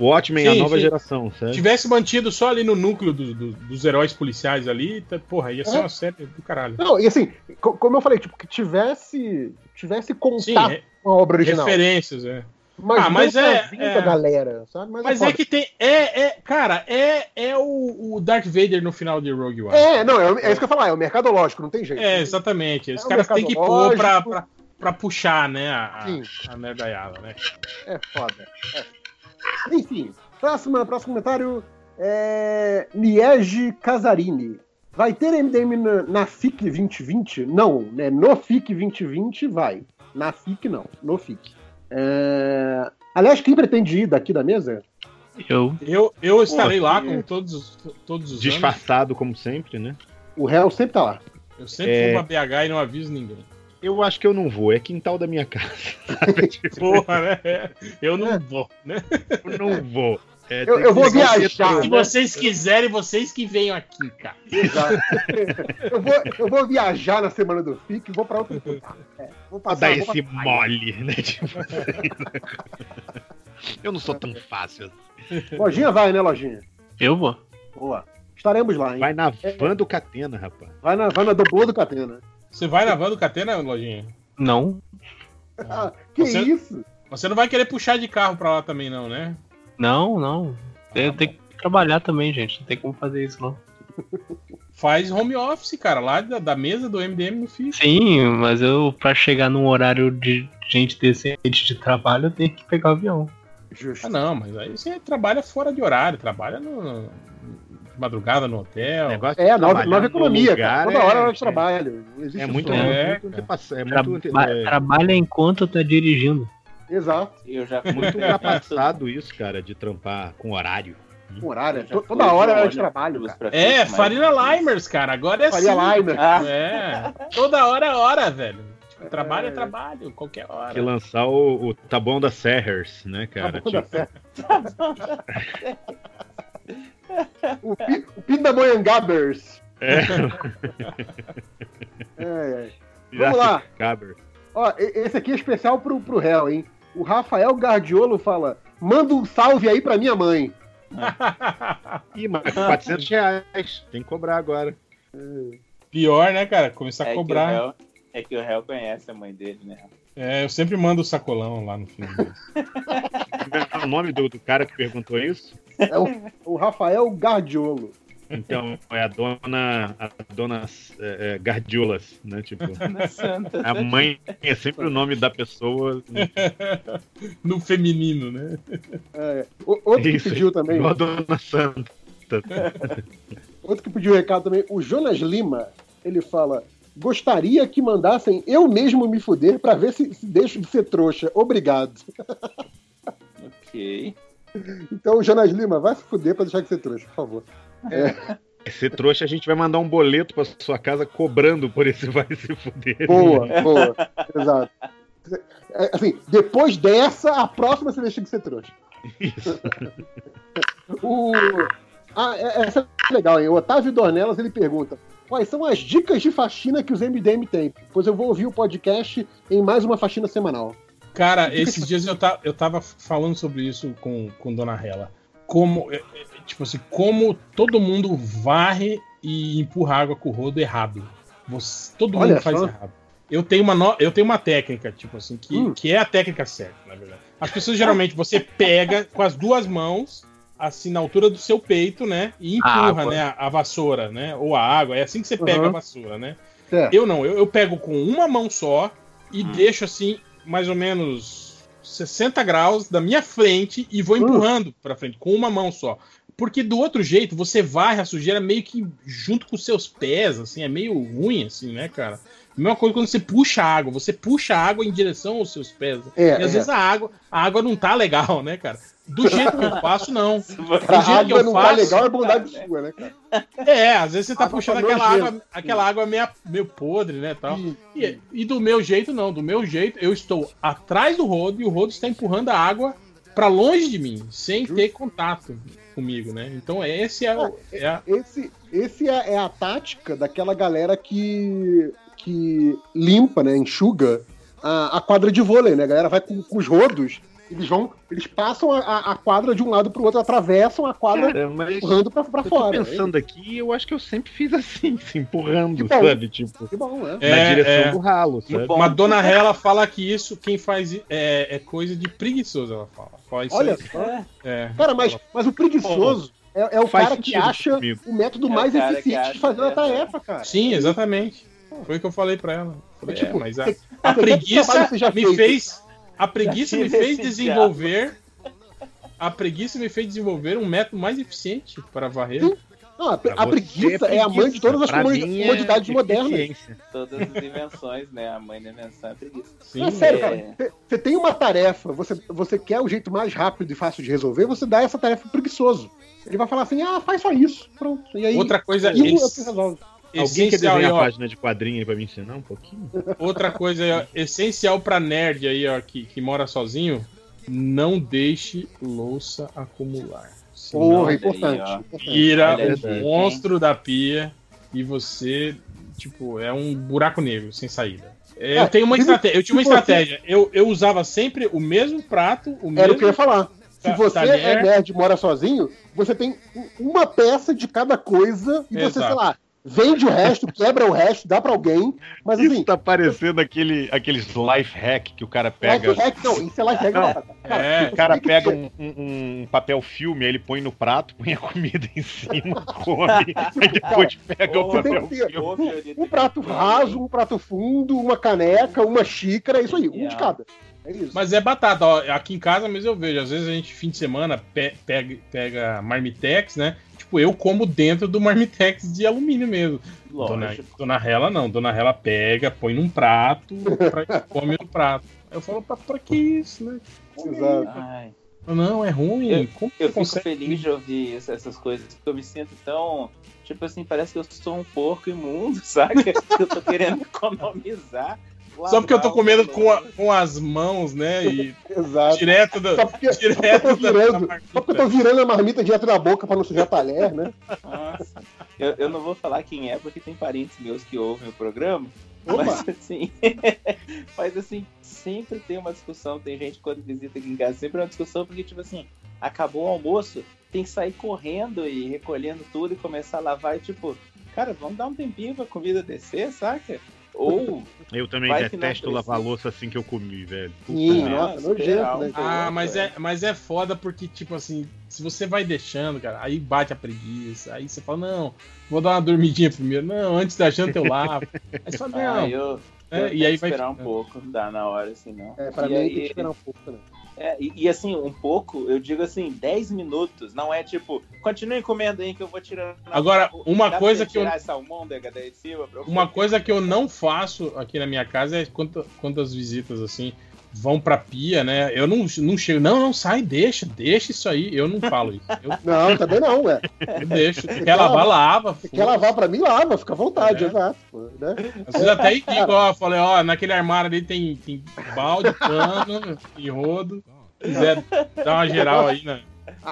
o Watchmen, a Sim, nova sim. geração, certo? Tivesse mantido só ali no núcleo do- do- dos heróis policiais ali, tá- porra, ia ser É. uma série do caralho. Não, e assim, co- como eu falei, tipo, que tivesse, tivesse contato Sim, é- com a obra original. Referências, é. Mas, Ah, mas é- é. a galera, sabe? Mas, Mas é foda. que tem. É, é, cara, é, é o, o Darth Vader no final de Rogue One. É, não, é, é isso que eu ia falar, é o mercadológico, não tem jeito. É, exatamente. Os É caras têm que pôr pra, pra, pra puxar, né, a, a, Sim. a né? É foda. É. Enfim, próxima, próximo comentário é Niege Casarini. Vai ter MDM na, na FIC 2020? Não, né? No FIC 2020 vai. Na FIC não, no FIC. É... Aliás, quem pretende ir daqui da mesa? Eu. Eu, eu estarei Pô, lá que- com todos, os- todos os anos. Disfarçado, como sempre, né? O réu sempre tá lá. Eu sempre É. vou pra BH e não aviso ninguém. Eu acho que eu não vou, é quintal da minha casa. Porra, né? Eu não vou, né? Eu não vou. É, Eu- eu vou viajar. metrô. Se vocês quiserem, vocês que venham aqui, cara. Exato. eu, vou, eu vou viajar na semana do FIC e vou pra outro lugar. É, vou passar, dar vou esse passar- mole, né? Tipo, Eu não sou tão fácil. Lojinha vai, né, Lojinha? Eu vou. Boa. Estaremos lá, hein? Vai na van do Catena, rapaz. Vai na, vai na doblô do Catena. Você vai na van do Catena, Lojinha? Não. Ah, que Você- isso? Você não vai querer puxar de carro pra lá também, não, né? Não, não. Eu tenho que trabalhar também, gente. Não tem como fazer isso, não. Faz home office, cara, lá da, da mesa do MDM no FIF. Sim, mas eu, pra chegar num horário de gente decente de trabalho, eu tenho que pegar o avião. Ah, não, mas aí você trabalha fora de horário, trabalha no, madrugada no hotel. É, nova, nova economia, cara. Toda hora é hora de trabalho. É muito, isso, não. é, muito é Tra- muito, ba- é, Trabalha enquanto tá dirigindo. Exato. Eu já muito ultrapassado isso, cara, de trampar com horário. Com horário. to- Toda hora é hora de trabalho, cara. É, Farina Limers, cara, agora é Faria assim. Limer. É, toda hora é hora, velho. Tipo, trabalho é trabalho, qualquer hora. Que lançar o, o Tabão da Serrers, né, cara? Taboão da Tipo, O, pi, o Pindamonhangabers. É. É, é. Vamos lá. Caber. Ó, esse aqui é especial pro, pro réu, hein? O Rafael Gardiolo fala: manda um salve aí pra minha mãe. Ih, mas 400 reais. Tem que cobrar agora. Pior, né, cara? Começar é a que, cobrar. réu, é que o réu conhece a mãe dele, né? É, eu sempre mando o sacolão lá no filme. o nome do, do cara que perguntou isso? É o, o Rafael Gardiolo. Então, é a dona. A dona é, é, Gardiolas, né? Tipo. Santa, A mãe é sempre o nome da pessoa. no feminino, né? É, o- outro que Isso, pediu também. a Dona Santa. Outro que pediu recado também, o Jonas Lima, ele fala: gostaria que mandassem eu mesmo me fuder pra ver se, se deixo de ser trouxa. Obrigado. Ok. Então, o Jonas Lima, vai se fuder pra deixar de ser trouxa, por favor. É, Ser trouxa, a gente vai mandar um boleto pra sua casa cobrando por esse vai se fuder. boa, boa. Exato. É, assim, depois dessa, a próxima você deixa de ser trouxa. O... Ah, é- essa é legal, hein? O Otávio Dornelas ele pergunta: quais são as dicas de faxina que os MDM têm? Pois eu vou ouvir o podcast em mais uma faxina semanal. Cara, esses dias eu, ta, eu tava falando sobre isso com, com Dona Rela. Como, é, é, tipo assim, como todo mundo varre e empurra água com o rodo errado. Você- todo Olha mundo faz só. errado. Eu tenho, uma no- eu tenho uma técnica, tipo assim, que, Hum. que é a técnica certa, na verdade. As pessoas geralmente você pega com as duas mãos, assim, na altura do seu peito, né? E empurra, água. né? A, a vassoura, né? Ou a água. É assim que você pega Uhum. a vassoura, né? Certo. Eu não, eu, eu pego com uma mão só e Hum. deixo assim, mais ou menos 60 graus da minha frente e vou empurrando pra frente, com uma mão só. Porque do outro jeito, você varre a sujeira meio que junto com os seus pés, assim, é meio ruim, assim, né, cara? Mesma coisa quando você puxa a água, você puxa a água em direção aos seus pés. É, e às é. vezes a água, a água não tá legal, né, cara? Do jeito que eu faço, não. Do Cara, jeito que eu não tá faço. legal, é bondade sua, né, cara? É, às vezes você tá puxando tá aquela água, aquela água meio, meio podre, né, tal. E, e do meu jeito não, do meu jeito eu estou atrás do rodo e o rodo está empurrando a água pra longe de mim, sem ter contato comigo, né? Então esse é o é a- Esse, esse é, é a tática daquela galera que, que limpa, né, enxuga a, a quadra de vôlei, né? A galera vai com, com os rodos, eles vão, eles passam a, a- quadra de um lado pro outro, atravessam a quadra Cara, mas empurrando pra, pra eu tô fora. pensando aqui, eu acho que eu sempre fiz assim, se empurrando, Que bom. sabe? Tipo, Que bom, né? na É, direção é. do ralo, sabe? Mas Dona Rela fala que isso, quem faz é, é coisa de preguiçoso, ela fala. Fala isso Olha aí. só. É. Cara, mas, mas o preguiçoso é, é o Faz cara que acha comigo. o método É o mais que eficiente de fazer a tarefa, cara. Sim, exatamente. Foi o que eu falei pra ela. Falei, É tipo, é, mas a, a o preguiça me fez. A preguiça me fez desenvolver. A preguiça me fez desenvolver um método mais eficiente para varrer. Não, a, Pra a preguiça é a mãe de todas as é comodidades modernas. eficiência. Todas as invenções, né? A mãe da invenção é preguiça. Sim, Não, é sério, é. cara. Você- tem uma tarefa, você, você quer o jeito mais rápido e fácil de resolver, você dá essa tarefa preguiçoso. Ele vai falar assim, ah, faz só isso. Pronto. E aí, Outra coisa aquilo é Alguém quer desenhar a ó, página de quadrinho aí pra me ensinar um pouquinho? outra coisa aí, ó, essencial para nerd aí, ó, que, que mora sozinho, não deixe louça acumular. Senão Porra, é aí, importante. importante. vira Olha o monstro da pia e você, tipo, é um buraco negro sem saída. Eu tenho uma estratégia. Eu tinha uma estratégia. Eu, eu usava sempre o mesmo prato, o mesmo. Era o que eu ia falar. Se você talher. é nerd e mora sozinho, você tem uma peça de cada coisa e você, sei Exato. lá, vende o resto, quebra o resto, dá pra alguém, mas Isso assim. tá parecendo aquele, aqueles life hack que o cara pega. Life hack, não, isso é life hack, Não, não, cara. é, o cara pega um, um- papel filme, aí ele põe no prato, põe a comida em cima, come, aí depois pega o papel filme. um, um prato raso, um prato fundo, uma caneca, uma xícara, é isso aí, um de cada. É isso. Mas é batata, ó. Aqui em casa mesmo eu vejo. Às vezes a gente, fim de semana, pe- pega, pega marmitex, né? Tipo, eu como dentro do marmitex de alumínio mesmo. Dona, Lógico. Dona Rela não. Dona Rela pega, põe num prato, pra, come no prato. Aí eu falo, pra, pra que isso, né? Exato. Ai. Não, é ruim. Eu, Como eu fico consegue? feliz de ouvir essas coisas, porque eu me sinto tão. Tipo assim, parece que eu sou um porco imundo, sabe? que eu tô querendo economizar. Só porque eu tô comendo louça. com, a- com as mãos, né? E Exato. direto do. Só porque, só direto da- virando, da só porque eu tô virando a marmita direto na boca pra não sujar talher, né? Nossa. Eu, eu não vou falar quem é, porque tem parentes meus que ouvem o programa. Opa. Mas assim, mas assim, sempre tem uma discussão. Tem gente quando visita aqui em casa, sempre é uma discussão, porque, tipo assim, acabou o almoço, tem que sair correndo e recolhendo tudo e começar a lavar e tipo, cara, vamos dar um tempinho pra comida descer, saca? Ou. Eu também detesto lavar louça assim que eu comi, velho. Puta Sim, nossa, nojento, né? Ah, mas é, mas é foda porque, tipo assim, se você vai deixando, cara, aí bate a preguiça. Aí você fala, não, vou dar uma dormidinha primeiro. Não, antes da janta eu lavo. Aí você fala, não. Ah, eu, É, eu e tenho aí que vai esperar um pouco, não dá na hora, assim, não. É, pra E mim aí- tem que esperar um pouco também. É, e, e, assim, um pouco, eu digo assim, 10 minutos, não é tipo, continue comendo aí que eu vou tirando. Agora, uma coisa que eu- Uma coisa que eu não faço aqui na minha casa é quando, quando as visitas assim vão pra pia, né? Eu não, não chego, não, não sai, deixa, deixa isso aí. Eu não falo isso. Eu, Não, também não, ué. eu deixo. Se quer lavar, lava. Quer lavar pra mim, lava, fica à vontade, É. exato. Né? Às vezes até indico, ó, falei, ó, naquele armário ali tem, tem balde, pano e rodo. Se quiser dar uma geral aí, né?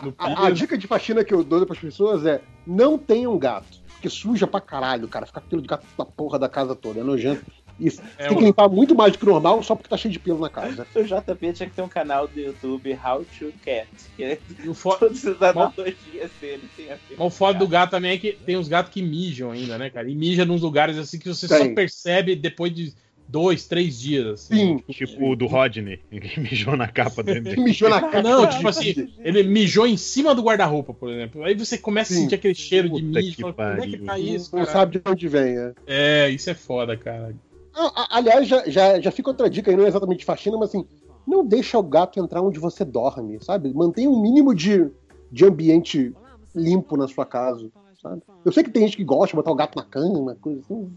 No A, a pia. dica de faxina que eu dou pras pessoas é não tenham gato. Porque suja pra caralho, cara. Fica pelo de gato na porra da casa toda. É nojento. Isso. É, tem que o- limpar muito mais do que o normal só porque tá cheio de pelo na casa. O JP tinha que ter um canal do YouTube How to Cat. Que é E o fo- todas as analogias dele tem a ver. O foda do gato também é que tem uns gatos que mijam ainda, né, cara? E mijam nos lugares assim que você só Tem. percebe depois de dois, três dias. Assim. Sim. Tipo o do Rodney, que mijou na capa do MDM. Mijou na cara. Não, tipo assim, ele mijou em cima do guarda-roupa, por exemplo. Aí você começa a Sim. sentir aquele cheiro de Puta mijo. que fala, Como é que tá isso, Não cara? sabe de onde vem, é. É, isso é foda, cara. Ah, Aliás, já, já, já fica outra dica aí, não é exatamente faxina, mas assim, não deixa o gato entrar onde você dorme, sabe? Mantenha um mínimo de, de ambiente limpo na sua casa, sabe? Eu sei que tem gente que gosta de botar o gato na cama, coisa assim.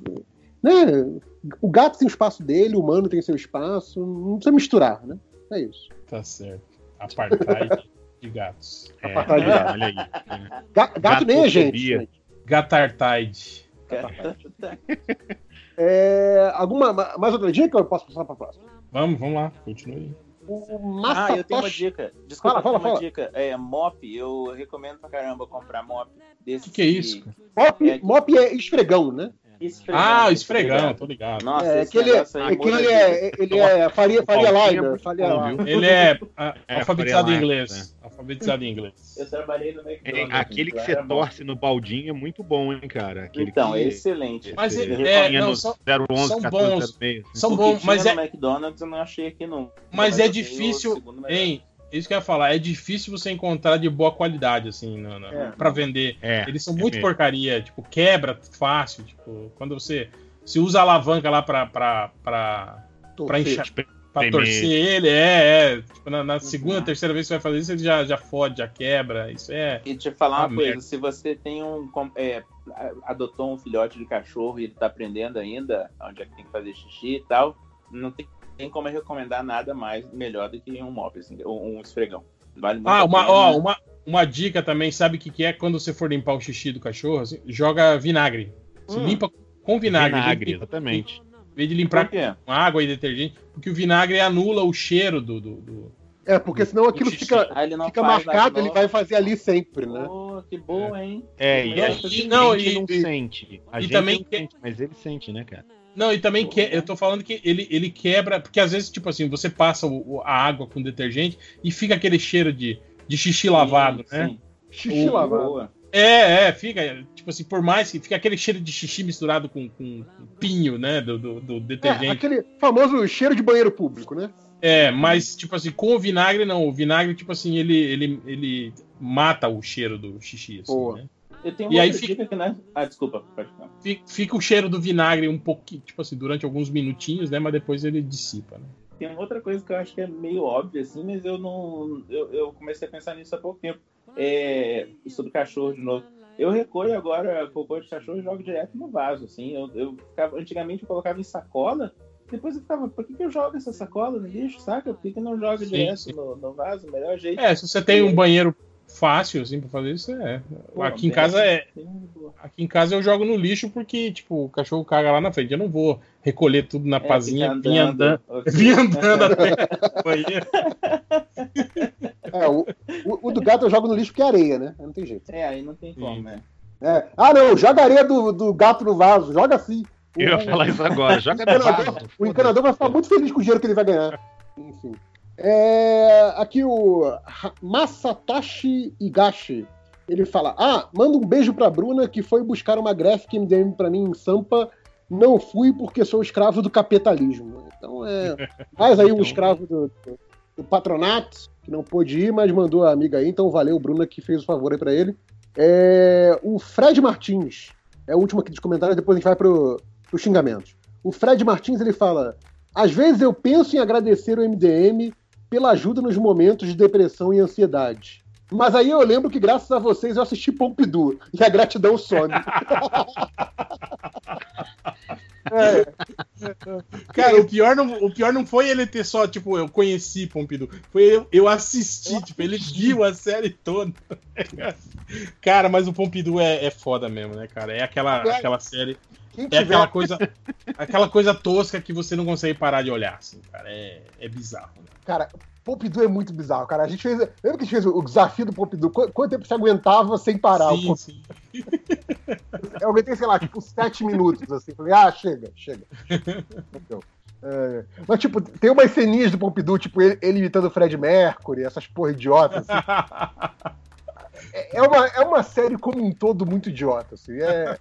Né? O gato tem o espaço dele, o humano tem seu espaço, não precisa misturar, né? É isso. Tá certo. Apartheid de gatos. É, Apartheid de gato. olha aí. Ga- gato nem é gente. Gatofobia. gente. Gatartide. É, alguma ma- mais outra dica ou eu posso passar para a próxima? Vamos, vamos lá, continue. O Ah, eu tenho uma dica. Desculpa, Fala, fala, eu tenho uma fala. dica. É, mop, eu recomendo pra caramba comprar mop desse. O que, que é isso? Mop, É- mop é esfregão, né? Esfregão, Ah, esfregão, tô ligado. Nossa, É, que ele, aí é que ele é, ele é faria, faria é muito faria? Ele é É, alfabetizado em inglês. Alfabetizado em inglês. Eu trabalhei no É, McDonald's. aquele que lá você torce no baldinho é muito bom, hein, cara? Aquele Então, que, é excelente. Mas Esse é- tinha não, são- 011, são 1406. São O que bons, tinha mas é, no McDonald's eu não achei aqui nunca. mas é tenho o difícil, hein? Isso que eu ia falar, é difícil você encontrar de boa qualidade, assim, na, na, É. pra vender. É, Eles são é muito mesmo. porcaria, tipo, quebra fácil, tipo, quando você se usa a alavanca lá pra, pra, pra, pra, Torcer. encher, pra Espremer. torcer ele, é, é. Tipo, na, na segunda, terceira vez que você vai fazer isso, ele já, já fode, já quebra. Isso é. E te falar Ah, uma coisa, merda. se você tem um. é, adotou um filhote de cachorro e ele tá aprendendo ainda onde é que tem que fazer xixi e tal, não tem, tem como eu recomendar nada mais melhor do que um mop, assim, um esfregão. Vale muito Ah, uma, ó, uma, uma dica também, sabe o que, que é quando você for limpar o xixi do cachorro? assim, joga vinagre. Você Hum. limpa com vinagre. Vinagre, de- exatamente. Em vez de limpar com água e detergente, porque o vinagre anula o cheiro do. do, do- É, porque senão aquilo fica, Ah, ele não fica marcado, ele vai fazer ali sempre, né? Pô, que bom, hein? É, e a Não, gente e- não, não e- sente. A e gente também não que- sente, mas ele sente, né, cara? Não, e também que, eu tô falando que ele, ele quebra, porque às vezes, tipo assim, você passa o- o- a água com detergente e fica aquele cheiro de, de xixi lavado, né? sim. Xixi lavado. É, é, fica, tipo assim, por mais que fica aquele cheiro de xixi misturado com, com pinho, né, do, do, do É, detergente. aquele famoso cheiro de banheiro público, né? É, mas, tipo assim, com o vinagre, não. O vinagre, tipo assim, ele, ele, ele mata o cheiro do xixi, assim, Boa. né? Eu tenho E aí fica- dica que não é... Ah, desculpa, pode falar. Fica, o cheiro do vinagre um pouquinho, tipo assim, durante alguns minutinhos, né, mas depois ele dissipa, né? Tem uma outra coisa que eu acho que é meio óbvia, assim, mas eu não. Eu, eu comecei a pensar nisso há pouco tempo. É, sobre cachorro de novo. Eu recolho agora cocô de cachorro e jogo direto no vaso, assim. Eu, eu ficava, antigamente eu colocava em sacola, depois eu ficava, por que, que eu jogo essa sacola no lixo, saca? Por que, que não joga Sim, direto sim. No, no vaso? Melhor jeito. É, se você tem um banheiro fácil, assim, pra fazer isso, é. Pô, Aqui em casa é. boa. Aqui em casa eu jogo no lixo porque, tipo, o cachorro caga lá na frente. Eu não vou recolher tudo na É, pazinha, vir andando, vir andando até o banheiro. É, o, o, o do gato eu jogo no lixo porque é areia, né? Não tem jeito. É, aí não tem como, né? É. Ah, não, joga areia do, do gato no vaso, joga assim. Eu ia falar isso agora, joga no vaso, o encanador vai ficar muito feliz com o dinheiro que ele vai ganhar. Enfim. É, aqui o Masatoshi Higashi. Ele fala: Ah, manda um beijo pra Bruna que foi buscar uma graphic MDM pra mim em Sampa. Não fui porque sou escravo do capitalismo. Então é mais aí um escravo do, do- do patronato que não pôde ir, mas mandou a amiga aí. Então valeu, Bruna, que fez o favor aí pra ele. É, o Fred Martins é o último aqui dos comentários, depois a gente vai pro, pro xingamento. O Fred Martins ele fala: Às vezes eu penso em agradecer o MDM pela ajuda nos momentos de depressão e ansiedade. Mas aí eu lembro que graças a vocês eu assisti Pompidou e a gratidão some. É. Cara, o pior, não, o pior não foi ele ter só, tipo, eu conheci Pompidou. Foi eu, eu assisti, tipo, ele viu a série toda. Cara, mas o Pompidou é, é foda mesmo, né, cara? É aquela, aquela série. Quem É tiver- aquela coisa, aquela coisa tosca que você não consegue parar de olhar, assim, cara. É, é bizarro. Né? Cara, Pompidou é muito bizarro, cara. A gente fez. Lembra que a gente fez o desafio do Pompidou? Qu- Quanto tempo você aguentava sem parar? Sim, o sim. Eu aguentei, sei lá, tipo, sete minutos, assim. Falei, ah, chega, chega. Então, é, Mas, tipo, tem umas ceninhas do Pompidou, tipo, ele, ele imitando o Fred Mercury, essas porra idiotas, assim. É, é uma, é uma série como um todo muito idiota, assim. É...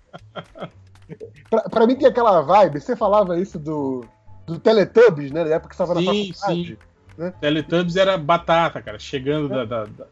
Pra, pra mim tem aquela vibe, você falava isso do, do Teletubbies, né? Na época que você estava na faculdade. sim. né? Teletubbies era batata, cara. Chegando da. da- da-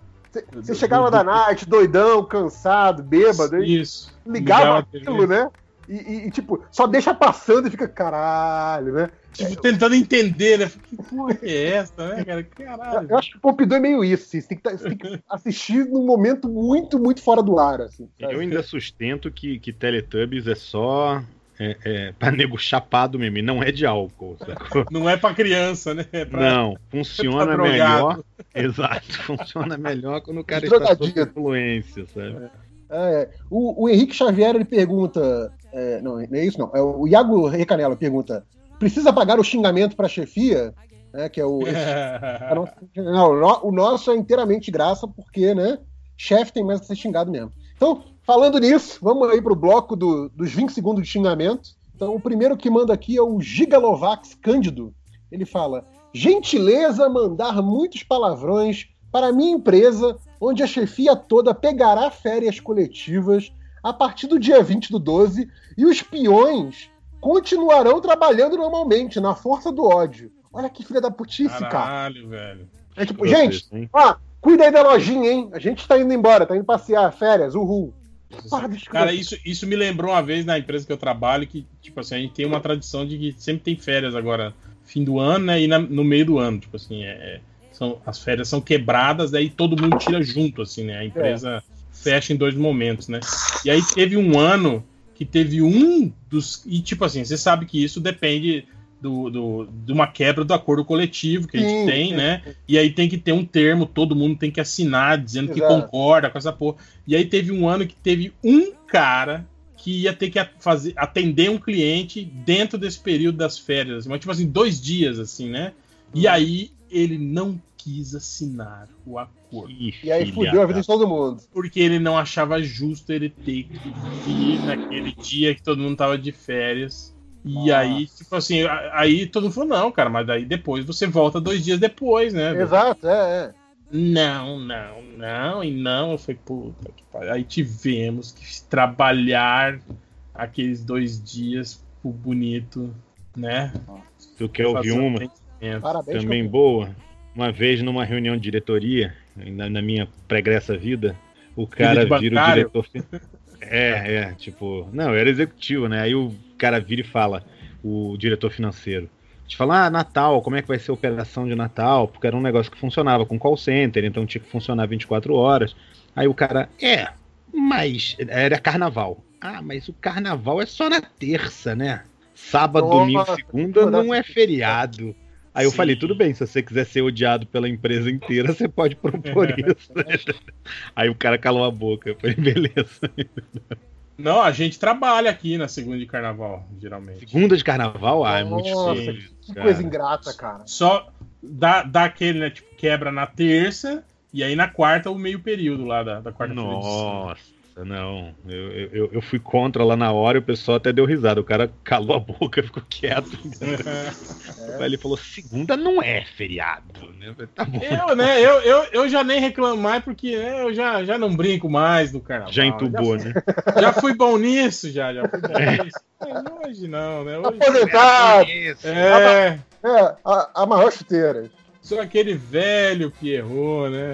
Você chegava da night, doidão, cansado, bêbado, Isso. ligava Ligava aquilo, né? E, e- e, tipo, só deixa passando e fica, caralho, né? Tipo, tentando entender, né? Que porra que é essa, né, cara? Caralho. Eu acho que o Pompidou é meio isso, assim, você tem que, tá- você tem que assistir num momento muito, muito fora do ar, assim. sabe? Eu ainda sustento que, que Teletubbies é só é, é, pra nego chapado mesmo, e não é de álcool, sacou? Não é pra criança, né? É pra- Não, funciona melhor. Exato, funciona melhor quando o cara está sob influência, sabe? É, o, o Henrique Xavier ele pergunta. É, não, não é isso não. É, o Iago Recanela pergunta: precisa pagar o xingamento para a chefia? É, que é o. nossa- não, o no- o nosso é inteiramente de graça, porque, né? Chefe tem mais a ser xingado mesmo. Então, falando nisso, vamos aí pro bloco do- dos 20 segundos de xingamento. Então, o primeiro que manda aqui é o Gigalovax Cândido. Ele fala: gentileza mandar muitos palavrões para a minha empresa, onde a chefia toda pegará férias coletivas a partir do dia 20 do 12 e os peões continuarão trabalhando normalmente, na força do ódio. Olha que filha da putice, cara. Caralho, velho. É tipo, gente, ó, cuida aí da lojinha, hein? A gente tá indo embora, tá indo passear, férias, uhul. Para de Cara, isso, isso me lembrou uma vez na empresa que eu trabalho que, tipo assim, a gente tem uma tradição de que sempre tem férias agora, fim do ano, né? E na- no meio do ano. Tipo assim, é, são, as férias são quebradas, daí todo mundo tira junto, assim, né? A empresa fecha em dois momentos, né? E aí teve um ano que teve um dos. E tipo assim, você sabe que isso depende do, do- de uma quebra do acordo coletivo que a gente Sim, tem, sim. né? E aí tem que ter um termo, todo mundo tem que assinar dizendo que Exato. concorda com essa porra. E aí teve um ano que teve um cara que ia ter que fazer, atender um cliente dentro desse período das férias, mas tipo assim, dois dias, assim, né? E Uhum. aí ele não quis assinar o acordo. E aí fudeu a vida de todo mundo. Porque ele não achava justo ele ter que vir naquele dia que todo mundo tava de férias E aí, tipo assim, aí todo mundo falou, não, cara, mas daí depois você volta dois dias depois, né? Exato, é, é. Não, não, não, e não. Eu falei, puta que pariu. Aí tivemos que trabalhar aqueles dois dias pro bonito, né? Tu quer ouvir um uma? Parabéns, Também boa. Uma vez numa reunião de diretoria, na, na minha pregressa vida, o cara vira o diretor. É, é, tipo, não, eu era executivo, né? Aí o cara vira e fala, o diretor financeiro. A gente fala, ah, Natal, como é que vai ser a operação de Natal? Porque era um negócio que funcionava com call center, então tinha que funcionar 24 horas. Aí o cara, é, mas era carnaval. Ah, mas o carnaval é só na terça, né? Sábado, Nossa, domingo, segunda não é feriado. Aí eu Sim. falei, tudo bem, se você quiser ser odiado pela empresa inteira, você pode propor isso. Aí o cara calou a boca. Eu falei, beleza. Não, a gente trabalha aqui na segunda de carnaval, geralmente. Segunda de carnaval? Ah, é muito Nossa, difícil. que cara. coisa ingrata, cara. Só dá, dá aquele, né? Tipo, quebra na terça e aí na quarta o meio período lá da, da quarta-feira. de cinza. Nossa, não. Eu, eu- eu, fui contra lá na hora e o pessoal até deu risada. O cara calou a boca, ficou quieto. Aí ele falou: segunda não é feriado. Né? Tá bom. Eu, né, eu, eu, eu já nem reclamo mais porque né, eu já, já não brinco mais do carnaval. Já entubou, né? Já fui bom nisso, já, já fui bom nisso. Mas hoje não, né? Hoje, Aposentado. É, É, a, a maior chuteira. Sou aquele velho que errou, né?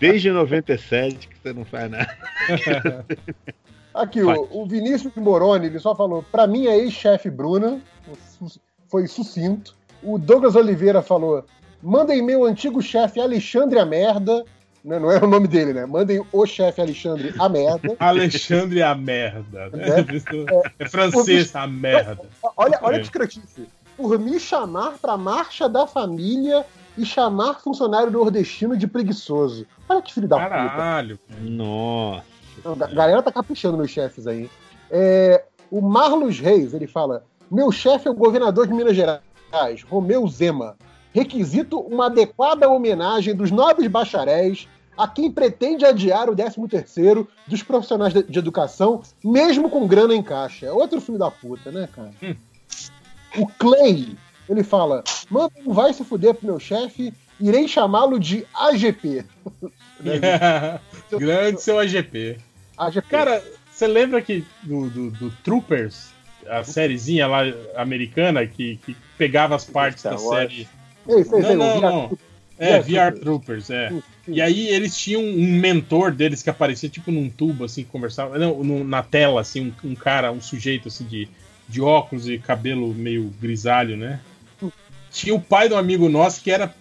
Desde 97 que você não faz nada. Aqui, o, o Vinícius Moroni, ele só falou, pra mim é ex-chefe Bruna, foi sucinto. O Douglas Oliveira falou, mandem meu antigo chefe Alexandre a merda. Não, não é o nome dele, né? Mandem o chefe Alexandre a merda. Alexandre a merda, né? É. É francês a merda. Olha, olha É. que escrotice. Por me chamar pra marcha da família e chamar funcionário nordestino de preguiçoso. Olha que filho da puta. Caralho. Nossa. Não, a galera tá caprichando nos chefes aí. É, o Marlos Reis, ele fala: Meu chefe é o governador de Minas Gerais, Romeu Zema. Requisito uma adequada homenagem dos nobres bacharéis a quem pretende adiar o 13º dos profissionais de, de educação, mesmo com grana em caixa. É outro filho da puta, né, cara? O Clay, ele fala: Manda um vai se fuder pro meu chefe, irei chamá-lo de AGP. Grande seu AGP. AGP. Cara, você lembra que do, do, do Troopers, a sériezinha lá americana que, que pegava as partes da série. Ei, sei, não, sei, não, VR não. É, VR VR Troopers, é. E aí eles tinham um mentor deles que aparecia tipo num tubo, assim, que conversava. Não, na tela, assim, um, um cara, um sujeito assim de, de óculos e cabelo meio grisalho, né? Tinha o pai de um amigo nosso que era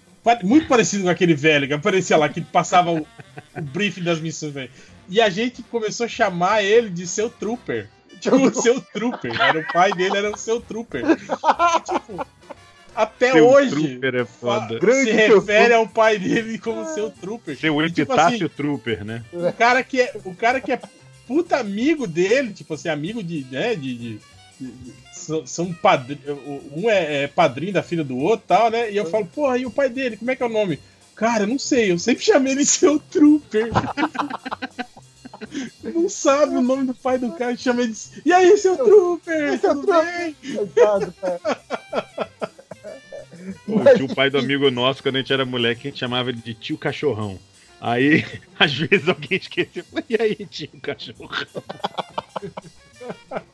muito parecido com aquele velho que aparecia lá, que passava o, o briefing das missões, velho. E a gente começou a chamar ele de seu trooper. O seu trooper. Era o pai dele, era o seu trooper. Tipo, até Seu hoje Trooper é foda. se refere ao pai dele como seu trooper. Seu tipo epitáfio assim, trooper, né? o cara que é o cara que é puta amigo dele, tipo assim, amigo de, né, de- de- são, são um é, é padrinho da filha do outro, tal, né? E eu falo, porra, e o pai dele, como é que é o nome? Cara, eu não sei, eu sempre chamei ele seu trooper. Não sabe o nome do pai do cara, chama ele de... E aí, seu trooper? Tudo bem? Coitado, cara. Pô, tinha o pai do amigo nosso, quando a gente era moleque, a gente chamava ele de tio cachorrão. Aí, às vezes alguém esquecia. Falei, E aí, tio cachorrão?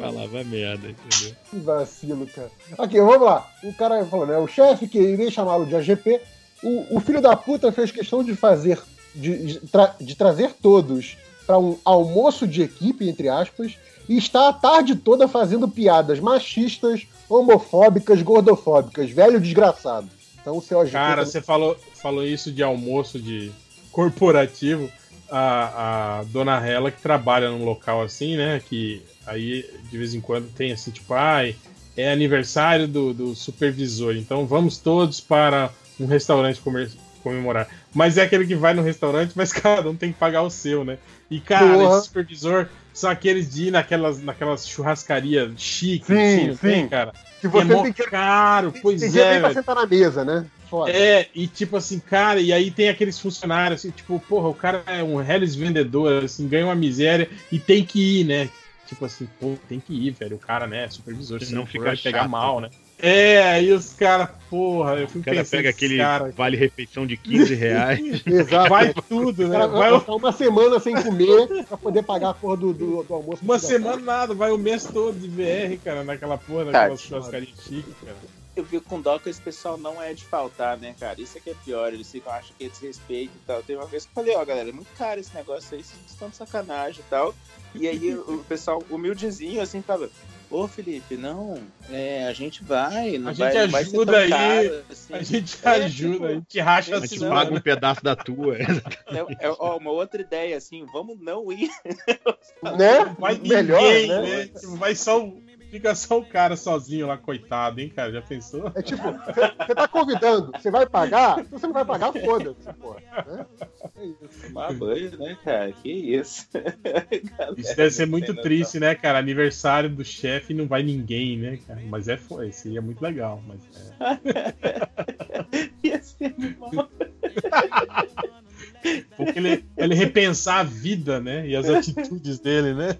Falava merda, entendeu? Que vacilo, cara. Aqui, vamos lá. O cara falou, né? O chefe, que irei chamá-lo de AGP, o, o filho da puta fez questão de fazer, de, de, tra- de trazer todos para um almoço de equipe, entre aspas, e está a tarde toda fazendo piadas machistas, homofóbicas, gordofóbicas. Velho desgraçado. Então o seu AGP. Cara, também- você falou, falou isso de almoço de corporativo. A, a dona Hela que trabalha num local assim, né? Que aí de vez em quando tem assim, tipo, ai, é aniversário do, do supervisor, então vamos todos para um restaurante comer, comemorar. Mas é aquele que vai no restaurante, mas cada um tem que pagar o seu, né? E cara, Porra. esse supervisor são aqueles de ir naquelas, naquelas churrascarias chiques, Sim, assim, não tem, sim. cara? Que você é tem que- caro, pois Tem é, nem pra sentar na mesa, né? foda. É, e tipo assim, cara, e aí tem aqueles funcionários, assim, tipo, porra, o cara é um reles vendedor, assim, ganha uma miséria e tem que ir, né? Tipo assim, pô, tem que ir, velho. O cara, né, supervisor, Se não não fica ficar pegar mal, né? É, aí os caras, porra, eu fui O cara pensando pega aquele cara- vale refeição de 15 reais. Exato. Vai tudo, O né? cara Vai uma semana sem comer pra poder pagar a porra do, do, do almoço. uma semana nada, vai o mês todo de VR, cara, naquela porra, naquela churrascaria chique, cara. Eu fico com dó que esse pessoal não é de faltar, né, cara? Isso é que é pior, eles ficam, acham que é desrespeito e tal. Tem uma vez que eu falei, ó, galera, é muito caro esse negócio aí, vocês estão de sacanagem e tal. E aí o pessoal humildezinho, assim, fala, ô Felipe, não, é, a gente vai, não A vai, gente vai ser ajuda tão aí, caro, assim. a gente É, ajuda, tipo, a gente racha A assim, gente paga um pedaço da tua. É, é, ó, uma outra ideia, assim, vamos não ir. Né? Vai Melhor, ninguém, né? né? Vai só o- Fica só o cara sozinho lá, coitado, hein, cara? Já pensou? É tipo, você tá convidando, você vai pagar? Se você não vai pagar, foda-se, porra. Né? É isso. Tomar banho, né, cara? Que isso. Isso deve ser muito triste, né, cara? Aniversário do chefe e não vai ninguém, né, cara? Mas é, foi, seria muito legal. Mas é. Ia ser mal. Porque ele, ele repensar a vida, né? E as atitudes dele, né?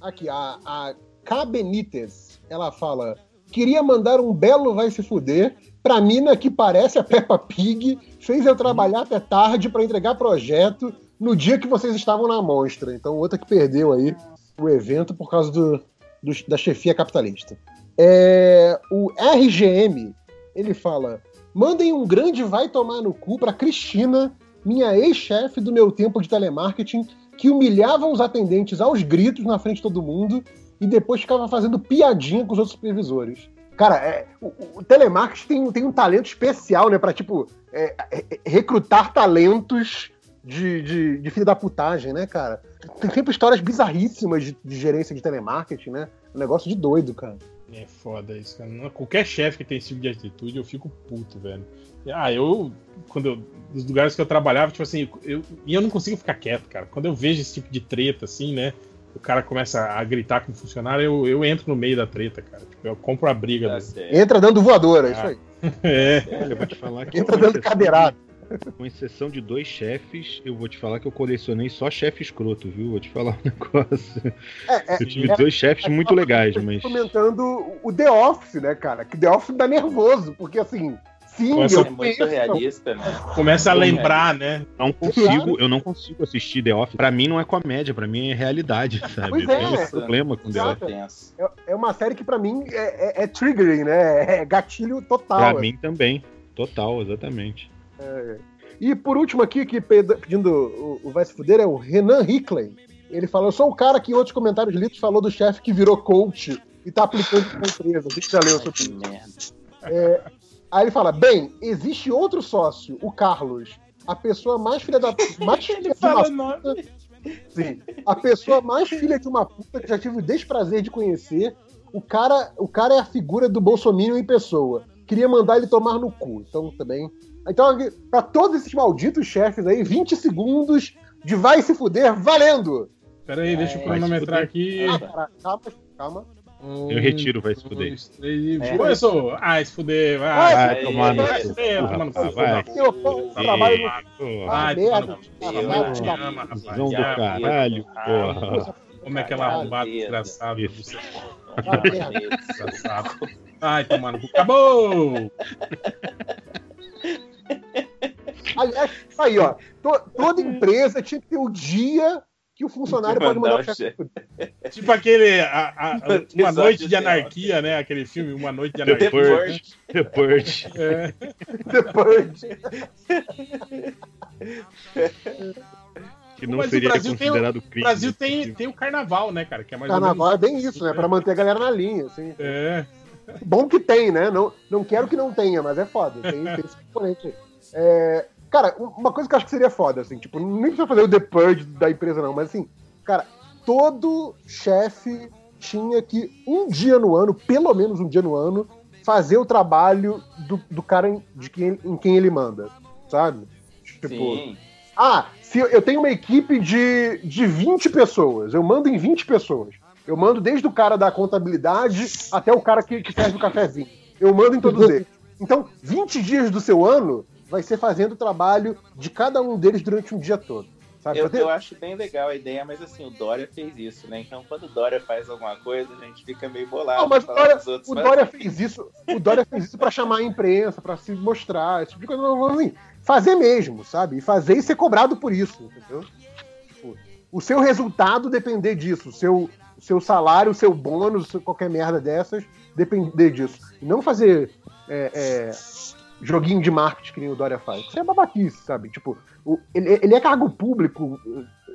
Aqui, a, a K. Benítez, ela fala: queria mandar um belo vai se fuder pra mina que parece a Peppa Pig, fez eu trabalhar até tarde pra entregar projeto no dia que vocês estavam na monstra. Então, outra que perdeu aí o evento por causa do, do- da chefia capitalista. É, o RGM, ele fala: mandem um grande vai tomar no cu pra Cristina, minha ex-chefe do meu tempo de telemarketing, que humilhava os atendentes aos gritos na frente de todo mundo e depois ficava fazendo piadinha com os outros supervisores. Cara, é, o, o telemarketing tem, tem um talento especial, né, pra, tipo, é, é, é, recrutar talentos de, de, de filho da putagem, né, cara? Tem sempre histórias bizarríssimas de, de gerência de telemarketing, né? Um negócio de doido, cara. É foda isso, cara. Qualquer chefe que tem esse tipo de atitude, eu fico puto, velho. Ah, eu. Quando eu. Nos lugares que eu trabalhava, tipo assim, eu, e eu não consigo ficar quieto, cara. Quando eu vejo esse tipo de treta, assim, né? O cara começa a gritar com o funcionário, eu, eu entro no meio da treta, cara. Tipo, eu compro a briga. dele. Entra dando voadora, é isso aí. É. Olha, eu vou te falar que. Entra com dando exceção cadeirada. de- Com exceção de dois chefes, eu vou te falar que eu colecionei só chefe escroto, viu? Vou te falar um negócio. É, eu tive dois chefes muito legais, mas. comentando o The Office, né, cara? Que The Office dá nervoso, porque assim, sim, Começa- eu É muito realista, né? Começa a lembrar, né? Não consigo, eu não consigo assistir The Office. Pra mim não é comédia, pra mim é realidade, sabe? Pois é. esse problema com The Exato. Office. É, é uma série que pra mim é, é- é triggering, né? É gatilho total. Pra mim também. Total, exatamente. É. E por último aqui, que ped- pedindo o, o Vai Se Fuder, é o Renan Hickley. Ele falou, eu sou o cara que em outros comentários lidos falou do chefe que virou coach e tá aplicando pra empresa. A gente já leu sobre isso. É, aí ele fala, bem, existe outro sócio, o Carlos, a pessoa mais filha da... Mais filha de fala uma puta, sim, a pessoa mais filha de uma puta que já tive o desprazer de conhecer. O cara, o cara é a figura do Bolsonaro em pessoa. Queria mandar ele tomar no cu. Então, também... Então, pra todos esses malditos chefes aí, 20 segundos de vai se fuder, valendo! Pera aí, deixa eu se cronometrar aqui. Ah, cara, calma, calma. Eu retiro, vai se fuder. dois, três e. É. Começou! Ah, se fuder, vai. Vai, Vai tomar no vai, cu. vai, Vai, trabalho no... Vai, Ah, merda. Visão do caralho, porra. Como é que ela arrombada. Ah, merda. Desgraçado. Ai, tomar no cu. Acabou! Aliás, aí, ó. to- toda empresa tinha que ter o dia que o funcionário pode mandar o chefe. Tipo aquele. a- a- uma noite de de anarquia, né? Aquele filme, Uma Noite de The Anarquia. Purge. The Purge. É. Depois. Que não Mas o seria o- considerado O crime. Brasil tem, tem o carnaval, né, cara? Que é mais Carnaval é bem isso, né? Pra manter a galera na linha, assim. É. Bom que tem, né? Não, não quero que não tenha, mas é foda. Tem, tem esse componente aí. É, cara, uma coisa que eu acho que seria foda, assim, tipo, nem precisa fazer o The Purge da empresa, não, mas assim, cara, todo chefe tinha que, um dia no ano, pelo menos um dia no ano, fazer o trabalho do, do cara em, de quem, em quem ele manda, sabe? Tipo, Sim. ah, se eu, eu tenho uma equipe de, de 20 pessoas, eu mando em 20 pessoas. Eu mando desde o cara da contabilidade até o cara que, que serve o cafezinho. Eu mando em todos eles. Então, 20 dias do seu ano vai ser fazendo o trabalho de cada um deles durante um dia todo. Sabe? Eu, eu acho bem legal a ideia, mas assim, o Dória fez isso, né? Então quando o Dória faz alguma coisa, a gente fica meio bolado. Não, mas Dória, outros, o mas- Dória fez isso. O Dória fez isso pra chamar a imprensa, pra se mostrar, esse tipo de coisa. Assim, fazer mesmo, sabe? E fazer e ser cobrado por isso, entendeu? Tipo, o seu resultado depender disso, o seu, o seu salário, o seu bônus, qualquer merda dessas, depender disso. E não fazer é, é, joguinho de marketing que nem o Dória faz. Isso é babaquice, sabe? Tipo, o- ele, ele é cargo público,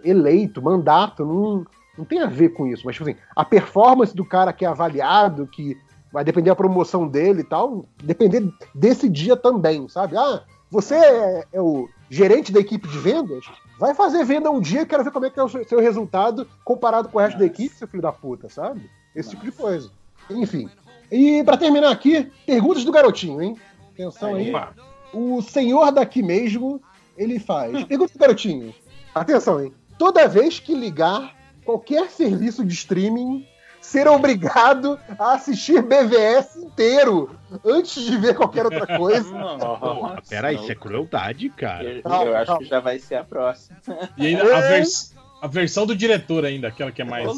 eleito, mandato, não, não tem a ver com isso. Mas, tipo assim, a performance do cara que é avaliado, que vai depender da promoção dele e tal, depender desse dia também, sabe? Ah, você é, é o gerente da equipe de vendas? Vai fazer venda um dia, quero ver como é que é o seu, seu resultado comparado com o resto da equipe, seu filho da puta, sabe? Esse tipo de coisa. Enfim. E pra terminar aqui, perguntas do garotinho, hein? Atenção aí. Opa. O senhor daqui mesmo, ele faz. Pergunta do garotinho. Atenção, hein? Toda vez que ligar qualquer serviço de streaming, ser obrigado a assistir BVS inteiro antes de ver qualquer outra coisa. Porra, peraí, isso é crueldade, cara. Eu, eu acho que já vai ser a próxima. E ainda a, vers- a versão do diretor ainda, aquela que é mais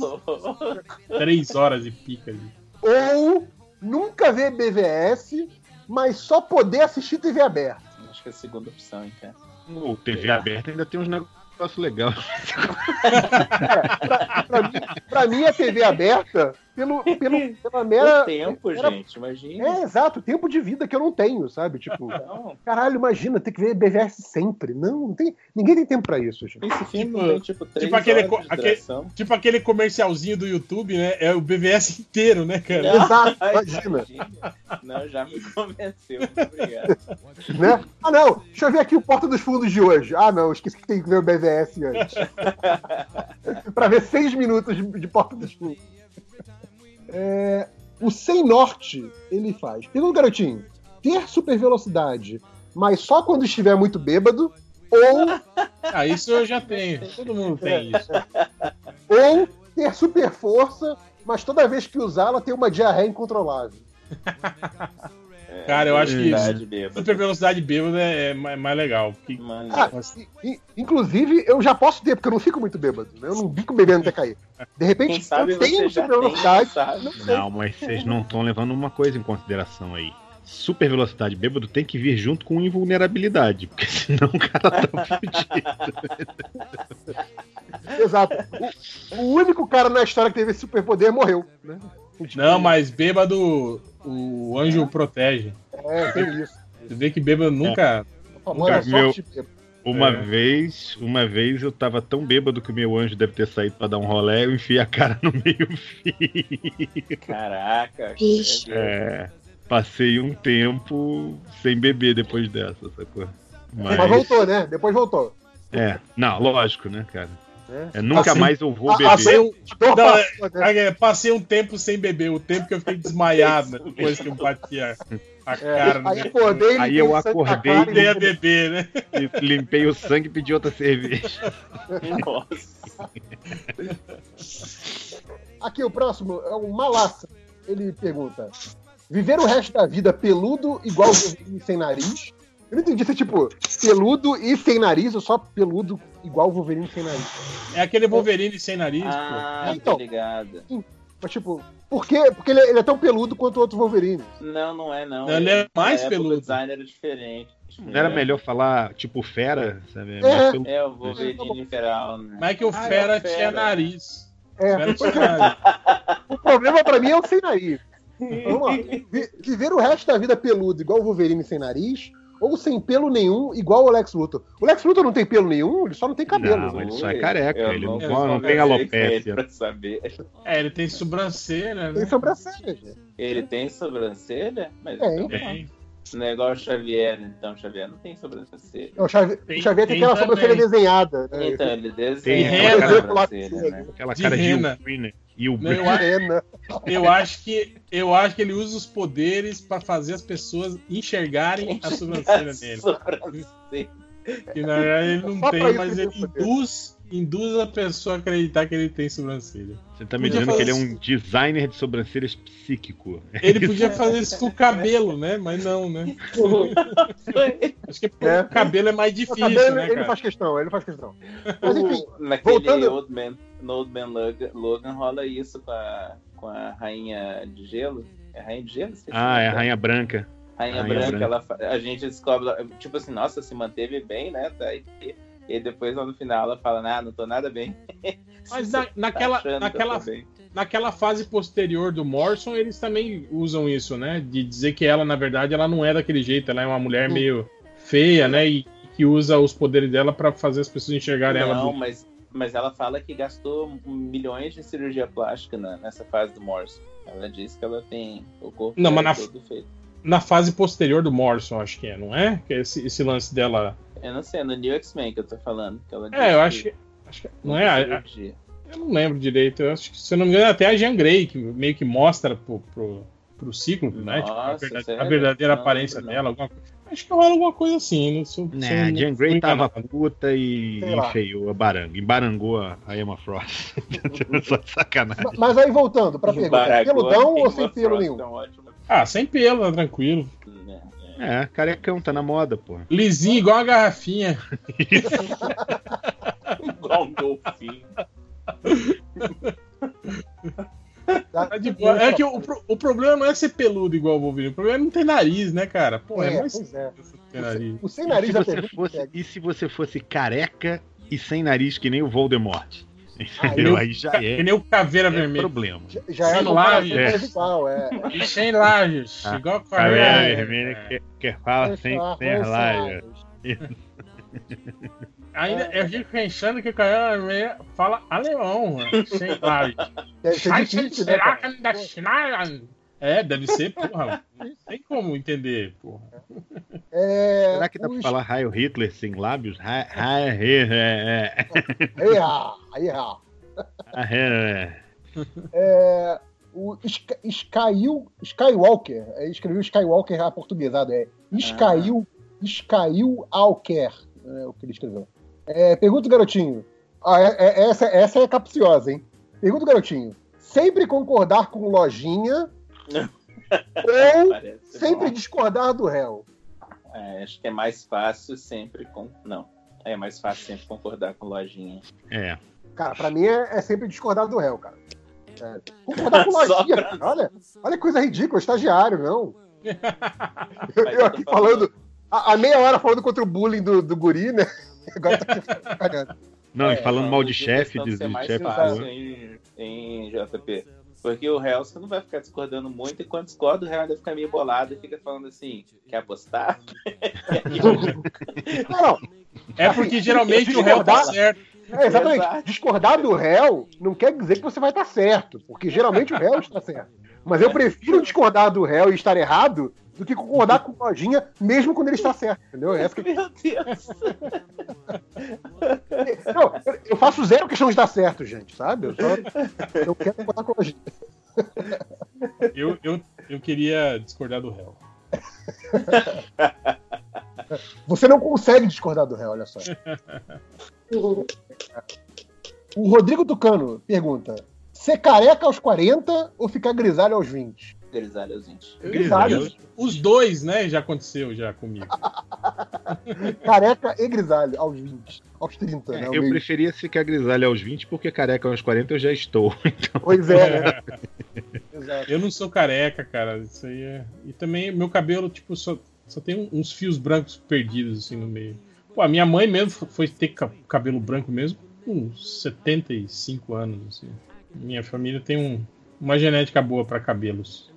três horas e pica ali. Ou nunca ver BVS, mas só poder assistir TV aberta. Acho que é a segunda opção, hein, cara. O TV aberta ainda tem uns negócios legais. Pra mim, pra mim é TV aberta pelo, pelo, pela mera. O tempo, mera- gente, imagina. É, exato, o tempo de vida que eu não tenho, sabe? Tipo, caralho, imagina, ter que ver BVS sempre. Não, não tem, ninguém tem tempo pra isso, gente. Esse filme tem, tipo, três Tipo aquele, horas co- de aquele- tipo aquele comercialzinho do YouTube, né? É o BVS inteiro, né, cara? Exato, Ai, imagina. Não, já me convenceu. Muito obrigado. Né? Ah, não, deixa eu ver aqui o Porta dos Fundos de hoje. Ah, não, esqueci que tem que ver o BVS antes. pra ver seis minutos de, de Porta dos Fundos. É, o Sem Norte, ele faz. Pergunta, garotinho. Ter super velocidade, mas só quando estiver muito bêbado, ou, Ah, isso eu já tenho. Todo mundo tem isso. ou ter super força, mas toda vez que usá-la tem uma diarreia incontrolável. Cara, eu acho que bêbada. super velocidade bêbada é mais, mais legal. porque- Ah, inclusive, eu já posso ter, porque eu não fico muito bêbado. né? Eu não fico bebendo até cair. De repente, Quem sabe eu tenho super tem, velocidade. sabe? Não. Não, mas vocês não estão levando uma coisa em consideração aí. Super velocidade bêbado tem que vir junto com invulnerabilidade, porque senão o cara tá fudido. Exato. O, o único cara na história que teve esse superpoder morreu. Né? Não, mas bêbado, o anjo protege. É, tem isso. Você vê que bêbado nunca. Famosa Meu- sorte bêbada. Uma É. vez, uma vez eu tava tão bêbado que o meu anjo deve ter saído pra dar um rolé, eu enfiei a cara no meio fio. Caraca. É, passei um tempo sem beber depois dessa, sacou? Mas... voltou, né? Depois voltou. É, não, lógico, né, cara? É. É, nunca Assim- mais eu vou Ah, beber. Um, não, passou, é, é, passei um tempo sem beber, o tempo que eu fiquei desmaiado né, depois que eu bati a, a cara. no aí meu- acordei, Aí limpei eu o sangue da acordei cara Voltei a e- beber, né? e limpei o sangue e pedi outra cerveja. Nossa. Aqui, o próximo é o Malassa. Ele pergunta: Viver o resto da vida peludo igual sem nariz? Eu não entendi se é tipo peludo e sem nariz ou só peludo igual o Wolverine sem nariz. É aquele Wolverine sem nariz, Ah, Então. tô ligado. Mas tipo, por quê? Porque ele, ele é tão peludo quanto o outro Wolverine. Não, não é não. Não, ele é mais peludo. O design era diferente. Não era melhor falar, tipo, fera, sabe? É. Pelo- É, o Wolverine feral, né? pô. Mas é que o Ah, Fera é o tinha Fera. nariz. É. O Fera tinha nariz. O problema pra mim é o sem nariz. Então, Vamos lá. Vi- Viver o resto da vida peludo igual o Wolverine sem nariz, ou sem pelo nenhum, igual o Lex Luthor. O Lex Luthor não tem pelo nenhum, ele só não tem cabelo. Não, ele só é careca, Eu ele não, não não, tem alopécia. Pra saber. É, ele tem sobrancelha, Tem né? sobrancelha, gente. Ele tem sobrancelha? Mas Tem. então, Tem. não é igual o Xavier, então. Xavier não tem sobrancelha. O Xavier Tem- Xavier tem, tem aquela também. sobrancelha desenhada. Né? Então, ele Tem desenha rena. a sobrancelha, né? Aquela De cara de rena. E o Não, eu, a- Rena. eu acho que eu acho que ele usa os poderes pra fazer as pessoas enxergarem a sobrancelha dele. Sobrancelha. Que na verdade ele não tem, mas ele induz, induz a pessoa a acreditar que ele tem sobrancelha. Você tá me Podia dizendo que ele é um designer de sobrancelhas psíquico. Ele podia fazer isso com o cabelo, né? Mas não, né? Acho que o É. cabelo é mais O difícil, cabelo, né, ele cara? faz questão, ele faz questão. Mas enfim, Naquele voltando- Old Man, no Old Man Logan, Logan rola isso com a, com a rainha de gelo. É a rainha de gelo? Ah, é a. Rainha Branca. Rainha, Rainha Branca, Branca. Ela, a gente descobre, tipo assim, nossa, se manteve bem, né? Tá aí. E depois lá no final ela fala, ah, não tô nada bem. Mas na- naquela, eu naquela, naquela fase posterior do Morrison, eles também usam isso, né? De dizer que ela, na verdade, ela não é daquele jeito, ela é uma mulher meio feia, né? E que usa os poderes dela pra fazer as pessoas enxergarem ela. Não, mas, mas ela fala que gastou milhões de cirurgia plástica na- nessa fase do Morrison. Ela disse que ela tem o corpo Não, mas na- todo feito. Na fase posterior do Morrison, acho que é, não é? Que é esse, esse lance dela. Eu não sei, é no New X-Men que eu tô falando. Que ela É, eu acho que. Acho que não é? a- a-. Eu não lembro direito. Eu acho que, se eu não me engano, até a Jean Grey, que meio que mostra pro, pro, pro ciclo, né? Tipo, a, Nossa, verdade- sério? a verdadeira Não aparência não. dela. Alguma coisa. Acho que rola alguma coisa assim. Não sou, Né, sou- a Jean Grey tava puta e enfeiou a baranga. Embarangou a a Emma Frost. Só de sacanagem. ma- mas aí voltando pra pergunta, Embaragou peludão ou sem pelo Frost, nenhum? é um ótimo. Ah, sem pelo, tá tranquilo. É, carecão, tá na moda, porra. Lisinho, igual a garrafinha. Igual um golfinho. Tá de boa. É que o, o problema não é ser peludo igual o Wolverine. O problema é não ter nariz, né, cara? Pô, é, É, mais pois é. ter nariz. O sem E nariz se, já você fosse, e se você fosse careca e sem nariz, que nem o Voldemort? Aí Entendeu? eu- Aí já Que é, nem o caveira é vermelha. problema. Já é Sem a comparação laje. mais igual, é. E sem lajes. Ah, igual a Caveira caveira. vermelha que, que fala sem, sem as lajes. Ainda eu fico pensando que o vermelha fala alemão. Sem lajes. Deve ser difícil, né, cara? Schneider? É, deve ser, porra. Não tem como entender, porra. É, Será que dá pra falar Heil Hitler sem lábios? É, é. Ah, ah. É. É, o Sky- Skyil- Skywalker, é, escreveu Skywalker aportuguesado, é Skyil, Skyil Alker, é o que ele escreveu. É, pergunta o garotinho. Ah, é- é- essa, essa é capciosa, hein? Pergunta o garotinho. Sempre concordar com lojinha ou sempre bom. discordar do réu? É, acho que é mais fácil sempre com. Não. É mais fácil sempre concordar com lojinha. É. Cara, pra mim é, é sempre discordar do réu, cara. É, concordar com lojinha, pra- cara. Olha, olha que coisa ridícula, estagiário, não. Eu, eu aqui falando, a, a meia hora falando contra o bullying do, do guri, né? Agora tá cagando. Não, e É, falando não, mal de chefe, de, de chefe em, em JP. Porque o réu você não vai ficar discordando muito, e quando discorda, o réu ainda fica meio bolado e fica falando assim: quer apostar? Não, não. É porque geralmente o réu tá Discordar- certo. É, exatamente. Exato. Discordar do réu não quer dizer que você vai estar certo, porque geralmente o réu está certo. Mas eu prefiro discordar do réu e estar errado do que concordar com o lojinha, mesmo quando ele está certo, entendeu? Essa que... Meu Deus! Não, eu- faço zero questão de estar certo, gente, sabe? Eu, só, eu quero concordar com a lojinha. Eu, eu, eu queria discordar do réu. Você não consegue discordar do réu, olha só. O Rodrigo Tucano pergunta: ser careca aos 40 ou ficar grisalho aos 20? Grisalho aos 20. Grisalho. Os dois, né? Já aconteceu já comigo. Careca e grisalho aos 20. Aos 30, né? É, o eu preferia ficar grisalho aos 20, porque careca aos 40 eu já estou. Então, Pois é, né? Eu não sou careca, cara. Isso aí é. E também meu cabelo, tipo, só, só tem uns fios brancos perdidos assim no meio. Pô, a minha mãe mesmo fo- foi ter ca- cabelo branco mesmo com uns 75 anos, assim. Minha família tem um- uma genética boa pra cabelos.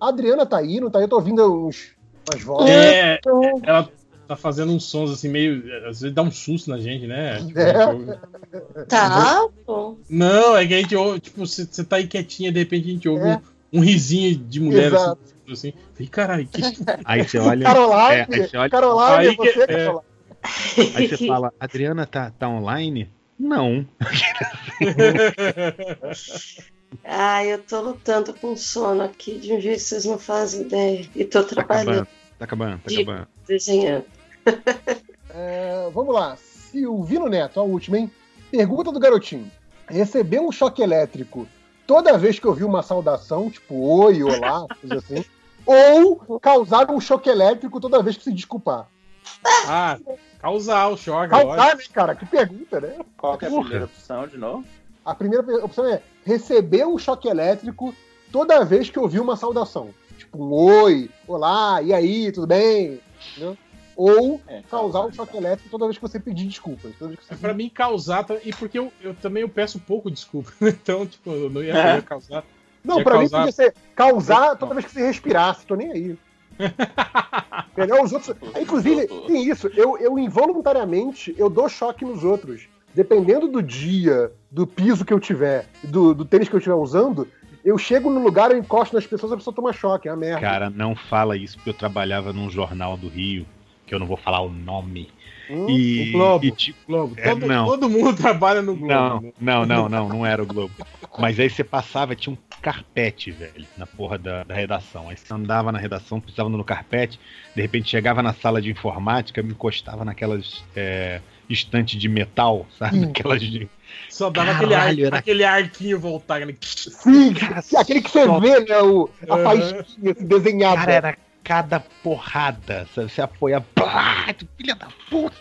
A Adriana tá aí, não tá aí? Eu tô ouvindo uns, umas vozes. É, ela tá fazendo uns sons assim, meio. Às vezes dá um susto na gente, né? Tipo, É. gente ouve- Tá, pô. Não, é que a gente ouve, tipo, você tá aí quietinha, de repente a gente ouve É. um, um risinho de mulher Exato. assim, assim. Falei, caralho, que. aí você olha. Caroline, é, aí você olha, Caroline, Aí que- você, é. Aí você fala, Adriana tá, tá online? Não. Ah, eu tô lutando com sono aqui de um jeito que vocês não fazem ideia. E tô Tá trabalhando, acabando, tá acabando, tá De- acabando. desenhando. É, vamos lá. Silvino Neto, a última, hein? Pergunta do garotinho. Receber um choque elétrico toda vez que eu vi uma saudação, tipo oi, olá, coisa assim, ou causar um choque elétrico toda vez que se desculpar? Ah, causar o choque. Causar, né, cara? Que pergunta, né? Qual que é a primeira opção de novo? A primeira opção é receber um choque elétrico toda vez que eu vi uma saudação. Tipo, um oi, olá, e aí, tudo bem? Entendeu? Ou causar um choque elétrico toda vez que você pedir desculpas. Toda vez que você É pra mim causar, tá- e porque eu, eu também eu peço pouco desculpa, então, tipo, eu não ia querer causar. Não, ia pra mim causar- podia ser causar toda vez que você respirasse, tô nem aí. Entendeu? Os outros. Inclusive, tem isso. Eu, eu involuntariamente eu dou choque nos outros. Dependendo do dia, do piso que eu tiver, do, do tênis que eu estiver usando, eu chego no lugar, eu encosto nas pessoas, a pessoa toma choque. É uma merda. Cara, não fala isso, porque eu trabalhava num jornal do Rio, que eu não vou falar o nome. Hum, e, o Globo. e, tipo, Globo. É, Todo, não. todo mundo trabalha no Globo. Não, né? não, não, não, não era o Globo. Mas aí você passava, tinha um carpete, velho, na porra da, da redação. Aí você andava na redação, pisava no carpete, de repente chegava na sala de informática, me encostava naquelas é, estantes de metal, sabe? Aquelas de. Só dava aquele, ar, era- aquele arquinho voltar. aquele- Sim, aquele que você Só- vê, né? O, a faísquinha assim, desenhada. Cara, era cada porrada, sabe? Você apoia. Tu filha da puta!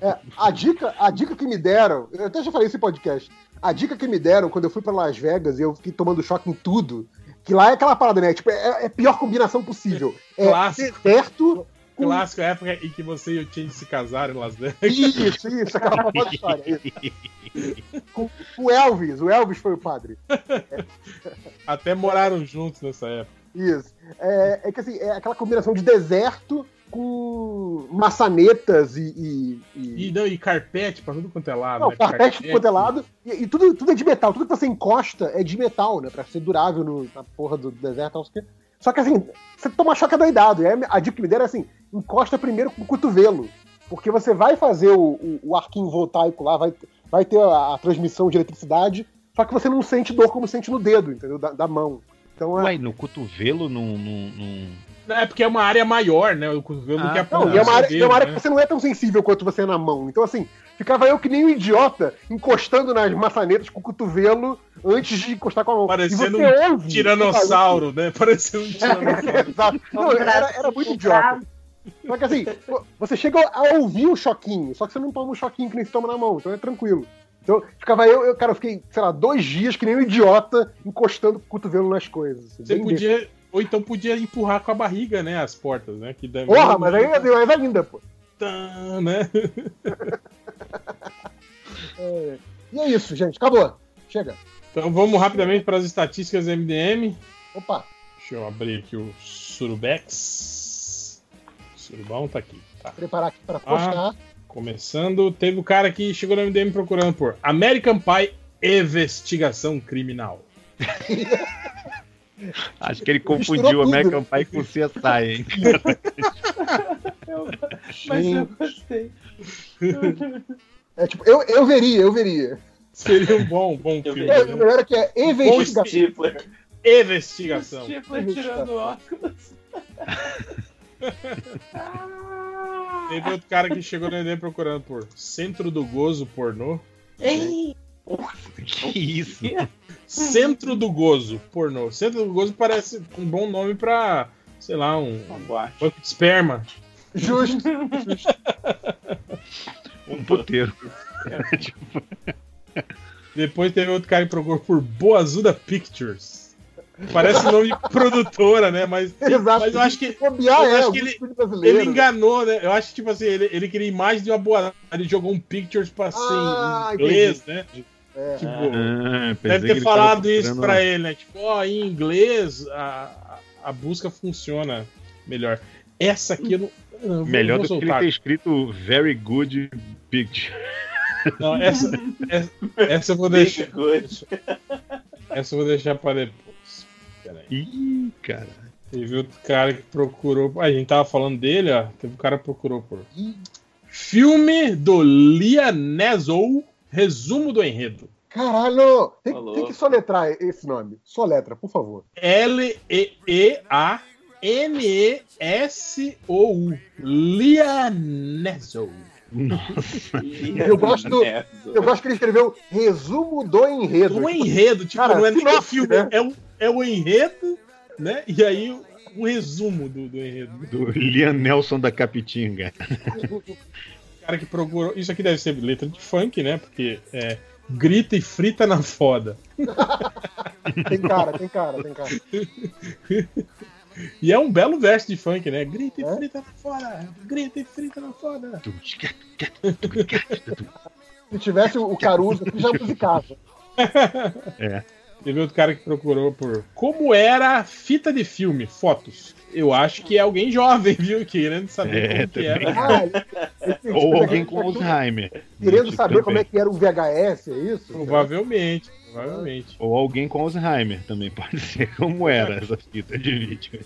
É, a, dica, a dica que me deram, eu até já falei esse podcast, a dica que me deram quando eu fui pra Las Vegas e eu fiquei tomando choque em tudo, que lá é aquela parada, né? Tipo, é, é a pior combinação possível. É Clássico. deserto. Clássico, a época em que você e o Change se casaram em Las Vegas. Isso, isso, aquela famosa história. Com o Elvis, o Elvis foi o padre. Até moraram juntos nessa época. Isso. É, é que assim, é aquela combinação de deserto com maçanetas e. e, e- E, não, e carpete pra tudo quanto é lado. Não, né? carpete de quanto é lado. E, e tudo, tudo é de metal. Tudo que você encosta é de metal, né? Pra ser durável no- na porra do deserto. Não sei o quê. Só que assim, você toma choque doidado. E aí a dica que me deram é assim: encosta primeiro com o cotovelo. Porque você vai fazer o, o, o arquinho voltaico lá, vai, vai ter a, a transmissão de eletricidade, só que você não sente dor como sente no dedo, entendeu? Da, da mão. Então é. Ué, no cotovelo não. É porque é uma área maior, né? O cotovelo Ah, do que a Não, e é uma área, e é uma área dedo, que você não é tão sensível quanto você é na mão. Então, assim, ficava eu que nem um idiota encostando nas maçanetas com o cotovelo antes de encostar com a mão. Parecendo um ouve tiranossauro, né? Parecendo um É, tiranossauro. exato. Não, era, era muito idiota. Só que assim, você chega a ouvir o choquinho, só que você não toma um choquinho que nem se toma na mão, então é tranquilo. Então, ficava eu, eu, cara, eu fiquei, sei lá, dois dias que nem um idiota encostando o cotovelo nas coisas. assim, Você podia. Ou então podia empurrar com a barriga, né? As portas, né? Que dá- Porra, mas aí é mais ainda, pô. Tá, né? É, E é isso, gente. Acabou. Chega. Então vamos rapidamente para as estatísticas do MDM. Opa. Deixa eu abrir aqui o Surubex. Surubão tá aqui. Tá. Preparar aqui para postar. Ah, começando, teve o cara que chegou no MDM procurando por American Pie Investigação Criminal. Acho que ele Misturou confundiu o tudo. American Pie com o CSI, hein? Mas eu gostei. É tipo, eu, eu veria, eu veria. Seria um bom, bom filme. É, né? o melhor é que é investigação. Investigação. Stifler tirando óculos. Teve outro cara que chegou no MDM procurando por Centro do Gozo Pornô. Ei! Que isso? Centro do Gozo Pornô. Centro do Gozo parece um bom nome pra, sei lá, um banco de esperma. Justo. Um puteiro. Depois teve outro cara que procurou por Boazuda Pictures. Parece nome de produtora, né? Mas, Exato. mas eu acho que, eu é, acho que ele, ele enganou, né? Eu acho que, tipo assim, ele, ele queria imagem de uma boa. Ele jogou um Pictures pra ser Ah, em inglês, entendi. né? É. Tipo, Ah, deve que ter ele falado isso procurando- pra ele, né? Tipo, ó, em inglês a, a a busca funciona melhor. Essa aqui eu não. Eu Melhor vou do que ele soltar. ter escrito Very Good Picture. Não, essa, essa, essa eu vou deixar. Essa eu vou deixar pra depois. Peraí. Ih, cara. Teve outro cara que procurou. A gente tava falando dele, ó. Teve um cara que procurou por. Filme do Lianezou, resumo do enredo. Caralho! Tem, tem que soletrar esse nome. Soletra, por favor. L-E-E-A N-E-S-O-U. Lianeso. Eu gosto, do, eu gosto que ele escreveu resumo do enredo. O enredo, tipo, Cara, não é nem o filme, né? é, o, é o enredo, né? E aí um resumo do, do enredo. Do Liam Nelson da Capitinga. O cara que procurou. Isso aqui deve ser letra de funk, né? Porque é grita e frita na foda. Tem cara, tem cara, tem cara. E é um belo verso de funk, né? Grita e frita na foda! Grita e frita na foda! Se tivesse o Caruso aqui, já musicava. É. Teve outro cara que procurou por como era fita de filme, fotos. Eu acho que é alguém jovem, viu? Querendo saber É, como que era. também. Ah, Ou alguém com Alzheimer. Querendo saber como é também. que era o VHS, é isso? Provavelmente, provavelmente. Ou alguém com Alzheimer também pode ser. Como era essa fita de vídeo?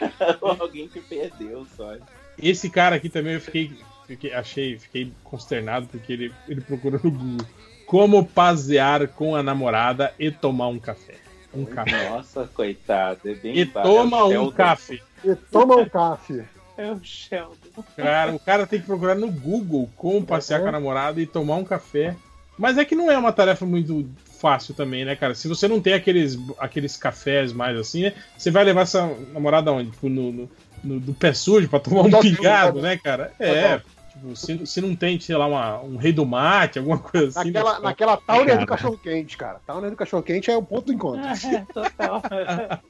Alguém que perdeu só. Esse cara aqui também eu fiquei, fiquei- achei, fiquei consternado porque ele, ele procurou no Google como pasear com a namorada e tomar um café. Um café. Nossa, coitado. É bem E ba- toma é o um café. E toma um café. É o Sheldon. Cara, o cara tem que procurar no Google como passear com a namorada e tomar um café. Mas é que não é uma tarefa muito fácil também, né, cara? Se você não tem aqueles, aqueles cafés mais assim, né? Você vai levar essa namorada onde? Tipo, no, no, no- do pé sujo pra tomar um pingado, né? né, cara? É. Tipo, se, se não tem, sei lá, uma, um rei do mate, alguma coisa assim. Naquela, né? naquela Towner Cara. do cachorro quente, cara. Towner do cachorro quente é o ponto do encontro. É, total.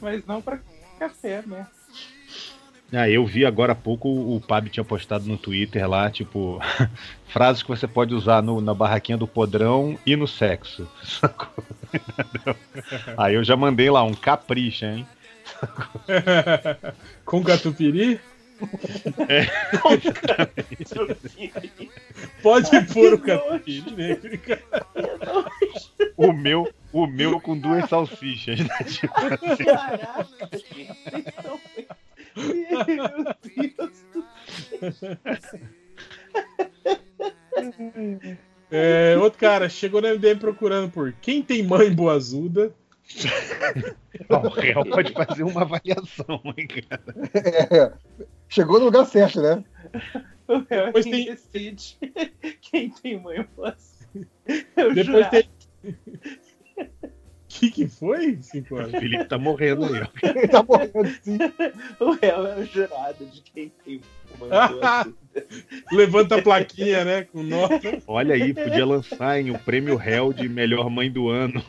Mas não pra café, né? Ah, eu vi agora há pouco o Pab tinha postado no Twitter lá, tipo, frases que você pode usar no- na barraquinha do podrão e no sexo. Sacou? Aí eu já mandei lá um capricha, hein? Com catupiry? É. Pode pôr o catupiry, né? O meu, o meu com duas salsichas, né? Tipo assim. Caraca, gente. Meu Deus do céu. É, outro cara chegou na MDM procurando por quem tem mãe boazuda. O réu pode fazer uma avaliação, hein, cara? É, chegou no lugar certo, né? É Depois quem tem- decide quem tem mãe assim. Eu Depois jurava. tem. O que, que foi, Cinco O? Felipe tá morrendo aí, ó. Ele tá morrendo sim. O réu é o jurado de quem tem mãe ou assim. Levanta a plaquinha, né? Com nota. Olha aí, podia lançar em o prêmio réu de melhor mãe do ano.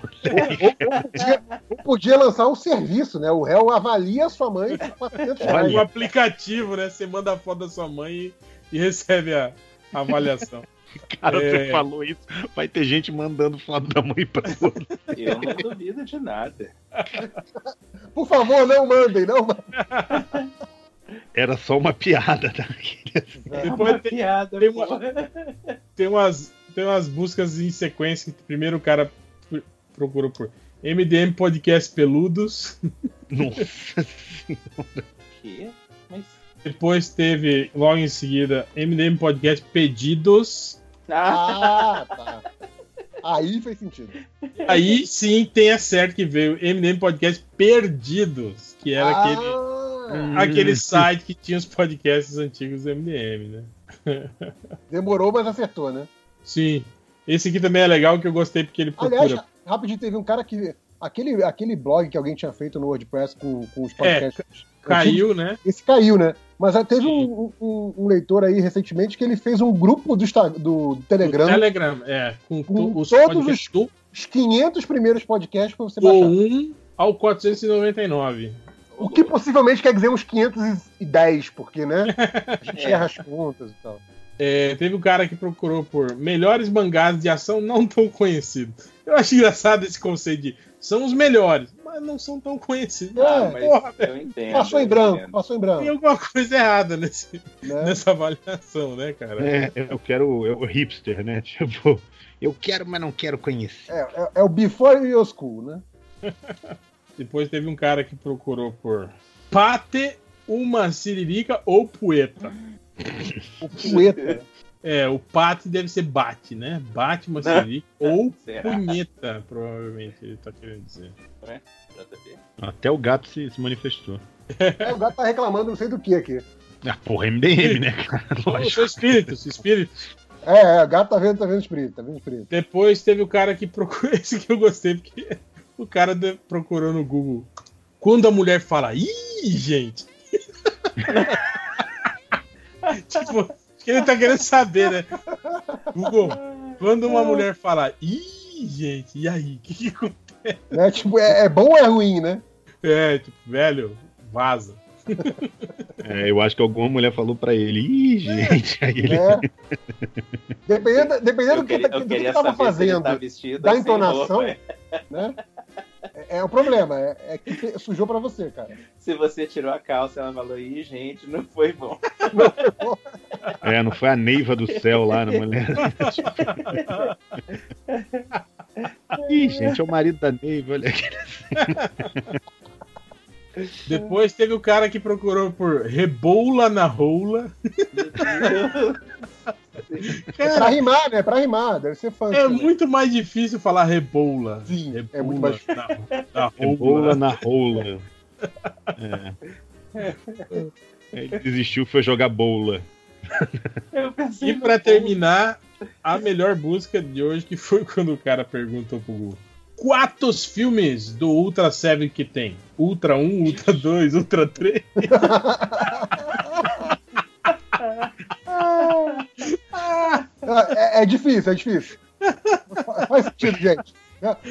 Ou podia, ou podia lançar um serviço, né? O réu avalia a sua mãe por 400 reais. Um aplicativo, né? Você manda a foto da sua mãe e, e recebe a, a avaliação. Cara, É. você falou isso, vai ter gente mandando foto da mãe pra outro. Eu não duvido de nada. Por favor, não mandem, não mandem. Era só uma piada, tá? É Depois uma tem- piada, tem uma-. Tem umas, tem umas buscas em sequência. que Primeiro o cara pr- procurou por MDM Podcast Peludos. Nossa Que? Mas... Depois teve, logo em seguida, MDM Podcast Pedidos. Ah, tá. Aí fez sentido. Aí sim tem a certo que veio MDM Podcast Perdidos, que era Ah, aquele, aquele site que tinha os podcasts antigos do MDM, né? Demorou, mas acertou, né? Sim. Esse aqui também é legal que eu gostei porque ele procura. Aliás, rapidinho, teve um cara que. Aquele, aquele blog que alguém tinha feito no WordPress com, com os podcasts. Caiu, né? Esse caiu, né? Mas teve um, um- um leitor aí recentemente que ele fez um grupo do, do Telegram O Telegram, é. Com, com os todos os, do, os 500 primeiros podcasts pra você do baixar. 1 ao 499. O que possivelmente quer dizer uns 510, porque, né? A gente erra as contas e tal. É, teve um cara que procurou por melhores mangás de ação não tão conhecidos. Eu acho engraçado esse conceito de são os melhores, mas não são tão conhecidos. Ah, mas porra, eu entendo. Passou em branco, entendo. passou em tem branco. alguma coisa errada nesse, Né? nessa avaliação, né, cara? É, eu quero eu, hipster, né? Tipo, eu quero, mas não quero conhecer. É, é, é o Before Your School, né? Depois teve um cara que procurou por pate, uma siririca ou poeta. O Poeta. É, o pate deve ser bate, né? Bate uma siririca ou Será? punheta, provavelmente ele tá querendo dizer. Até o gato se, se manifestou. É, o gato tá reclamando não sei do que aqui. Ah, porra, MDM, né, cara? Eu sou espíritos, espíritos. É, é, o gato tá vendo, tá vendo espírito, tá vendo espírito. Depois teve o cara que procurou. Esse que eu gostei, porque o cara de- procurou no Google. Quando a mulher fala, ih, gente. tipo, acho que ele tá querendo saber, né? Google, quando uma mulher fala, ih, gente, e aí? O que, que acontece? Né? Tipo, é, é bom ou é ruim, né? É, tipo, velho, vaza. É, eu acho que alguma mulher falou pra ele, ih, gente. Aí ele. É. Dependendo, dependendo Eu do que, queria- do que queria tava se ele fazendo, tá vestido da sem entonação, roupa. né? É, é o problema, é, é que sujou pra você, cara. Se você tirou a calça, ela falou, ih, gente, não foi bom. É, não foi a Neiva do céu lá na mulher. Ih, gente, é o marido da Neiva, olha aqui. Depois teve o cara que procurou por reboula na rola. É pra rimar, né? Pra rimar, deve ser fã. É muito mais difícil falar reboula. Sim, reboula é muito mais na, na Reboula rola. na rola. É. Ele desistiu, foi jogar boula. E pra terminar, a melhor música de hoje que foi quando o cara perguntou pro Google. Quantos filmes do Ultra 7 que tem? Ultra 1, Ultra 2, Ultra 3? Ah, É, é difícil, é difícil. Fa- Faz sentido, gente.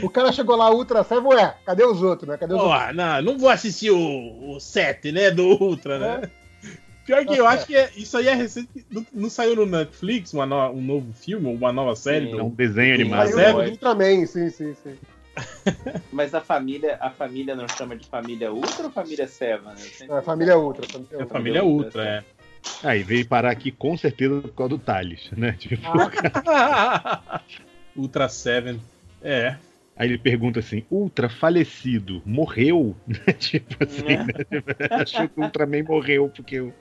O cara chegou lá, Ultra 7, ué, cadê os outros, né? Cadê os Ó, outros? não, não vou assistir o, o 7, né? Do Ultra, né? Pior que eu acho que é- isso aí é recente. Não, não saiu no Netflix uma no- um novo filme, uma nova série? Sim. do- É um desenho do animado. Saiu Seven? do Ultraman, sim, sim, sim. Mas a família, a família não chama de família Ultra ou família Seva, né? É, família Ultra. Família É família Ultra, é. Aí veio parar aqui com certeza por causa do Thales, né? Tipo, Ultra 7. É. Aí ele pergunta assim: Ultra falecido, morreu? tipo assim, É. né? Tipo, Achou que o Ultraman morreu porque o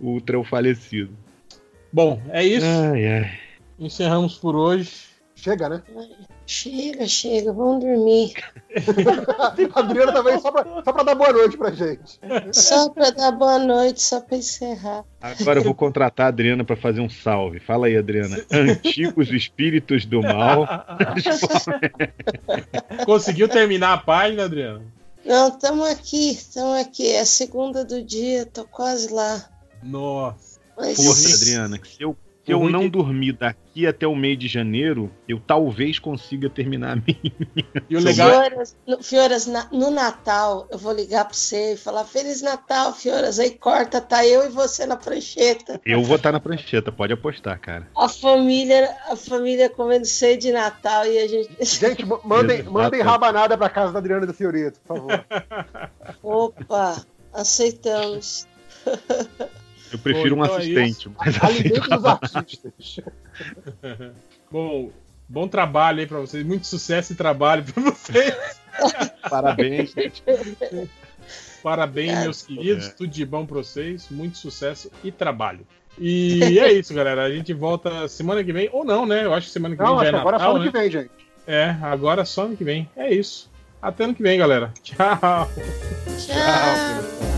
Ultra é o falecido. Bom, é isso. Ai, ai. Encerramos por hoje. Chega, né? Chega, chega, vamos dormir. A Adriana também, só pra, só pra dar boa noite pra gente. Só pra dar boa noite, só pra encerrar. Agora eu vou contratar a Adriana pra fazer um salve. Fala aí, Adriana. Antigos espíritos do mal. Conseguiu terminar a página, Adriano? Não, estamos aqui, estamos aqui. É a segunda do dia, tô quase lá. Nossa. Mas Força, Adriana, que se eu, se eu não dormir daqui até o mês de janeiro, eu talvez consiga terminar a minha. E o legal é. Fioras, no, Fioras, na- no Natal, eu vou ligar pra você e falar Feliz Natal, Fioras. Aí corta, tá eu e você na prancheta. Eu vou estar na prancheta, pode apostar, cara. A família, a família comendo ceia de Natal e a gente. Gente, ma- mandem, mandem rabanada pra casa da Adriana e do Fiorito, por favor. Opa, aceitamos. Eu prefiro Bom, um então é assistente. mas Alimente aceito dos artistas. Bom, bom trabalho aí pra vocês. Muito sucesso e trabalho pra vocês. Parabéns, gente. Parabéns, meus queridos. É. Tudo de bom pra vocês. Muito sucesso e trabalho. E é isso, galera. A gente volta semana que vem. Ou não, né? Eu acho que semana que Não, vem já é agora Natal, só ano né? que vem, gente. É, agora só ano que vem. É isso. Até ano que vem, galera. Tchau. Tchau.